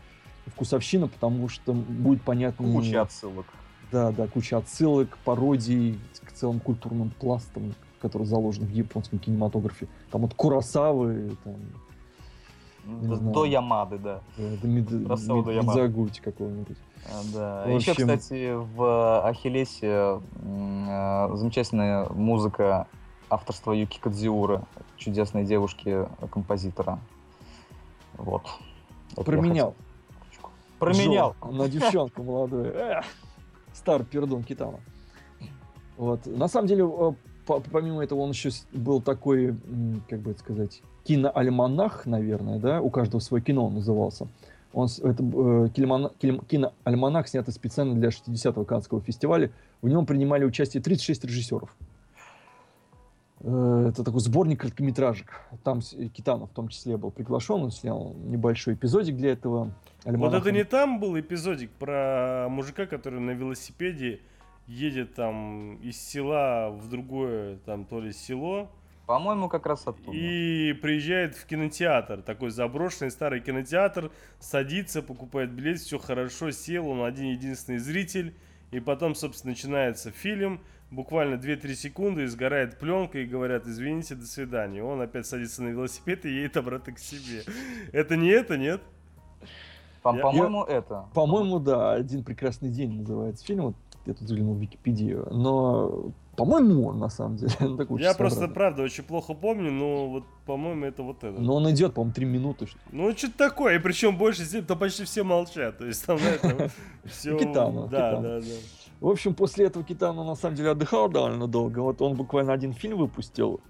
вкусовщина, потому что будет понятно... Куча отсылок. Да, да, куча отсылок, пародий к целым культурным пластам, которые заложены в японском кинематографе. Там вот Курасавы, там, до, до Ямады, да. да до Мид, Мид, Мидзагути какого-нибудь. А, да. В общем... Еще, кстати, в Ахиллесе э, замечательная музыка авторства Юки Кадзиура, чудесной девушки-композитора. Вот. Это Променял. Променял. Жо, на девчонку молодую. Стар пердун Китана. Вот. На самом деле, э, помимо этого, он еще был такой, как бы это сказать, киноальманах, наверное, да, у каждого свое кино он назывался. Он, это э, киноальманах, снятый специально для 60-го Каннского фестиваля. В нем принимали участие 36 режиссеров. Э, это такой сборник короткометражек. Там Китанов в том числе был приглашен, он снял небольшой эпизодик для этого альманаха. Вот это не там был эпизодик про мужика, который на велосипеде едет там из села в другое, там то ли село, По-моему, как раз оттуда. И приезжает в кинотеатр, такой заброшенный старый кинотеатр, садится, покупает билет, все хорошо, сел, он один единственный зритель. И потом, собственно, начинается фильм, буквально 2-3 секунды, и сгорает пленка, и говорят, извините, до свидания. Он опять садится на велосипед и едет обратно к себе. Это не это, нет? По-моему, это. По-моему, да, «Один прекрасный день» называется фильм. Вот я тут заглянул в Википедию. Но, по-моему, он на самом деле. он такой Я просто, своеобразный. правда, очень плохо помню, но вот, по-моему, это вот это. Но он идет, по-моему, три минуты. что. Ну, что-то такое, и причем больше то почти все молчат. То есть там, на этом все... Китано, Да, да, да. В общем, после этого Китана на самом деле отдыхал довольно долго. Вот он буквально один фильм выпустил.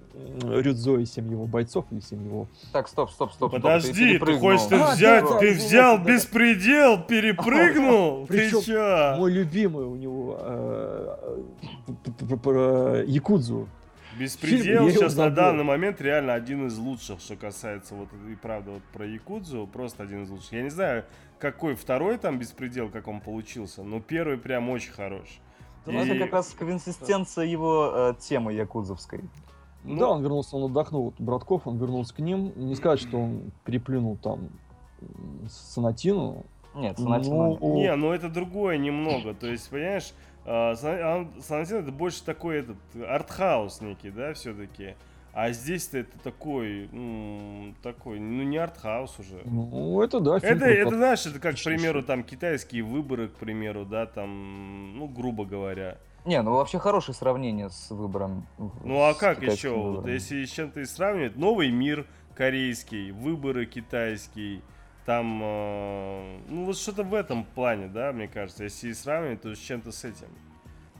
Рюдзо и семь его бойцов или семь его. Так, стоп, стоп, стоп. стоп, Подожди, ты перепрыгнул. хочешь ты А, взять, да, ты да, взял да, беспредел, перепрыгнул? Ты Причем чё? Мой любимый у него э, Якудзу. Беспредел фильм, сейчас на данный момент реально один из лучших, что касается вот и правда вот про Якудзу, просто один из лучших. Я не знаю, какой второй там беспредел, как он получился, но первый прям очень хорош. Ну, Это И- как раз консистенция его э, темы якудзовской. Ну, да, он вернулся, он отдохнул от братков, он вернулся к ним. Не сказать, что он переплюнул там Санатину. Нет, Ну, Санатина. Не, ну это другое немного. То есть, понимаешь, а, Сан- он- Санатин это больше такой этот артхаус некий, да, все-таки. А здесь-то это такой, м, такой, ну не артхаус уже. Ну, это да, фильм Это, про- это, знаешь, это как, к примеру, там китайские выборы, к примеру, да, там, ну, грубо говоря. Не, ну вообще хорошее сравнение с выбором. Ну а как еще? Вот если с чем-то и сравнивать, новый мир корейский, выборы китайский, там, э, ну вот что-то в этом плане, да, мне кажется. Если и сравнивать, то с чем-то с этим.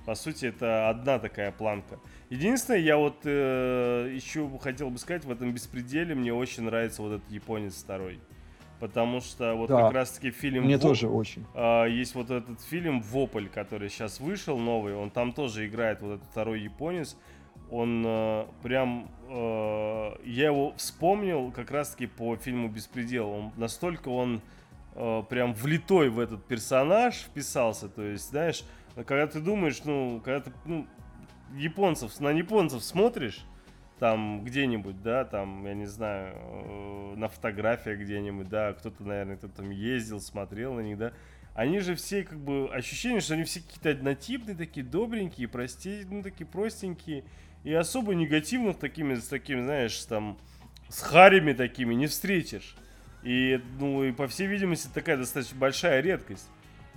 По сути, это одна такая планка. Единственное, я вот э, еще хотел бы сказать, в этом беспределе мне очень нравится вот этот японец второй. Потому что вот Да. как раз-таки фильм Мне «Во- тоже очень. а, есть вот этот фильм Вопль, который сейчас вышел новый, он там тоже играет вот этот второй японец. Он э, прям, э, я его вспомнил как раз-таки по фильму Беспредел. Он настолько он э, прям влитой в этот персонаж вписался, то есть, знаешь, когда ты думаешь, ну, когда ты, ну, японцев, на японцев смотришь, там где-нибудь, да, там, я не знаю, э, на фотографиях где-нибудь, да, кто-то, наверное, кто там ездил, смотрел на них, да, они же все, как бы, ощущение, что они все какие-то однотипные, такие добренькие, прости, ну, такие простенькие, и особо негативных такими, с такими, знаешь, там, с харями такими не встретишь. И, ну, и по всей видимости, такая достаточно большая редкость.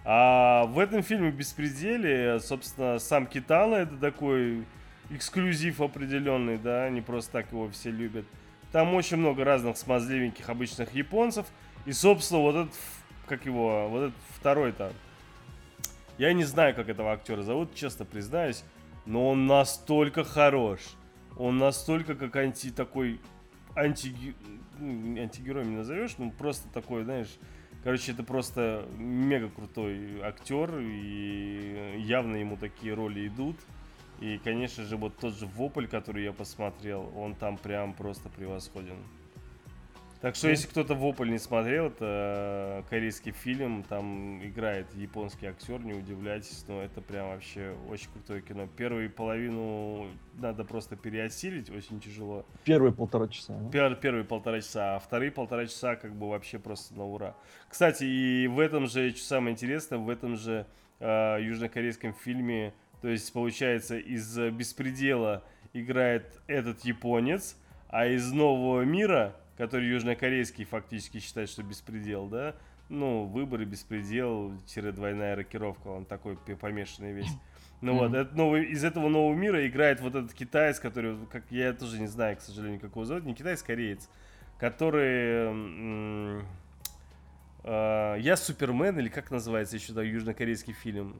А в этом фильме «Беспределе», собственно, сам Китана это такой эксклюзив определенный, да, не просто так его все любят. Там очень много разных смазливеньких обычных японцев. И, собственно, вот этот, как его, вот этот второй-то. Я не знаю, как этого актера зовут, честно признаюсь, но он настолько хорош. Он настолько как анти такой анти ну, антигероем не назовешь, ну просто такой, знаешь, короче, это просто мега крутой актер и явно ему такие роли идут. И, конечно же, вот тот же Вопль, который я посмотрел, он там прям просто превосходен. Так что, если кто-то Вопль не смотрел, это корейский фильм, там играет японский актер, не удивляйтесь, но это прям вообще очень крутое кино. Первую половину надо просто переосилить, очень тяжело. Первые полтора часа. да? Пер- первые полтора часа, а вторые полтора часа как бы вообще просто на ура. Кстати, и в этом же, что самое интересное, в этом же э, южнокорейском фильме, то есть получается из э, беспредела играет этот японец, а из нового мира, который южнокорейский фактически считает, что беспредел, да, ну, выборы, беспредел, тире двойная рокировка, он такой помешанный весь. Ну вот, Мгм. этот новый, из этого нового мира играет вот этот китаец, который, вот как я тоже не знаю, к сожалению, как его зовут, не китаец, кореец, который... м, э, я Супермен, или как называется еще да, южнокорейский фильм?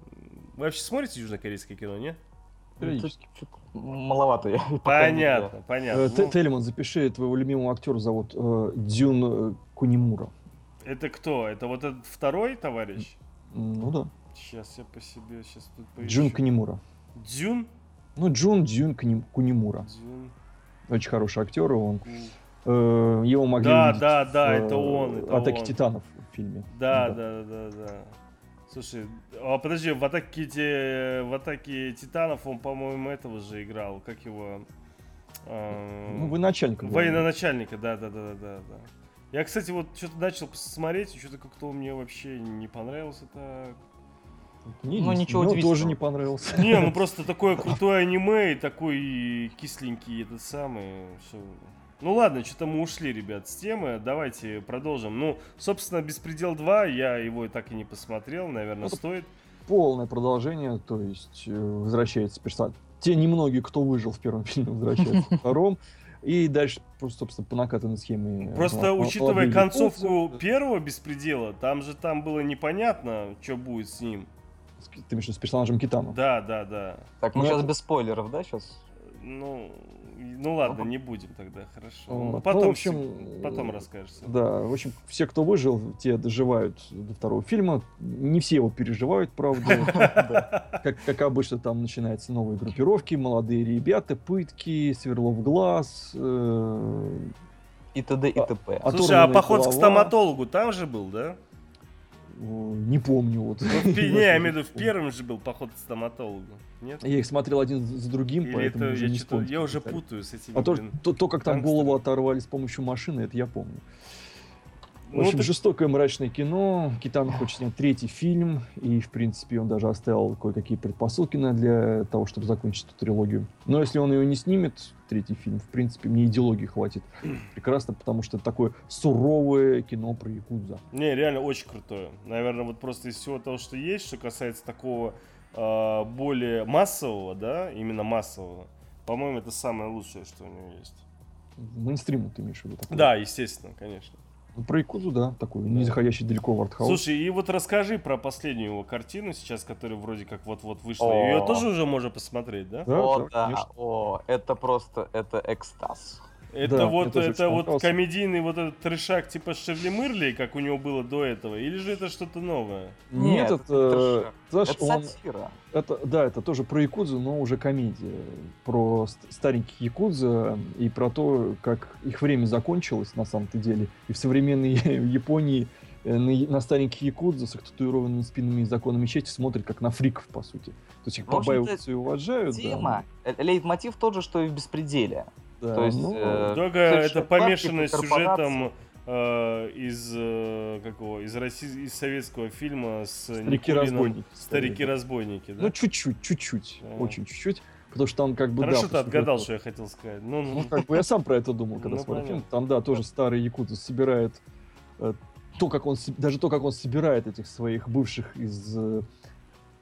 Вы вообще смотрите южнокорейское кино, не? Периодически. Чуть- чуть Маловато я. Понятно, понятно. Э, Т- Ну, Телемон, запиши, твоего любимого актера зовут э, Дзюн э, Кунимура. это кто? Это вот этот второй товарищ? Ну да. Сейчас я по себе, сейчас тут поищу. Джун Кунимура. Дзюн? Ну, Джун Дзюн Куним- Кунимура. Дзюн. Очень хороший актер, и он. Э, его могли Да, увидеть да, да, в, это э, он, это Атаке он. Титанов в фильме. Да, да, да, да. Слушай, а подожди, в атаке, в атаке Титанов он, по-моему, этого же играл. Как его? А, Ну, вы начальник. Военачальника, да, да, да, да, да. Я, кстати, вот что-то начал смотреть, и что-то как-то мне вообще не понравился так. Не, Ну, ничего мне тоже не понравился. Не, ну просто такое крутое аниме и такой кисленький этот самый. всё. Ну ладно, что-то мы ушли, ребят, с темы. Давайте продолжим. Ну, собственно, Беспредел 2, я его и так и не посмотрел, наверное, Ну, стоит. Полное продолжение, то есть э, возвращается персонаж. Те немногие, кто выжил в первом фильме, возвращаются во втором. И дальше, просто, собственно, по накатанной схеме. Просто мол- учитывая концовку первого Беспредела, там же там было непонятно, что будет с ним. Ты имеешь в виду с персонажем Китану? Да, да, да. Так, мы Ну, сейчас это- без спойлеров, да, сейчас? Ну, ну ладно, не будем тогда, хорошо. Вот. Ну, Ну, потом, в общем, потом расскажешь. Да, в общем, все, кто выжил, те доживают до второго фильма. Не все его переживают, правда. Как, как обычно, там начинаются новые группировки, молодые ребята, пытки, сверло в глаз. э, И т.д. и т.п. а- Слушай, а поход к стоматологу там же был, да? Э, Не помню. Вот. Ну, в не, я имею в виду, в первом же был поход к стоматологу. Нет? Я их смотрел один за другим, Или поэтому это уже я, не вспомню. я уже путаю с этими. А то, блин. то, то, как там голову оторвали с помощью машины, это я помню. В Ну, общем, так- жестокое мрачное кино. Китан хочет снять третий фильм, и, в принципе, он даже оставил кое-какие предпосылки на- для того, чтобы закончить эту трилогию. Но если он ее не снимет, третий фильм, в принципе, мне идеологии хватит. Прекрасно, потому что это такое суровое кино про Якудза. Не, реально очень крутое. Наверное, вот просто из всего того, что есть, что касается такого а, более массового, да, именно массового, по-моему, это самое лучшее, что у него есть. Мейнстриму ты имеешь в виду? такое? Да, естественно, конечно. Ну, Про Якудзу, да, такой, не заходящий далеко в артхаус. Слушай, и вот расскажи про последнюю его картину сейчас, которая вроде как вот-вот вышла. О. Ее тоже уже можно посмотреть, да? Да, О, да, да, конечно. о, это просто, это экстаз. Это Да, вот, это вот комедийный вот этот трешак типа Шерли Мырли, как у него было до этого, или же это что-то новое? Нет, Нет, это, это знаешь, Это он, сатира. Это, да, это тоже про Якудзу, но уже комедия. Про ст- стареньких Якудза и про то, как их время закончилось на самом-то деле. И в современной Японии э, на, на стареньких Якудза с их татуированными спинами и законами чести смотрят как на фриков, по сути. То есть их побаиваются и уважают. да. Тема, э, лейтмотив тот же, что и в «Беспределе». Да, то есть, ну, э, Только совершенно это помешано сюжетом э, из э, какого из России из советского фильма с Старики-разбойники. Старики-разбойники, да? Ну, чуть-чуть, чуть-чуть. Да. Очень чуть-чуть. Потому что там как бы... Хорошо да, ты отгадал, что я хотел сказать. Ну, ну, Ну, как бы я сам про это думал, когда Ну, смотрел фильм. Там, да, тоже старый якудза собирает э, то, как он, даже то, как он собирает этих своих бывших из... э,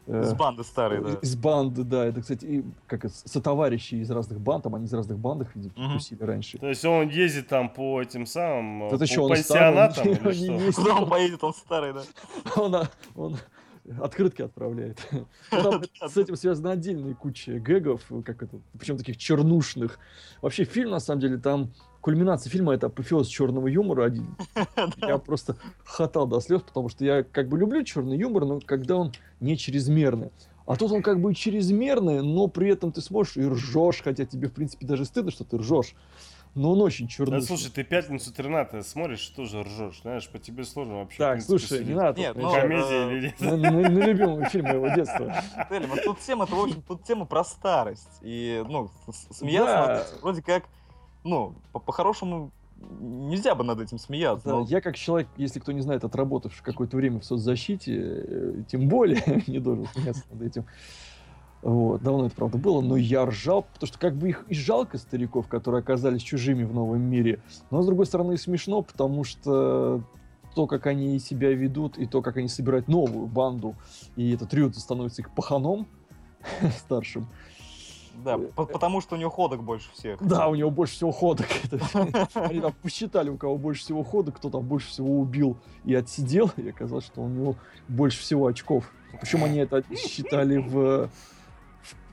Из э, банды старой, да. Из банды, да. Это, кстати, и, как сотоварищи из разных банд, там они из разных бандах, видимо, тусили раньше. То есть он ездит там по этим самым э, Это по он старый, пансионатам он или не что? Куда он поедет, он старый, да. он, а, он открытки отправляет. Ну, Там с этим связана отдельная куча гэгов, как это, причем таких чернушных. Вообще фильм, на самом деле, там кульминация фильма это апофеоз черного юмора один. Я просто хатал до слез, потому что я как бы люблю черный юмор, но когда он не чрезмерный. А тут он как бы чрезмерный, но при этом ты смотришь и ржешь, хотя тебе, в принципе, даже стыдно, что ты ржешь. Но он очень Да, чернушный. слушай, ты пятницу 13 смотришь, тоже ржешь, знаешь, по тебе сложно вообще. так, принципе, слушай, не судить. надо. Нет, ну. Комедия э, или нет? на, на- на любимый фильм моего детства. Тут тема, в общем, тут тема про старость. И, ну, смеяться Да. вроде как, ну, по- по-хорошему, нельзя бы над этим смеяться. Да, но- я как человек, если кто не знает, отработавший какое-то время в соцзащите, э, тем более не должен смеяться над этим. Вот, давно это, правда, было, но я ржал, потому что как бы их и жалко стариков, которые оказались чужими в новом мире, но, с другой стороны, и смешно, потому что то, как они себя ведут, и то, как они собирают новую банду, и этот Рюд становится их паханом старшим. Да, по- потому что у него ходок больше всех. Да, у него больше всего ходок. Они там посчитали, у кого больше всего ходок, кто там больше всего убил и отсидел, и оказалось, что у него больше всего очков. Причем они это считали в,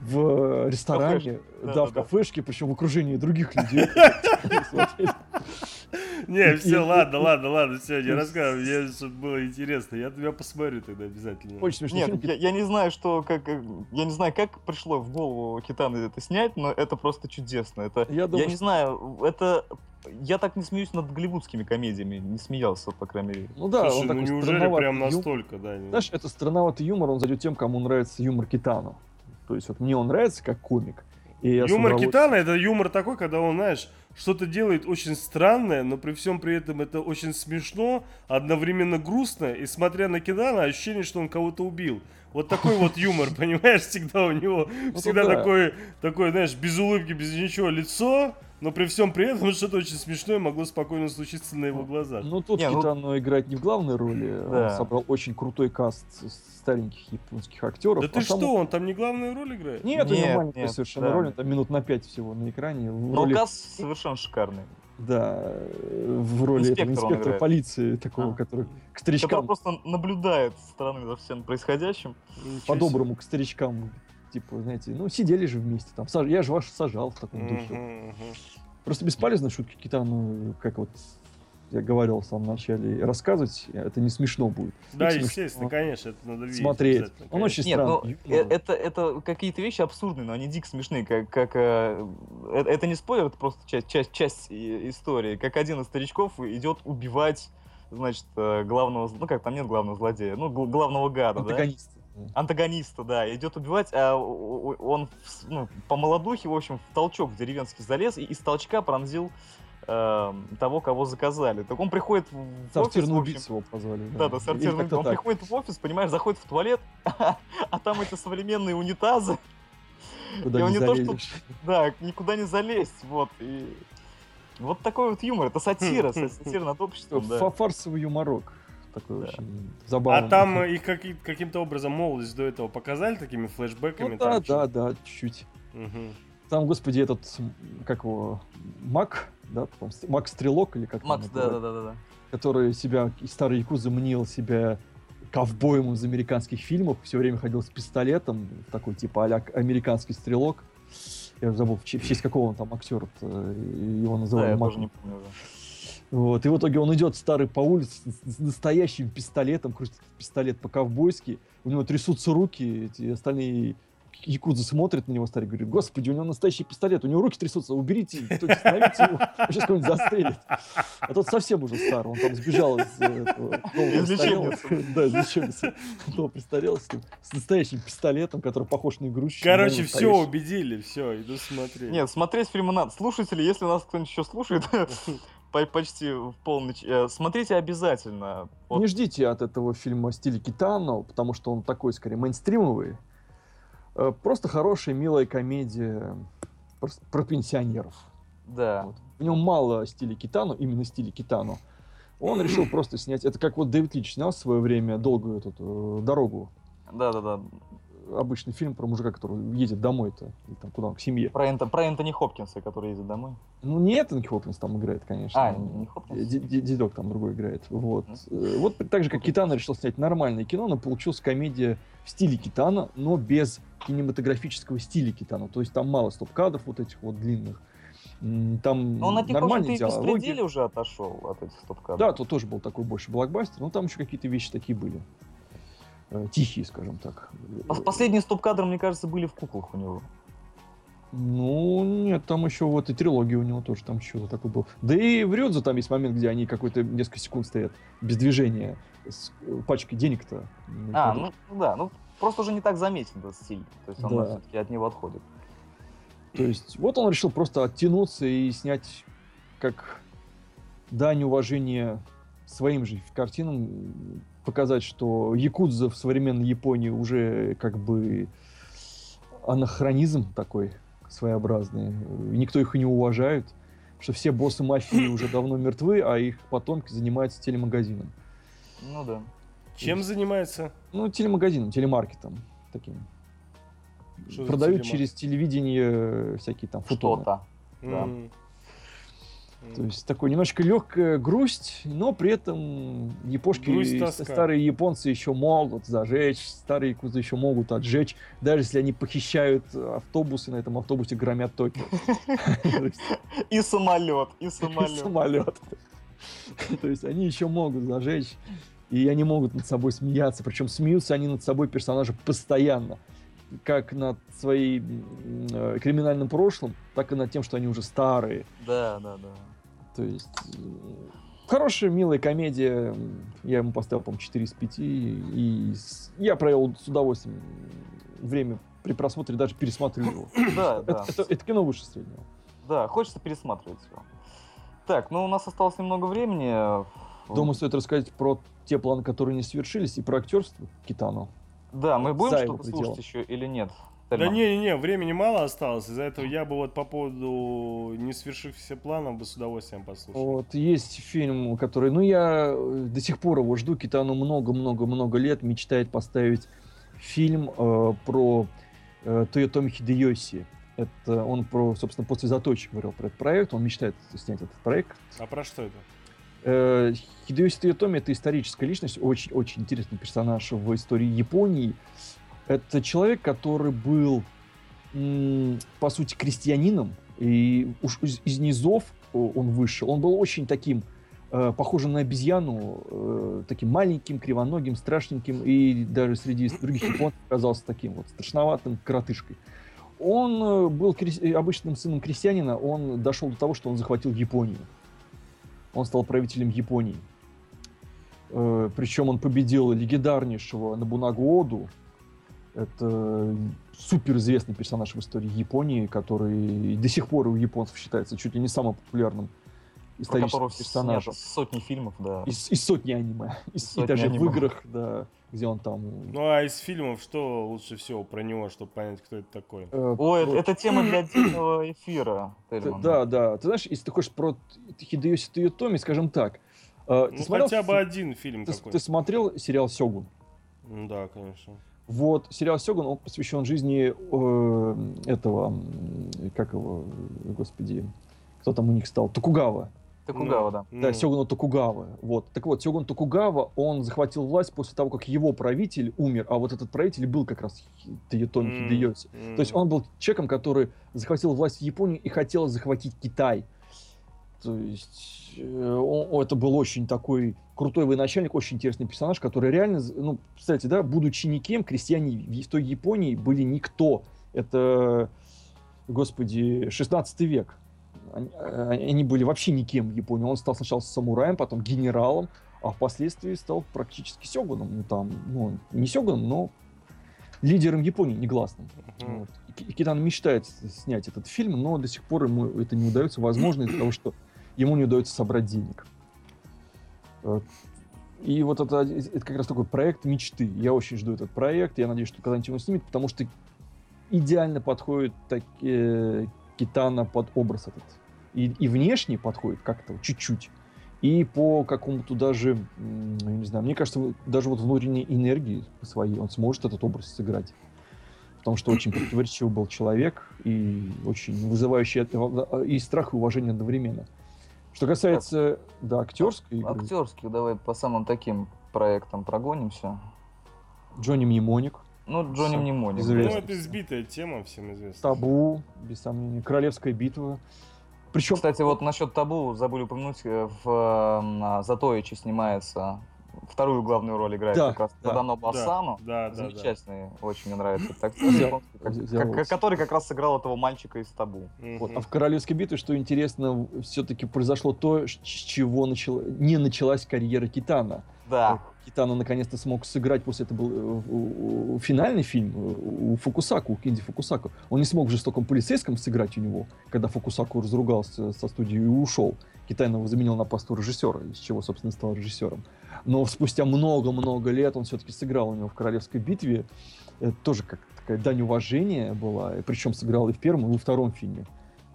в, в ресторане, Да, да, да, в да. кафешке, причем в окружении других людей. Не, все, ладно, ладно, ладно, все, не рассказывай, мне чтобы было интересно. Я тебя посмотрю тогда обязательно. Очень смешной Нет, я, я не знаю, что, как, э, я не знаю, как пришло в голову Китана это снять, но это просто чудесно. Это, Я не знаю, это, я так не смеюсь над голливудскими комедиями, не смеялся, по крайней мере. Ну да, Слушай, он ну такой неужели странноватый прям настолько, да? Знаешь, это странноватый юмор, он зайдет тем, кому нравится юмор Китану. То есть вот мне он нравится как комик. И Юмор удовольствием- Китана это юмор такой, когда он, знаешь, что-то делает очень странное, но при всем при этом это очень смешно, одновременно грустно, и смотря на Китана, ощущение, что он кого-то убил. Вот такой вот юмор, понимаешь, всегда у него, всегда Ну да. такой, такой, знаешь, без улыбки, без ничего лицо, но при всем при этом что-то очень смешное могло спокойно случиться на его глазах. Ну, тут Не, ну- ну, играет не в главной роли, Да. он собрал очень крутой каст стареньких японских актеров. Да а ты сам- что, он там не главную роль играет? Нет, у него Нет, маленькая нет, совершенно да. роль, он там минут на пять всего на экране. Но роли, Каз совершенно шикарный. да, в роли этого Инспектора полиции, такого, А. который к Который старичкам, просто наблюдает со стороны за всем происходящим. По-доброму к старичкам, типа, знаете, ну, сидели же вместе, там, саж- я же ваш сажал в таком духе. Просто бесполезно шутки Китану, как вот я говорил в самом начале, рассказывать, это не смешно будет. Да, смешно. естественно, конечно, это надо видеть. Смотреть. Он конечно. очень Нет, ну, странный. э- юмор. это, это какие-то вещи абсурдные, но они дико смешные. Как, как, э, э, это не спойлер, это просто часть, часть, часть истории. Как один из старичков идет убивать, значит, э, главного, ну как там нет главного злодея, ну гл- главного гада, да? Антагонист. антагониста, да, идет убивать, а он ну, по молодухе, в общем, в толчок деревенский залез и из толчка пронзил эм, того, кого заказали. Так он приходит в офис, Сортирный убийца его позвали. да, да, Или сортирный. как-то Он так. приходит в офис, понимаешь, заходит в туалет, а там эти современные унитазы, Куда и он не не то, что- залезешь. да, никуда не залезть, вот, и... Вот такой вот юмор, это сатира, са- сатира над обществом, да. Фа- Фарсовый юморок. Такой Да. очень забавный. А там э, их каки- каким-то образом молодость до этого показали такими флешбэками? Ну там да, чё? да, да, чуть-чуть. Мгм. Там, господи, этот, как его, Мак, да, Ст- Мак Стрелок или как там Макс, его да, да, да, да, да. который себя, из старой Якузы мнил себя ковбоем из американских фильмов, все время ходил с пистолетом, такой типа а американский стрелок. Я забыл, в че- в честь какого он там актера его Да, называли. я Мак. тоже не помню уже. Вот, и в итоге он идет старый по улице с, с настоящим пистолетом, крутит пистолет по-ковбойски, у него трясутся руки, эти остальные якудзы смотрят на него, старый, говорит, господи, у него настоящий пистолет, у него руки трясутся, уберите, остановите его, он сейчас кого-нибудь застрелит. А тот совсем уже стар, он там сбежал из э, этого. Да, из лечебницы. Дома престарелых с настоящим пистолетом, который похож на игрушечный. Короче, все убедили, все, иду смотреть. Нет, смотреть фильмы надо. Слушатели, если нас кто-нибудь еще слушает, почти в полный... ч- э, Смотрите обязательно. Вот Не ждите от этого фильма в стиле Китано, потому что он такой, скорее, мейнстримовый. Э, Просто хорошая, милая комедия про, про пенсионеров. Да. Вот. В нем мало стиля Китано, именно стиля Китано. Он решил просто снять... Это как вот Дэвид Лич снял в свое время долгую эту э, дорогу. Да, да, да. Обычный фильм про мужика, который едет домой-то, или там куда он, к семье. Про, Энто- про Энтони Хопкинса, который ездит домой. Ну, не Энтони Хопкинс там играет, конечно. А, не Хопкинс? Дедок там другой играет. Вот. Э, Вот так же, как Китана решил снять нормальное кино, но получилась комедия в стиле Китана, но без кинематографического стиля Китана. То есть там мало стоп-кадров вот этих вот длинных. Там Но он от них, в нормальные диалоги. уже отошел от этих стоп-кадров. Да, тут тоже был такой больше блокбастер, но там еще какие-то вещи такие были. Э, Тихие, скажем так. Пос- Последние стоп-кадры, мне кажется, были в куклах у него. Ну, нет, там еще вот и трилогия у него тоже там что-то такое был. Да и в Рёдзе там есть момент, где они какой-то несколько секунд стоят без движения с э, пачкой денег-то. на А, кладовке. ну да, ну просто уже не так заметен этот стиль. То есть он Да. все-таки от него отходит. То есть вот он решил просто оттянуться и снять как дань уважения своим же картинам, показать, что якудза в современной Японии уже как бы анахронизм такой своеобразный. Никто их и не уважает, что все боссы мафии уже давно мертвы, а их потомки занимаются телемагазином. Ну да. Чем занимается? Ну, телемагазином, телемаркетом таким. Что Продают телемаркет? через телевидение всякие там футоны. Что-то. Да. М. То есть такой немножко легкая грусть, но при этом япошки, Грусть, старые японцы еще могут зажечь, старые якузы еще могут отжечь, даже если они похищают автобусы, на этом автобусе громят Токио. И самолет, и самолет. Самолет. То есть они еще могут зажечь, и они могут над собой смеяться, причем смеются они над собой персонажи постоянно. Как над своим э, криминальным прошлым, так и над тем, что они уже старые. Да, да, да. То есть э, хорошая, милая комедия. Я ему поставил, по-моему, 4 из 5. И я провел с удовольствием время при просмотре даже пересмотрю его. Да, Это, да. это- это кино выше среднего. Да, хочется пересматривать его. Так, ну у нас осталось немного времени. Думаю, стоит рассказать про те планы, которые не свершились, и про актерство Китану. Да, мы будем что-то слушать еще или нет? Да не-не-не, времени мало осталось. Из-за этого я бы вот по поводу не свершившихся планов бы с удовольствием послушал. Вот, есть фильм, который, ну, я э, до сих пор его жду, Китану много-много-много лет мечтает поставить фильм э, про э, Тойотоми Хидеоси. Это он про, собственно, после заточек говорил про этот проект, он мечтает снять этот проект. А про что это? Э, Хидеоси Тойотоми это историческая личность, очень-очень интересный персонаж в истории Японии. Это человек, который был, по сути, крестьянином, и уж из, из низов о, он вышел. Он был очень таким, э, похожим на обезьяну, э, таким маленьким, кривоногим, страшненьким, и даже среди других японцев оказался таким вот страшноватым коротышкой. Он э, был э, обычным сыном крестьянина, он дошел до того, что он захватил Японию. Он стал правителем Японии. Э, Причем он победил легендарнейшего Набунагу Оду. Это суперизвестный персонаж в истории Японии, который до сих пор у японцев считается чуть ли не самым популярным Про историческим персонажем. сотни фильмов, да. Из, из сотни аниме. Из- и Сотни даже аниме. в играх, да, где он там... Ну а из фильмов что лучше всего про него, чтобы понять, кто это такой? э, Ой, вот. это, это тема для отдельного эфира, Т- Тельман. Да, да. Ты знаешь, если ты хочешь про Хидеоси Тойотоми, скажем так, э, ты Ну смотрел хотя бы один фильм ты, ты смотрел сериал Сёгун? Да, конечно. Вот, сериал Сёгун, он посвящен жизни э, этого, как его, господи, кто там у них стал? Токугава. Токугава, да. Ну, Да, ну, Сёгуна Токугава. Вот. Так вот, Сёгун Токугава, он захватил власть после того, как его правитель умер, а вот этот правитель был как раз Тойотоми м, Хидеоси. То есть он был человеком, который захватил власть в Японии и хотел захватить Китай. То есть э, он- это был очень такой крутой военачальник, очень интересный персонаж, который реально, ну, кстати, да, будучи никем, крестьяне в той Японии были никто. Это, господи, 16 век. Они, э, они были вообще никем в Японии. Он стал сначала самураем, потом генералом, а впоследствии стал практически сёгуном. Ну, там, ну, не сёгуном, но лидером Японии негласным. Мгм. Вот. Китан мечтает снять этот фильм, но до сих пор ему это не удается. Возможно, из-за того, что ему не удается собрать денег. Э, И вот это, один- это как раз такой проект мечты. Я очень жду этот проект. Я надеюсь, что когда-нибудь его снимет, потому что идеально подходит так, э, Китана под образ этот. И, и внешне подходит как-то чуть-чуть. И по какому-то даже, я не знаю, мне кажется, даже вот внутренней энергии своей он сможет этот образ сыграть. Потому что очень противоречивый был человек и очень вызывающий э, и страх, и уважение одновременно. Что касается, да, актерской игры, Актерских давай по самым таким проектам прогонимся. Джонни Мнемоник, Ну, Джонни Сам Мнемоник. Ну, известный. это избитая тема, всем известна. Табу, без сомнения, Королевская битва. Причем, Кстати, вот насчет табу забыли упомянуть, э, в э, Затоиче снимается вторую главную роль играет Да, как раз да, Тадано Да, Басану. да, да, да. Замечательный, очень мне нравится японский, как- который как раз сыграл этого мальчика из табу. вот, а в Королевской битве, что интересно, все-таки произошло то, с чего начала, не началась карьера Китана. Да, Китана наконец-то смог сыграть, после это был э, финальный фильм э, у Фукусаку, у Кинди Фукусаку. Он не смог в жестоком полицейском сыграть у него, когда Фукусаку разругался со студией и ушел. Китайна его заменил на посту режиссера, из чего, собственно, стал режиссером. Но спустя много-много лет он все-таки сыграл у него в Королевской битве. Это тоже как такая дань уважения была. Причем сыграл и в первом, и во втором фильме.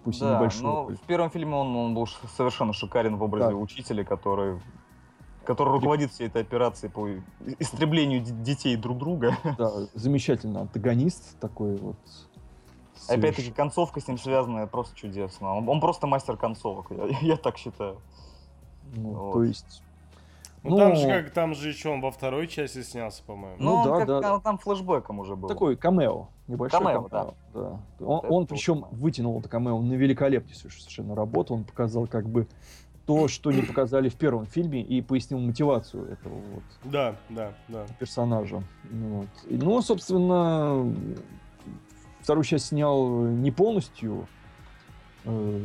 Пусть и да. небольшую Но роль. в первом фильме он, он был совершенно шикарен в образе Да. учителя, который который руководит всей этой операцией по истреблению детей друг друга. Да, замечательный антагонист такой вот. Опять-таки, концовка с ним связанная просто чудесно. Он, он просто мастер концовок, я, я так считаю. Ну, Вот. То есть... Ну, там же как, там же еще он во второй части снялся, по-моему. Ну Ну, да, как, да. там- там флешбэком уже был. Такой камео, небольшой Камео, камео. да. да. Вот Он, это он вот причем да. вытянул это камео на великолепнейшую совершенно работу. Он показал как бы то, что не показали в первом фильме, и пояснил мотивацию этого вот Да, да, да. персонажа. Ну, вот. Ну, собственно, вторую часть снял не полностью. э,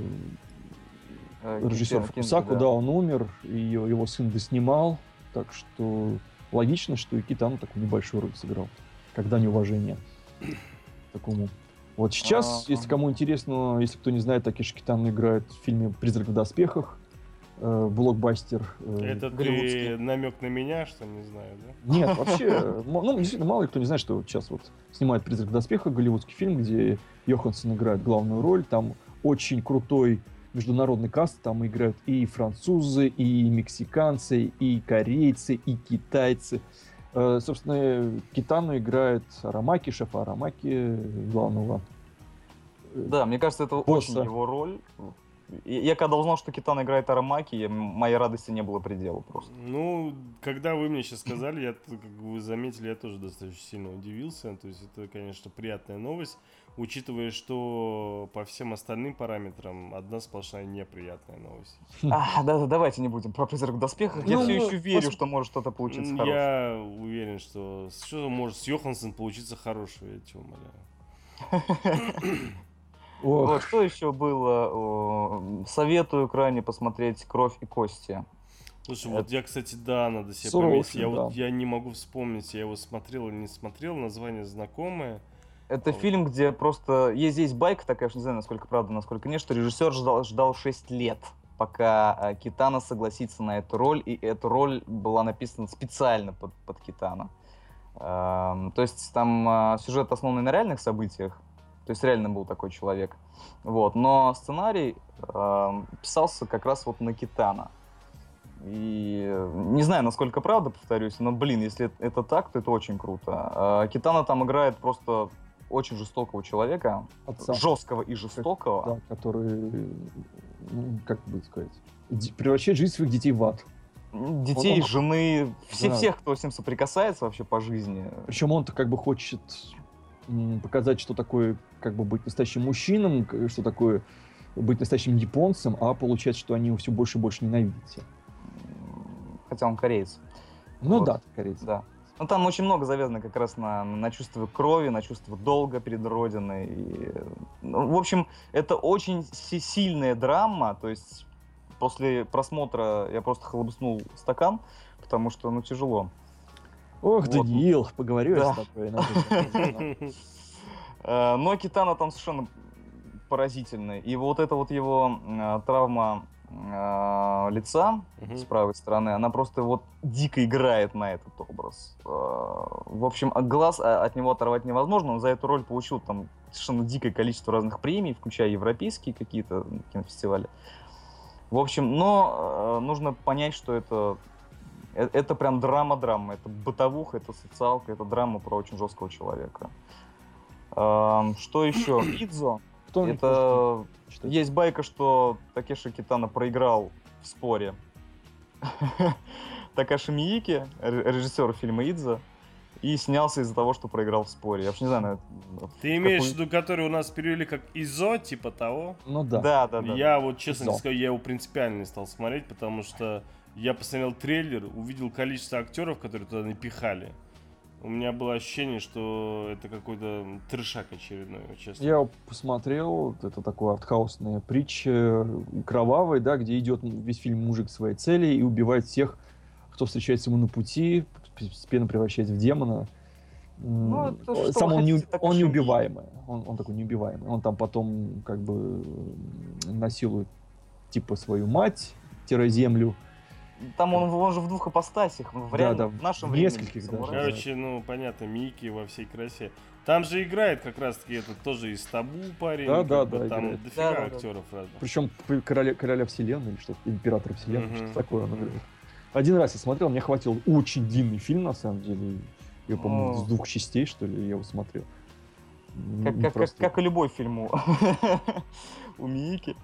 Э, режиссер Фукусаку, да. он умер, и его, сын доснимал, так что логично, что и Китану такую небольшую роль сыграл, когда неуважение. такому. Вот сейчас, А, если кому интересно, если кто не знает, Такеши Китано играет в фильме «Призрак в доспехах», э, блокбастер. э, Это ты голливудский. намек на меня, что не знаю, да? Нет, вообще, м- ну, действительно, мало ли кто не знает, что сейчас вот снимает «Призрак в доспехах», голливудский фильм, где Йоханссон играет главную роль, там очень крутой международный каст, там играют и французы, и мексиканцы, и корейцы, и китайцы. Э, Собственно, Китану играет Арамаки, шефа Арамаки, главного. э, Да, мне кажется, это Босса. очень его роль. Я когда узнал, что Китан играет Арамаки, я- моей радости не было предела просто. Ну, когда вы мне сейчас сказали, я, как вы заметили, я тоже достаточно сильно удивился. То есть это, конечно, приятная новость, учитывая, что по всем остальным параметрам одна сплошная неприятная новость. А, да, да, давайте не будем про призрак в доспехах. Я Ну, все ну, еще верю, пос- что может что-то получиться хорошее. Я уверен, что что может с Йоханссон получиться хорошего, я тебя умоляю. Ох, Вот, что еще было? Советую крайне посмотреть «Кровь и кости». Слушай, вот я, кстати, да, надо себе Суровый пометить. Я фильм, вот да. я не могу вспомнить, я его смотрел или не смотрел, название знакомое. Это Вот. фильм, где просто есть здесь байка такая, что не знаю, насколько правда, насколько нет, что режиссер ждал, ждал 6 лет, пока а, Китана согласится на эту роль, и эта роль была написана специально под, под Китана. Эм, то есть там а, сюжет основанный на реальных событиях, то есть реально был такой человек. Вот, но сценарий эм, писался как раз вот на Китана. И э, не знаю, насколько правда, повторюсь, но, блин, если это так, то это очень круто. Э, Китана там играет просто очень жестокого человека, отца, жесткого и жестокого. да, который, ну, как бы сказать, превращает жизнь своих детей в ад. Детей, Он- жены, все, Да. всех, кто с ним соприкасается вообще по жизни. Причем он-то как бы хочет показать, что такое как бы быть настоящим мужчином, что такое быть настоящим японцем, а получается, что они его все больше и больше ненавидят. Хотя он кореец. Ну Вот. да, корейцы. Да. Ну, там очень много завязано как раз на, на чувство крови, на чувство долга перед Родиной. И, ну, в общем, это очень си- сильная драма. То есть после просмотра я просто хлобыснул стакан, потому что, ну, тяжело. Ох, Вот. Даниил, поговорю я Да. с тобой. Э, Но Китана там совершенно поразительный. И вот эта вот его э, травма э, лица с правой стороны, она просто вот дико играет на этот образ. В общем, а глаз от него оторвать невозможно. Он за эту роль получил там совершенно дикое количество разных премий, включая европейские какие-то кинофестивали. В общем, но нужно понять, что это это прям драма-драма. Это бытовуха, это социалка, это драма про очень жесткого человека. Эм, Что еще? Идзо. Кто Это есть байка, что Такеши Китана проиграл в споре. Такаши Миики, ре- режиссер фильма Идзо, и снялся из-за того, что проиграл в споре. Я вообще не знаю, на- Ты имеешь в виду, который у нас перевели как ИЗО, типа того? Ну да. Да, да, да. я вот, честно скажу, я его принципиально не стал смотреть, потому что я посмотрел трейлер, увидел количество актеров, которые туда напихали. У меня было ощущение, что это какой-то трешак очередной, честно. Я посмотрел, это такое артхаусная притча, кровавая, да, где идет весь фильм мужик к своей цели и убивает всех, кто встречается ему на пути, постепенно превращаясь в демона. Ну, Сам он, не, хотите, он неубиваемый. Он, он такой неубиваемый. Он там потом как бы насилует типа свою мать, землю. Там он, он же в двух апостасях. В, Да, реальном- да, в нашем в времени. нескольких даже. Короче, ну, понятно, Микки во всей красе. Там же играет как раз-таки этот тоже из табу парень. Да, да, да, Там играет. дофига Да, да, да. актеров разных. Причем короля, короля вселенной или что-то, императора вселенной, Мгм. что-то такое он играет. Один раз я смотрел, мне хватил очень длинный фильм, на самом деле. Я помню, О. с двух частей, что ли, я его смотрел. Как, как, как, как и любой фильм у, у Миики.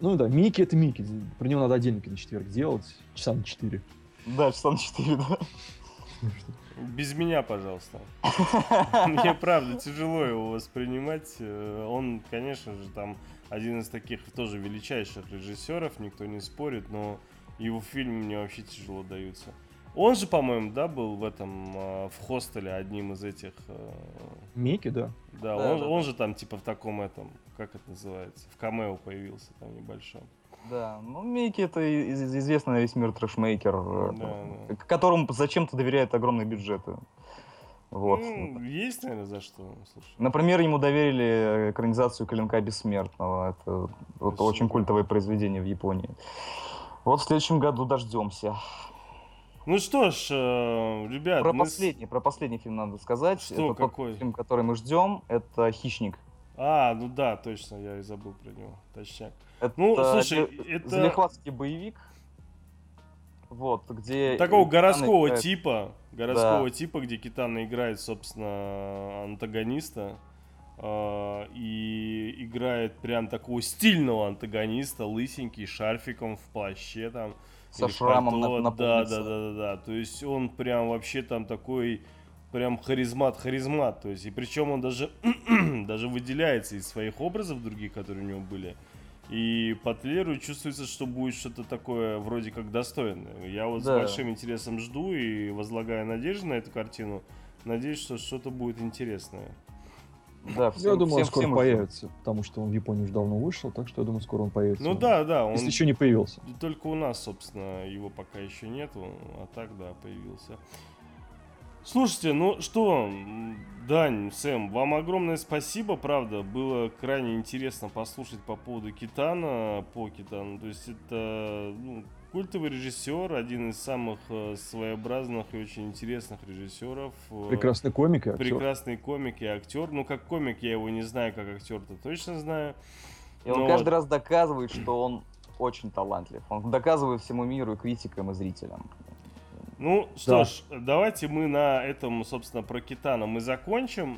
Ну да, Микки это Микки. Про него надо отдельно на четверг делать, часа на четыре. Да, часа на 4, да. Без меня, пожалуйста. Мне правда тяжело его воспринимать. Э, Он, конечно же, там один из таких тоже величайших режиссеров, никто не спорит, но его фильмы мне вообще тяжело даются. Он же, по-моему, да, был в этом, э, в хостеле одним из этих. э, Микки, да. Да, Да, он, да, он же там типа в таком этом, как это называется, в камео появился там небольшом. Да, ну Микки это известный весь мир трэшмейкер, э, Да, да. которому зачем-то доверяют огромные бюджеты. Вот. Ну, есть, наверное, за что. Слушай. Например, ему доверили экранизацию Клинка Бессмертного. Это вот очень культовое произведение в Японии. Вот в следующем году дождемся. Ну что ж, э, ребят, Про мы последний, про последний фильм надо сказать. Что, это тот какой? фильм, который мы ждем. Это Хищник. А, ну да, точно, я и забыл про него. Точняк. Это Ну, слушай, это- залихватский боевик. Вот, где... Такого Китана городского играет- типа, городского Да. типа, где Китано играет, собственно, антагониста. э, и играет прям такого стильного антагониста, лысенький, шарфиком в плаще там. Со шрамом на, пальто. на да, да, да, да, да. То есть он прям вообще там такой прям харизмат-харизмат. То есть, и причем он даже, даже выделяется из своих образов других, которые у него были. И по трейлеру чувствуется, что будет что-то такое вроде как достойное. Я вот Да. с большим интересом жду и возлагаю надежды на эту картину. Надеюсь, что что-то будет интересное. Да, Я всем- думаю, он всем- скоро всем появится, потому что он в Японии уже давно вышел, так что я думаю, скоро он появится. Ну да, да, он Если еще не появился. только у нас, собственно, его пока еще нету, а так, да, появился. Слушайте, ну что, Дань, Сэм, вам огромное спасибо, правда, было крайне интересно послушать по поводу Китана, по Китану, то есть это ну, культовый режиссер, один из самых э, своеобразных и очень интересных режиссеров. э, Прекрасный комик и актер. Прекрасный комик и актер. Ну, как комик я его не знаю, как актер-то точно знаю. И он Ну каждый раз доказывает, что он очень талантлив. Он доказывает всему миру и критикам, и зрителям. Ну что Да. ж, давайте мы на этом, собственно, про Китана мы закончим.